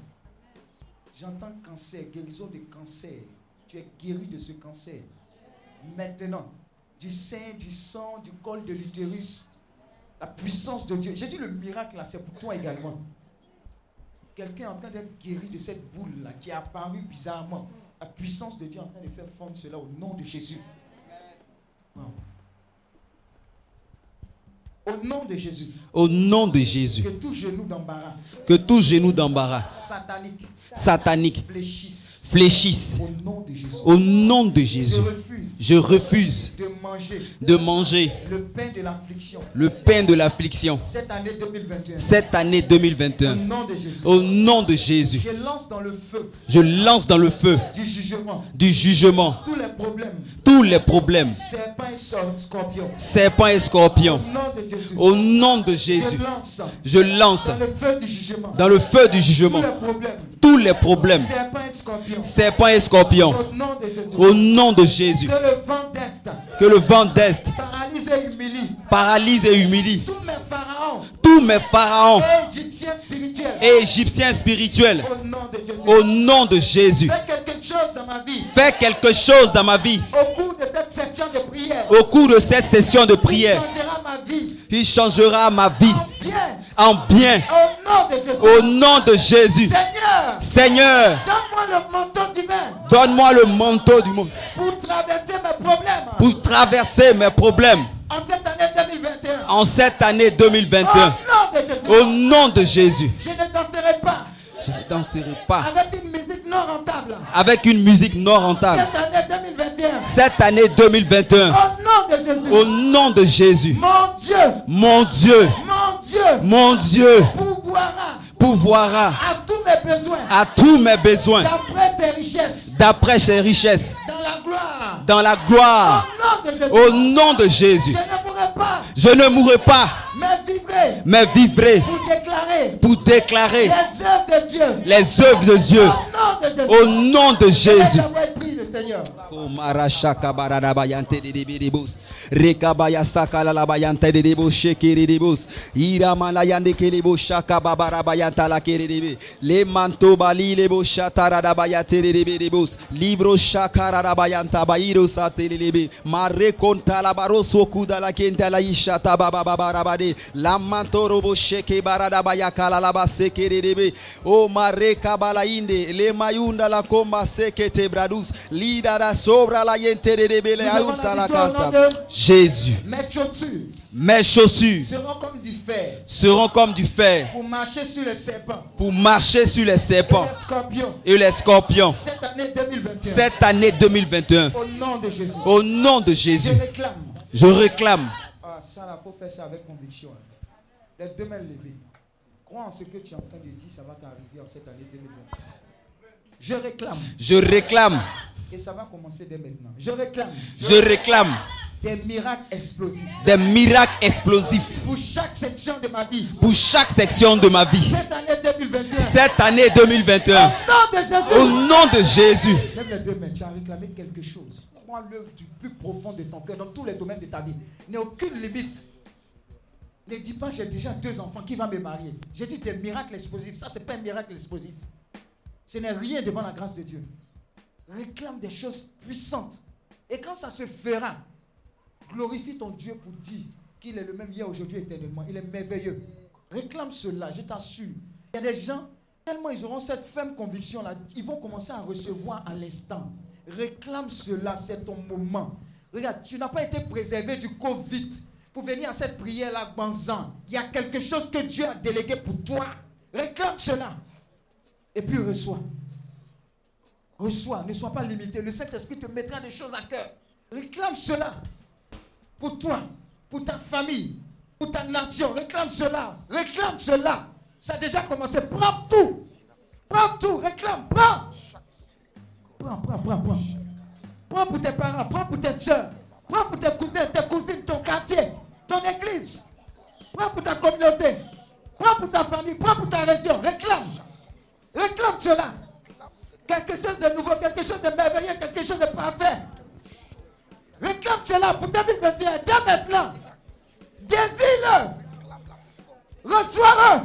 J'entends cancer, guérison de cancer. Tu es guéri de ce cancer. Maintenant, du sein, du sang, du col de l'utérus, la puissance de Dieu. J'ai dit le miracle là, c'est pour toi également. Quelqu'un est en train d'être guéri de cette boule là qui est apparue bizarrement. La puissance de Dieu est en train de faire fondre cela au nom de Jésus. Wow. Au nom de Jésus. Au nom de Jésus. Que tout genou d'embarras, Que tout genou d'embarras satanique, satanique fléchisse. Fléchisse. Au nom de Jésus. Au nom de Je refuse Je refuse de manger de manger le pain de l'affliction le pain de l'affliction cette année 2021. cette année Au 2021. nom de Jésus. Au nom de Jésus. Je lance dans le feu Je lance dans le feu du jugement du jugement tous les problèmes, tous les problèmes, serpents et scorpions. Au nom de Jésus. Au nom de Je lance Je lance dans le feu du jugement dans le feu du tous les problèmes, tous les problèmes, serpents et scorpions. Serpents et scorpions. Au nom de Jésus. Que le vent d'Est Que le vent d'Est paralyse et humilie paralyse et humilie tous mes pharaons tous mes pharaons et égyptiens spirituels. et égyptiens spirituels. Au nom de Jésus. Au nom de Jésus. Fais quelque chose dans ma vie. Fais quelque chose dans ma vie. Au cours de cette section de prière. Au cours de cette session de Il prière, changera ma vie. il changera ma vie Bien. en bien. Au nom de Jésus. Au nom de Jésus. Seigneur, Seigneur, donne-moi le manteau divin donne-moi le manteau du monde pour traverser mes problèmes. pour traverser mes problèmes En cette année 2021. en cette année Au 2021. nom de Jésus. Au nom de Jésus. Je ne danserai pas Je ne danserai pas avec une musique non rentable. avec une musique non rentable. Cette année 2021. Cette année 2021. Au nom de Jésus. Mon Dieu. Mon Dieu, Mon Dieu. mon Dieu Pourvoira pourvoira à tous mes besoins. à tous mes besoins D'après ses richesses. d'après ses richesses la gloire. dans la Au gloire. nom de Jésus. Au nom de Jésus. Je ne mourrai pas, Mais vivrai. Pour déclarer. pour déclarer Les œuvres de Dieu. les œuvres de Dieu. Au nom de Jésus. Seigneur. Rekabaya sakala la bayante de debos shekere debos. Iramalayande kelebo shaka babarabayanta la kerebe. Le manto bali lebo shatara da bayate de debedebos. Libro shakara da bayanta bayiro satelebe. Mare konta la baroso kuda la kenta la ishata baba babarabade. La manto robo sheke barada bayakala la basekere debe. O oh, mare kabala inde. Le mayunda la komba sekete bradus. Jésus, Mes chaussures mes chaussures seront comme du fer seront comme du fer pour marcher sur les serpents pour marcher sur les et serpents les scorpions. et les scorpions Cette année 2021. cette année 2021. Au nom de Jésus. Au nom de Je Jésus, réclame. je réclame. Ah, ça, il faut faire ça avec conviction. hein. Les deux mains levées. Crois en ce que tu es en train de dire, ça va t'arriver en cette année 2021. Je réclame. Je réclame. Et ça va commencer dès maintenant. Je réclame Je réclame des miracles explosifs des miracles explosifs pour chaque section de ma vie. pour chaque section de ma vie. Cette année 2021. Cette année 2021. Au nom de Jésus. Au nom de Jésus, Lève les deux mains, tu as réclamé quelque chose. Crois-le du plus profond de ton cœur, dans tous les domaines de ta vie. A aucune limite. Ne dis pas, j'ai déjà deux enfants, qui va me marier? J'ai dit des miracles explosifs. Ça, ce n'est pas un miracle explosif. Ce n'est rien devant la grâce de Dieu. Réclame des choses puissantes. Et quand ça se fera, glorifie ton Dieu pour dire qu'il est le même hier, aujourd'hui, éternellement. Il est merveilleux. Réclame cela, je t'assure. Il y a des gens, tellement ils auront cette ferme conviction-là, ils vont commencer à recevoir à l'instant. Réclame cela, c'est ton moment. Regarde, tu n'as pas été préservé du Covid pour venir à cette prière-là, Banzan. Il y a quelque chose que Dieu a délégué pour toi. Réclame cela. Et puis reçois. Reçois, ne sois pas limité. Le Saint-Esprit te mettra des choses à cœur. Réclame cela pour toi, pour ta famille, pour ta nation. Réclame cela. Réclame cela. Ça a déjà commencé. Prends tout. Prends tout. Réclame. Prends. Prends, prends, prends, prends. Prends pour tes parents. Prends pour tes soeurs. Prends pour tes cousins, tes cousines, ton quartier, ton église. Prends pour ta communauté. Prends pour ta famille. Prends pour ta région. Réclame. Réclame cela. Quelque chose de nouveau, quelque chose de merveilleux, quelque chose de parfait. Réclame cela pour 2021, dès maintenant. Désire-le. Reçois-le.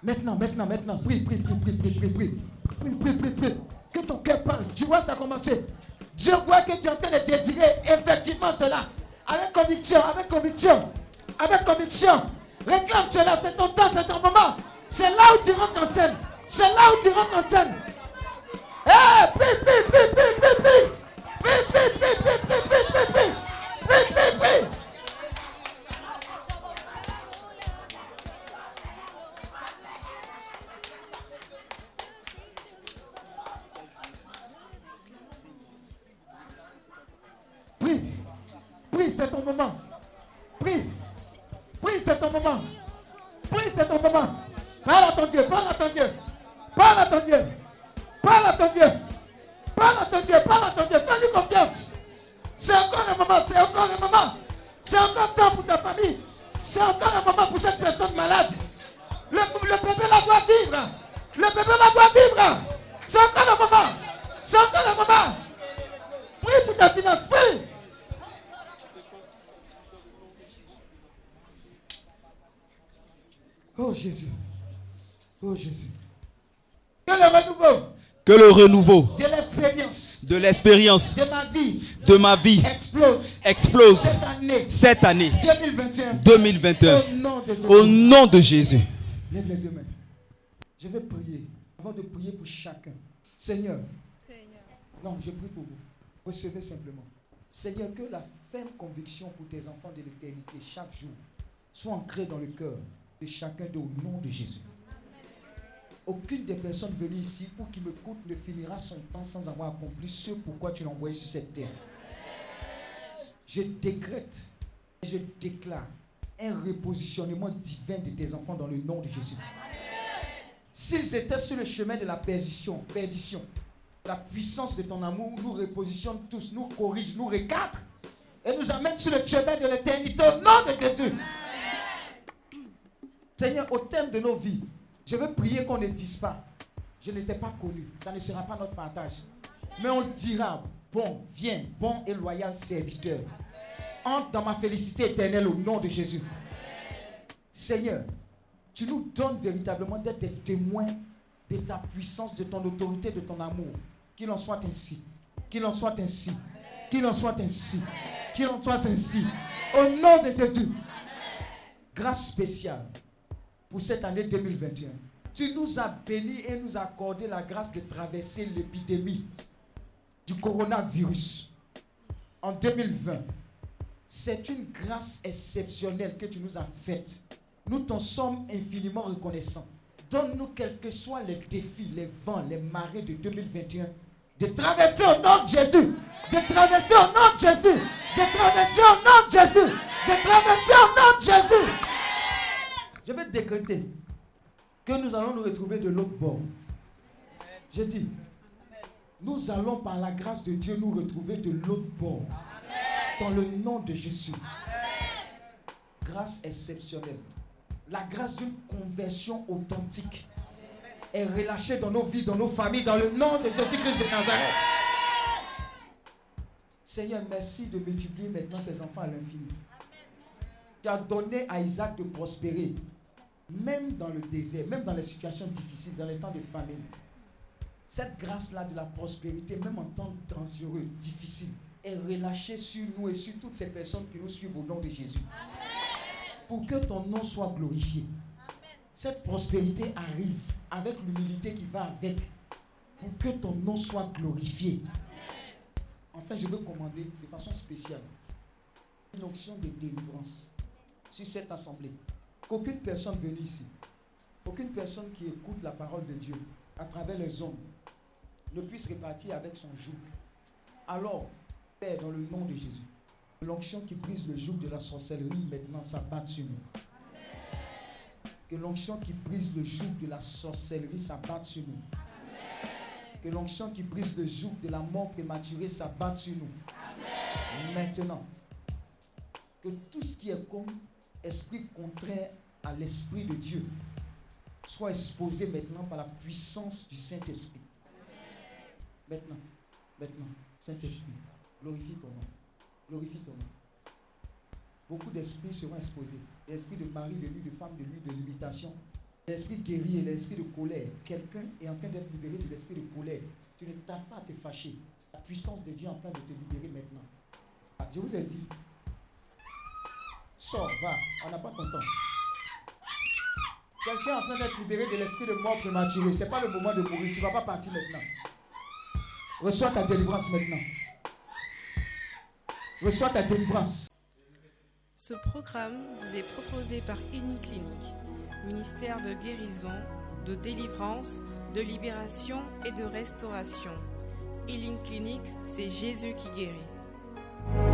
Maintenant, maintenant, maintenant. Prie, prie, prie, prie, prie, prie, prie. Prie, prie, prie, prie. Que ton cœur parle. Tu vois, ça a commencé. Dieu voit que tu es en train de désirer effectivement cela. Avec conviction, avec conviction. Avec conviction. Réclame cela. C'est ton temps, c'est ton moment. C'est là où tu rentres en scène. C'est là où tu rentres en scène. Prie, prie, c'est ton moment. Prie. Prie, c'est ton moment. Prie, c'est ton moment. Parle ton Dieu, parle ton Dieu. Parle à ton Dieu. Parle à ton Dieu. Parle à ton Dieu, parle à ton Dieu. Fais-lui confiance. C'est encore un moment, c'est encore un moment. C'est encore temps pour ta famille. C'est encore un moment pour cette personne malade. Le, le bébé la doit vivre. Le bébé la doit vivre. C'est encore un moment. C'est encore un moment. Prie pour ta finance. Prie. Oh Jésus. Oh Jésus. Que le renouveau? Que le renouveau de l'expérience de de ma vie de ma vie explose explose cette année cette année 2021. 2021 Au nom de Jésus. au nom de Jésus. Lève les deux mains. Je vais prier. Avant de prier pour chacun. Seigneur. Non, je prie pour vous. Recevez simplement. Seigneur, que la ferme conviction pour tes enfants de l'éternité chaque jour soit ancrée dans le cœur de chacun d'eux au nom de Jésus. Aucune des personnes venues ici ou qui m'écoutent ne finira son temps sans avoir accompli ce pourquoi tu l'as envoyé sur cette terre. Je décrète je déclare un repositionnement divin de tes enfants dans le nom de Jésus. S'ils étaient sur le chemin de la perdition, perdition, la puissance de ton amour nous repositionne tous, nous corrige, nous recadre et nous amène sur le chemin de l'éternité au nom de. Seigneur, au thème de nos vies, je veux prier qu'on ne dise pas, je n'étais pas connu, ça ne sera pas notre partage. Mais on dira, bon, viens, bon et loyal serviteur. Entre dans ma félicité éternelle au nom de Jésus. Seigneur, tu nous donnes véritablement d'être des témoins de ta puissance, de ton autorité, de ton amour. Qu'il en soit ainsi. Qu'il en soit ainsi. Qu'il en soit ainsi. Qu'il en soit ainsi. Au nom de Jésus. Grâce spéciale pour cette année 2021. Tu nous as bénis et nous as accordé la grâce de traverser l'épidémie du coronavirus en 2020. C'est une grâce exceptionnelle que tu nous as faite. Nous t'en sommes infiniment reconnaissants. Donne-nous, quels que soient les défis, les vents, les marées de 2021, de traverser au nom de Jésus. De traverser au nom de Jésus. De traverser au nom de Jésus. De traverser au nom de Jésus. Je vais décréter que nous allons nous retrouver de l'autre bord. Je dis, nous allons par la grâce de Dieu nous retrouver de l'autre bord. Dans le nom de Jésus. Grâce exceptionnelle. La grâce d'une conversion authentique est relâchée dans nos vies, dans nos familles, dans le nom de Jésus-Christ de Nazareth. Seigneur, merci de multiplier maintenant tes enfants à l'infini. Tu as donné à Isaac de prospérer, même dans le désert, même dans les situations difficiles, dans les temps de famine. Cette grâce-là de la prospérité, même en temps dangereux, difficile, est relâchée sur nous et sur toutes ces personnes qui nous suivent au nom de Jésus. Pour que ton nom soit glorifié. Cette prospérité arrive avec l'humilité qui va avec. Pour que ton nom soit glorifié. Enfin, je veux commander de façon spéciale une onction de délivrance sur cette assemblée. Qu'aucune personne venue ici, aucune personne qui écoute la parole de Dieu à travers les hommes ne puisse repartir avec son joug. Alors, Père, dans le nom de Jésus, l'onction qui brise le joug de la sorcellerie maintenant s'abatte sur nous. Que l'onction qui brise le joug de la sorcellerie s'abatte sur nous. Que l'onction qui brise le joug de la mort prématurée s'abatte sur nous. Maintenant, que tout ce qui est comme esprit contraire à l'esprit de Dieu soit exposé maintenant par la puissance du Saint-Esprit. Maintenant, maintenant, Saint-Esprit, glorifie ton nom. Glorifie ton nom. Beaucoup d'esprits seront exposés. L'esprit de mari, de lui, de femme, de lui, de limitation. L'esprit guerrier, l'esprit de colère. Quelqu'un est en train d'être libéré de l'esprit de colère. Tu ne tardes pas à te fâcher. La puissance de Dieu est en train de te libérer maintenant. Ah, Je vous ai dit, sors, va, on n'a pas ton temps. Quelqu'un est en train d'être libéré de l'esprit de mort prématurée. Ce n'est pas le moment de mourir. Tu ne vas pas partir maintenant. Reçois ta délivrance maintenant. Reçois ta délivrance. Ce programme vous est proposé par Clinique, ministère de guérison, de délivrance, de libération et de restauration. Healing Clinic, c'est Jésus qui guérit.